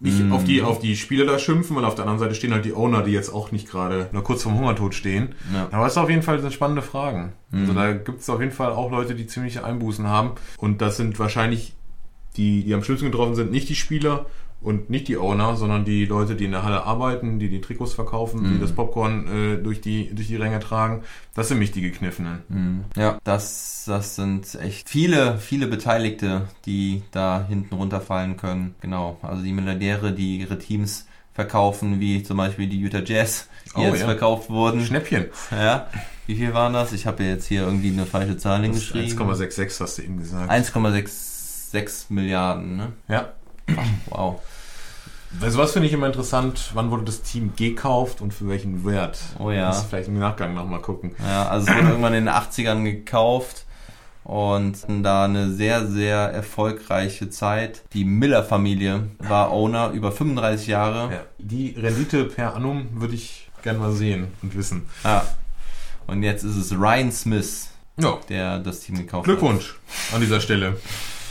nicht Mm. auf, die, auf die Spieler da schimpfen, weil auf der anderen Seite stehen halt die Owner, die jetzt auch nicht gerade nur kurz vorm Hungertod stehen. Ja. Aber es ist auf jeden Fall eine spannende Fragen. Also Mhm. da gibt es auf jeden Fall auch Leute, die ziemliche Einbußen haben. Und das sind wahrscheinlich die, die am schlimmsten getroffen sind, nicht die Spieler und nicht die Owner, sondern die Leute, die in der Halle arbeiten, die die Trikots verkaufen, die Mhm. das Popcorn äh, durch, die, durch die Ränge tragen. Das sind mich die Gekniffenen. Mhm. Ja, das, das sind echt viele, viele Beteiligte, die da hinten runterfallen können. Genau. Also die Milliardäre, die ihre Teams verkaufen, wie zum Beispiel die Utah Jazz, die Oh, jetzt ja. verkauft wurden. Schnäppchen. Ja. Wie viel waren das? Ich habe ja jetzt hier irgendwie eine falsche Zahl hingeschrieben. 1,66 hast du eben gesagt. 1,66 Milliarden, ne? Ja. Wow. Also was finde ich immer interessant, wann wurde das Team gekauft und für welchen Wert? Oh ja. Muss vielleicht im Nachgang nochmal gucken. Ja, also es wurde irgendwann in den 80ern gekauft und da eine sehr, sehr erfolgreiche Zeit. Die Miller-Familie war Owner über 35 Jahre. Ja. Die Rendite per annum würde ich gerne mal sehen und wissen. Ja. Und jetzt ist es Ryan Smith, Ja, der das Team gekauft Glückwunsch an dieser Stelle.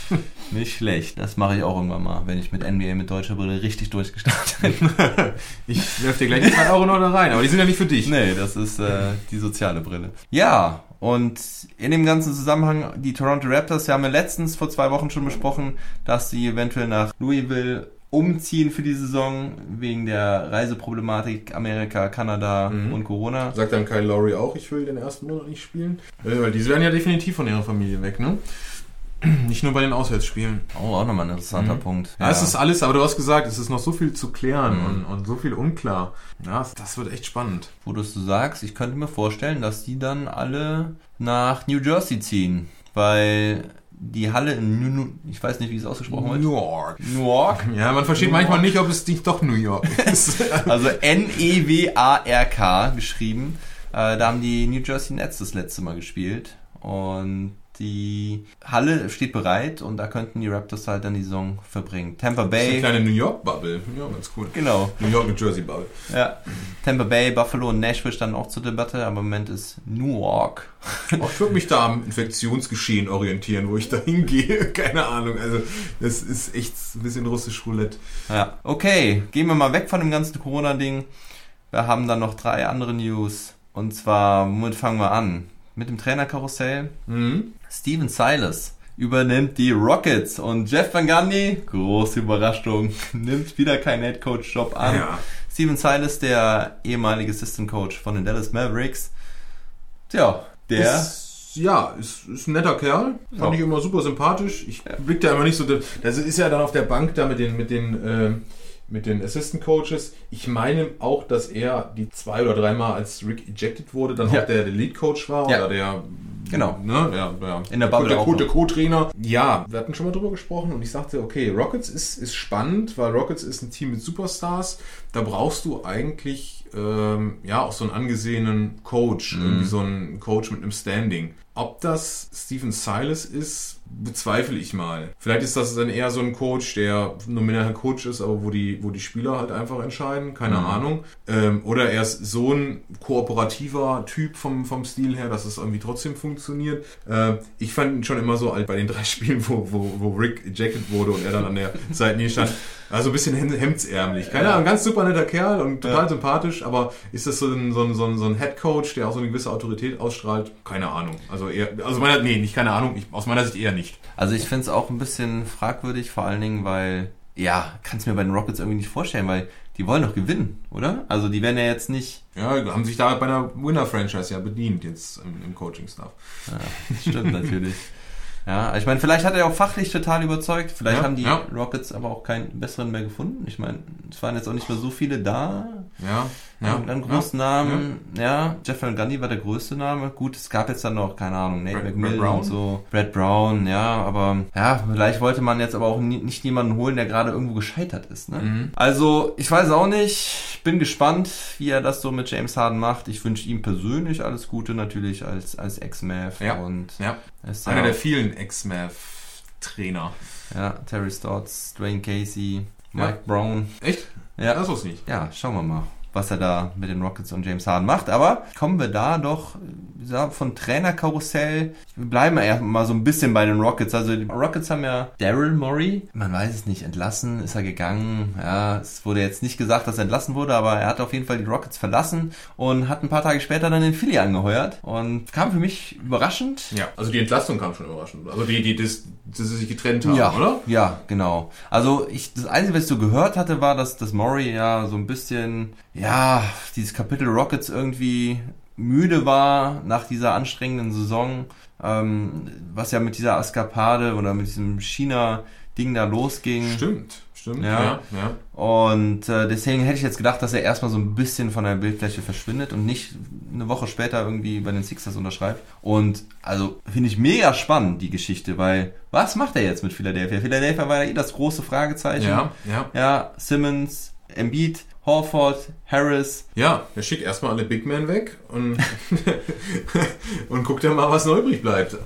Nicht schlecht. Das mache ich auch irgendwann mal, wenn ich mit NBA mit deutscher Brille richtig durchgestartet bin. Ich werf dir gleich die 2 Euro noch da rein, aber die sind ja nicht für dich. nee, das ist äh, die soziale Brille. Ja, und in dem ganzen Zusammenhang, die Toronto Raptors, wir haben ja letztens vor zwei Wochen schon besprochen, dass sie eventuell nach Louisville umziehen für die Saison, wegen der Reiseproblematik Amerika, Kanada Mhm. und Corona. Sagt dann Kyle Lowry auch, ich will den ersten Monat nicht spielen? Äh, weil die werden ja definitiv von ihrer Familie weg, ne? Nicht nur bei den Auswärtsspielen. Oh, auch nochmal ein interessanter Mhm. Punkt. Ja, es ist alles, aber du hast gesagt, es ist noch so viel zu klären Mhm. und, und so viel unklar. Ja, das wird echt spannend. wo du es so sagst, ich könnte mir vorstellen, dass die dann alle nach New Jersey ziehen, weil die Halle in New, New ich weiß nicht, wie es ausgesprochen wird. New York. Newark. Ja, man versteht New manchmal York. nicht, ob es nicht doch New York ist. Also N-E-W-A-R-K geschrieben. Äh, da haben die New Jersey Nets das letzte Mal gespielt. Und die Halle steht bereit und da könnten die Raptors halt dann die Saison verbringen. Tampa Eine Bay. kleine New York-Bubble. Ja, ganz cool. Genau. New York, New Jersey-Bubble. Ja. Tampa Bay, Buffalo und Nashville standen auch zur Debatte, aber im Moment ist Newark. Auch ich würde mich da am Infektionsgeschehen orientieren, wo ich da hingehe. Keine Ahnung. Also, das ist echt ein bisschen russisch Roulette. Ja, okay, gehen wir mal weg von dem ganzen Corona-Ding. Wir haben dann noch drei andere News. Und zwar, womit fangen wir an? Mit dem Trainerkarussell. Mhm. Steven Silas übernimmt die Rockets und Jeff Van Gundy, große Überraschung, nimmt wieder keinen Headcoach-Job an. Ja. Steven Silas, der ehemalige Assistant Coach von den Dallas Mavericks. Tja, der. Ist, ja, ist, ist ein netter Kerl. Fand Ja. ich immer super sympathisch. Ich blick da immer nicht so. Das ist ja dann auf der Bank da mit den, mit den, äh, mit den Assistant Coaches. Ich meine auch, dass er die zwei oder dreimal als Rick ejected wurde, dann Ja. auch der, der Lead Coach war Ja. oder der. Genau. Ne, der, der, In der Bubble der, noch. der Co-Trainer. Ja, wir hatten schon mal drüber gesprochen und ich sagte, okay, Rockets ist, ist spannend, weil Rockets ist ein Team mit Superstars. Da brauchst du eigentlich ähm, ja auch so einen angesehenen Coach, Mhm. irgendwie so einen Coach mit einem Standing. Ob das Stephen Silas ist, bezweifle ich mal. Vielleicht ist das dann eher so ein Coach, der nominaler Coach ist, aber wo die, wo die Spieler halt einfach entscheiden, keine Mhm. Ahnung. Ähm, oder er ist so ein kooperativer Typ vom, vom Stil her, dass es irgendwie trotzdem funktioniert. Äh, ich fand ihn schon immer so alt bei den drei Spielen, wo, wo, wo Rick ejected wurde und er dann an der Seitenlinie stand. Also ein bisschen hem- hemdsärmlich. Keine Ahnung, ganz super netter Kerl und total Ja. sympathisch, aber ist das so ein, so ein, so ein, so ein Head Coach, der auch so eine gewisse Autorität ausstrahlt? Keine Ahnung. Also eher, also meiner, nee, nicht keine Ahnung, ich, aus meiner Sicht eher nicht. Also ich finde es auch ein bisschen fragwürdig, vor allen Dingen, weil, ja, kannst mir bei den Rockets irgendwie nicht vorstellen, weil die wollen doch gewinnen, oder? Also die werden ja jetzt nicht, Ja, haben sich da bei einer Winner-Franchise ja bedient jetzt im, im Coaching-Staff. stimmt natürlich. Ja, ich meine, vielleicht hat er auch fachlich total überzeugt. Vielleicht Ja, haben die ja. Rockets aber auch keinen besseren mehr gefunden. Ich meine, es waren jetzt auch nicht mehr so viele da. Ja, ja. und dann großen ja, Namen. Ja, Jeff Van Gundy war der größte Name. Gut, es gab jetzt dann noch, keine Ahnung, Nate Brad- McMillan Brad und so. Brad Brown, ja, aber ja, vielleicht wollte man jetzt aber auch nie, nicht jemanden holen, der gerade irgendwo gescheitert ist. Ne? Mhm. Also, ich weiß auch nicht. Ich bin gespannt, wie er das so mit James Harden macht. Ich wünsche ihm persönlich alles Gute natürlich als, als Ex-Mav. Ja. Und Ja, er einer ja, der vielen Ex-Mav-Trainer. ja, Terry Stotts, Dwayne Casey, Ja. Mike Brown. Echt? Ja, Das wusste ich nicht. ja, schauen wir mal, was er da mit den Rockets und James Harden macht. Aber kommen wir da doch ja, von Trainerkarussell. Wir bleiben erst mal so ein bisschen bei den Rockets. Also die Rockets haben ja Daryl Morey, man weiß es nicht, entlassen, ist er gegangen. Ja, es wurde jetzt nicht gesagt, dass er entlassen wurde, aber er hat auf jeden Fall die Rockets verlassen und hat ein paar Tage später dann den Philly angeheuert. Und kam für mich überraschend. Ja, also die Entlastung kam schon überraschend. Also die, die, das, dass sie sich getrennt haben, ja, oder? Ja, genau. Also ich, das Einzige, was ich so gehört hatte, war, dass, dass Murray ja so ein bisschen, ja, dieses Kapitel Rockets irgendwie müde war nach dieser anstrengenden Saison, ähm, was ja mit dieser Askapade oder mit diesem China-Ding da losging. Stimmt, stimmt. Ja. Ja, ja. Und äh, deswegen hätte ich jetzt gedacht, dass er erstmal so ein bisschen von der Bildfläche verschwindet und nicht eine Woche später irgendwie bei den Sixers unterschreibt. Und also finde ich mega spannend, die Geschichte, weil was macht er jetzt mit Philadelphia? Philadelphia war ja eh das große Fragezeichen. Ja, ja. Ja, Simmons, Embiid, Horford, Harris. Ja, er schickt erstmal alle Big Men weg und, und guckt dann mal, was noch übrig bleibt.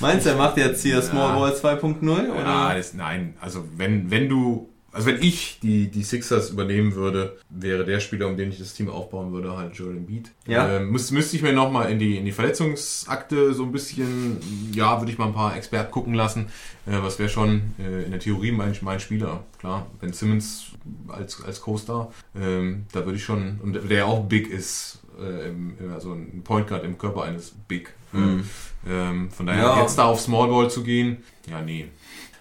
Meinst du, er macht jetzt hier Small Ja. Ball 2.0? Oder? Ja, das, nein, also wenn, wenn du also wenn ich die, die Sixers übernehmen würde, wäre der Spieler, um den ich das Team aufbauen würde, halt Joel Embiid. Ja. Ähm, müsste, müsste ich mir nochmal in die, in die Verletzungsakte so ein bisschen, ja, würde ich mal ein paar Experten gucken lassen. Äh, was wäre schon äh, in der Theorie mein, mein Spieler. Klar, Ben Simmons als, als Co-Star, ähm, da würde ich schon, und der auch big ist, äh, im, also ein Point Guard im Körper eines Big. Mhm. Ähm, von daher Ja. jetzt da auf Small Ball zu gehen, ja, nee.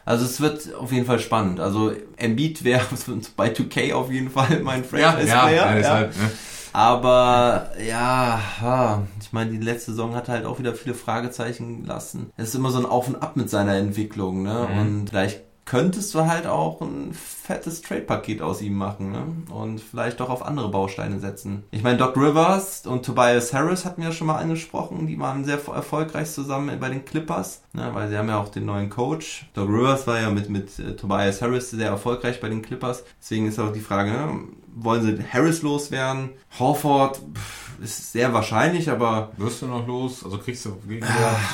Also es wird auf jeden Fall spannend. Also Embiid wäre bei 2K auf jeden Fall mein Franchise-Player. ja, Ja, deshalb, ne? Aber ja, ich meine, die letzte Saison hat halt auch wieder viele Fragezeichen gelassen. Es ist immer so ein Auf und Ab mit seiner Entwicklung, ne? Mhm. Und vielleicht könntest du halt auch ein fettes Trade-Paket aus ihm machen, ne? Und vielleicht auch auf andere Bausteine setzen. Ich meine, Doc Rivers und Tobias Harris hatten wir ja schon mal angesprochen. Die waren sehr erfolgreich zusammen bei den Clippers, ne? Weil sie haben ja auch den neuen Coach. Doc Rivers war ja mit, mit äh, Tobias Harris sehr erfolgreich bei den Clippers. Deswegen ist auch die Frage, ne? wollen sie Harris loswerden? Horford pff, ist sehr wahrscheinlich, aber Wirst du noch los? Also kriegst du gegen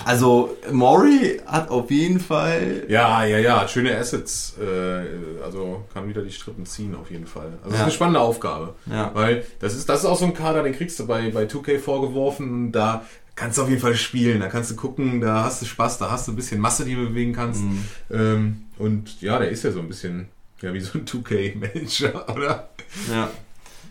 also Maury hat auf jeden Fall Ja, ja, ja, schöne Assets. Äh, also kann wieder die Strippen ziehen auf jeden Fall. Also das ist Ja. eine spannende Aufgabe. Ja. Weil das ist, das ist auch so ein Kader, den kriegst du bei, bei 2K vorgeworfen. Da kannst du auf jeden Fall spielen. Da kannst du gucken, da hast du Spaß, da hast du ein bisschen Masse, die du bewegen kannst. Mhm. Ähm, und ja, der ist ja so ein bisschen ja, wie so ein 2K-Manager, oder? Ja,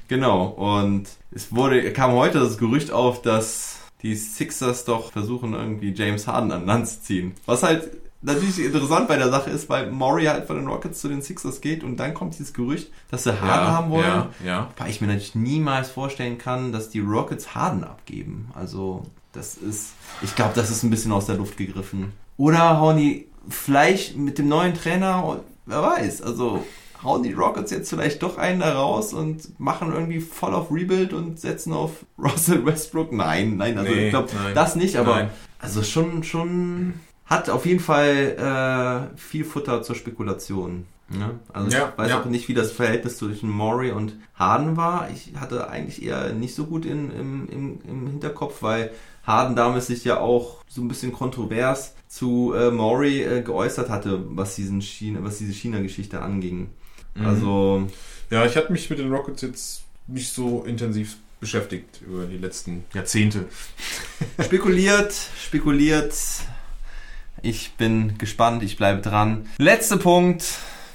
genau. Und es wurde, kam heute das Gerücht auf, dass die Sixers doch versuchen, irgendwie James Harden an Land zu ziehen. Was halt natürlich interessant bei der Sache ist, weil Maury halt von den Rockets zu den Sixers geht und dann kommt dieses Gerücht, dass sie Harden haben wollen. Ja, ja. Wobei ich mir natürlich niemals vorstellen kann, dass die Rockets Harden abgeben. Also, das ist, ich glaube, das ist ein bisschen aus der Luft gegriffen. Oder hauen die vielleicht mit dem neuen Trainer, wer weiß, also hauen die Rockets jetzt vielleicht doch einen da raus und machen irgendwie voll auf Rebuild und setzen auf Russell Westbrook? Nein, nein, also Nee, ich glaube das nicht, aber Nein. also schon, schon hat auf jeden Fall äh, viel Futter zur Spekulation. Ne? Also Ja, ich weiß ja. auch nicht, wie das Verhältnis zwischen Maury und Harden war. Ich hatte eigentlich eher nicht so gut in, im, im, im Hinterkopf, weil Harden damals sich ja auch so ein bisschen kontrovers zu äh, Maury äh, geäußert hatte, was, diesen China, was diese China-Geschichte anging. Mhm. Also, Ja, ich hatte mich mit den Rockets jetzt nicht so intensiv beschäftigt über die letzten Jahrzehnte. spekuliert, spekuliert. Ich bin gespannt, ich bleibe dran. Letzter Punkt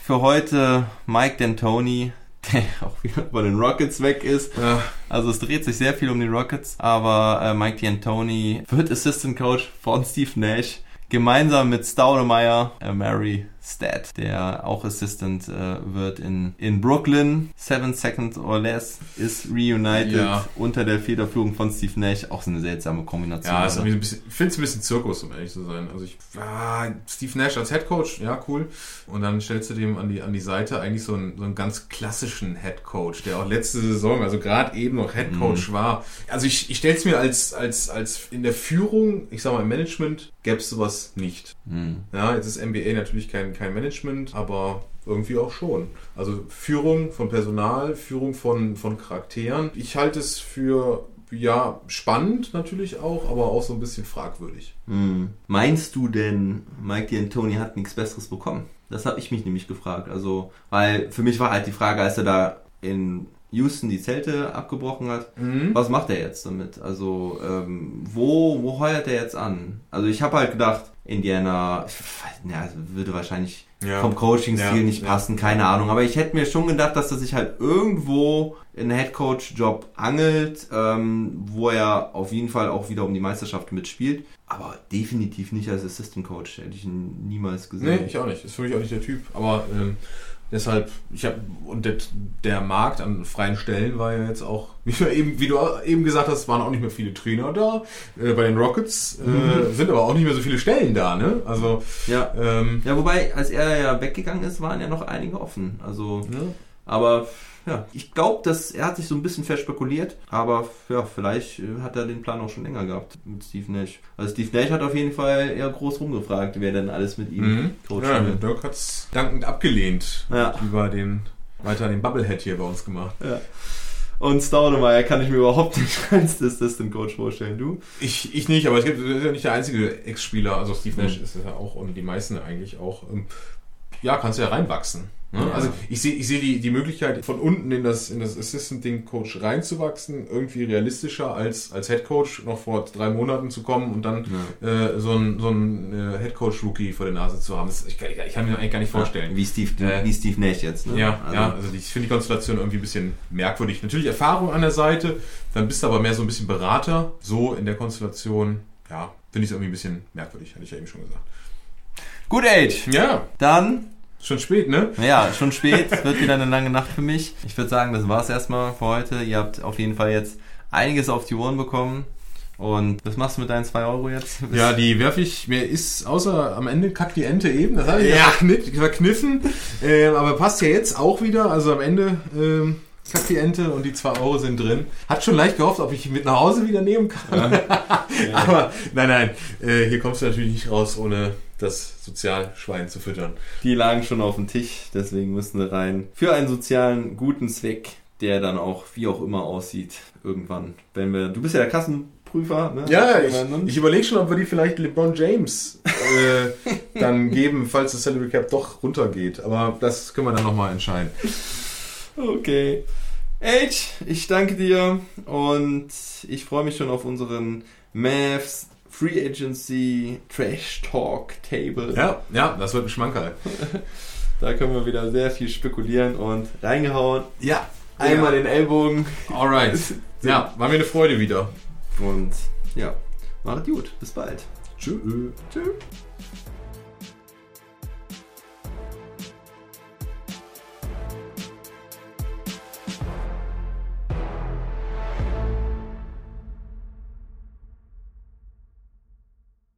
für heute, Mike D'Antoni, der auch wieder bei den Rockets weg ist. Ja, Also es dreht sich sehr viel um die Rockets, aber äh, Mike D'Antoni wird Assistant Coach von Steve Nash. Gemeinsam mit Staudemeyer, äh, Mary Stad, der auch Assistant äh, wird in, in Brooklyn. Seven Seconds or Less ist reunited Ja. unter der Federführung von Steve Nash. Auch so eine seltsame Kombination. ja Also, ich finde es ein bisschen Zirkus, um ehrlich zu sein. Also ich, ah, Steve Nash als Head Coach, ja cool. Und dann stellst du dem an die, an die Seite eigentlich so einen, so einen ganz klassischen Head Coach, der auch letzte Saison, also gerade eben noch Head Coach war. Also ich, ich stelle es mir als, als, als in der Führung, ich sag mal im Management, gäbe es sowas nicht. hm. Ja, jetzt ist NBA natürlich kein, kein Management, aber irgendwie auch schon. Also Führung von Personal, Führung von, von Charakteren. Ich halte es für, ja, spannend natürlich auch, aber auch so ein bisschen fragwürdig. Hm. Meinst du denn, Mike D'Antoni hat nichts Besseres bekommen? Das habe ich mich nämlich gefragt. Also, weil für mich war halt die Frage, als er da in Houston die Zelte abgebrochen hat, was macht er jetzt damit? Also, ähm, wo, wo heuert er jetzt an? Also, ich habe halt gedacht, Indiana, ja, würde wahrscheinlich Ja. vom Coaching-Stil Ja, nicht passen, keine Ahnung. Aber ich hätte mir schon gedacht, dass er sich halt irgendwo in einen Headcoach-Job angelt, ähm, wo er auf jeden Fall auch wieder um die Meisterschaft mitspielt. Aber definitiv nicht als Assistant Coach. Hätte ich ihn niemals gesehen. Nee, ich auch nicht. Ist für mich auch nicht der Typ. Aber ähm, deshalb, ich habe und der, der Markt an freien Stellen war ja jetzt auch, wie du eben, wie du eben gesagt hast, waren auch nicht mehr viele Trainer da. Äh, bei den Rockets äh, sind aber auch nicht mehr so viele Stellen da, ne? Also Ja. ähm, Ja, wobei, als er ja weggegangen ist, waren ja noch einige offen. Also, ne? aber ja, ich glaube, dass er hat sich so ein bisschen verspekuliert, aber ja, vielleicht äh, hat er den Plan auch schon länger gehabt mit Steve Nash. Also Steve Nash hat auf jeden Fall eher groß rumgefragt, wer denn alles mit ihm Mhm. coachen Ja, will. Dirk hat's dankend abgelehnt. Ja. Über den weiter den Bubblehead hier bei uns gemacht. Ja. Und Staudemeyer kann ich mir überhaupt nicht als Assistant Coach vorstellen. Du? Ich, ich nicht, aber es gibt ist ja nicht der einzige Ex-Spieler, also Steve Nash Mhm. ist es ja auch und die meisten eigentlich auch. Ähm, ja, kannst du ja reinwachsen. Ne? Ja. Also ich sehe ich sehe die, die Möglichkeit, von unten in das, in das Assistant-Ding-Coach reinzuwachsen, irgendwie realistischer als als Head-Coach noch vor drei Monaten zu kommen und dann äh, so ein, so ein äh, Head-Coach-Rookie vor der Nase zu haben. Das, ich, kann- ich kann mir eigentlich gar nicht vorstellen. Wie Steve, Äh, wie Steve Nash jetzt. Ne? Ja, Also, ja, also ich finde die Konstellation irgendwie ein bisschen merkwürdig. Natürlich Erfahrung an der Seite, dann bist du aber mehr so ein bisschen Berater. So in der Konstellation, ja, finde ich es irgendwie ein bisschen merkwürdig, hatte ich ja eben schon gesagt. Gut, Age. Ja, Dann schon spät, ne? Ja, schon spät. Es wird wieder eine lange Nacht für mich. Ich würde sagen, das war's erstmal für heute. Ihr habt auf jeden Fall jetzt einiges auf die Ohren bekommen. Und was machst du mit deinen 2 Euro jetzt? Ja, die werfe ich, mir ist außer am Ende kackt die Ente eben, das habe ich ja, Ja. verkniffen, ähm, aber passt ja jetzt auch wieder, also am Ende ähm, kackt die Ente und die 2 Euro sind drin. Hat schon leicht gehofft, ob ich mit nach Hause wieder nehmen kann, aber nein, nein, äh, hier kommst du natürlich nicht raus, ohne das Sozialschwein zu füttern. Die lagen schon auf dem Tisch, deswegen müssen sie rein. Für einen sozialen, guten Zweck, der dann auch wie auch immer aussieht, irgendwann. Wenn wir. Du bist ja der Kassenprüfer, ne? Ja, ich, genannt? ich überlege schon, ob wir die vielleicht LeBron James äh, dann geben, falls das Salary Cap doch runtergeht. Aber das können wir dann nochmal entscheiden. Okay. Age, ich danke dir und ich freue mich schon auf unseren Mavs Free Agency Trash Talk Table. Ja, ja, das wird ein Schmankerl. Da können wir wieder sehr viel spekulieren und reingehauen. Ja, Einmal den Ellbogen Alright. Ja, war mir eine Freude wieder. und ja, macht gut. Bis bald. Tschüss. Tschüss.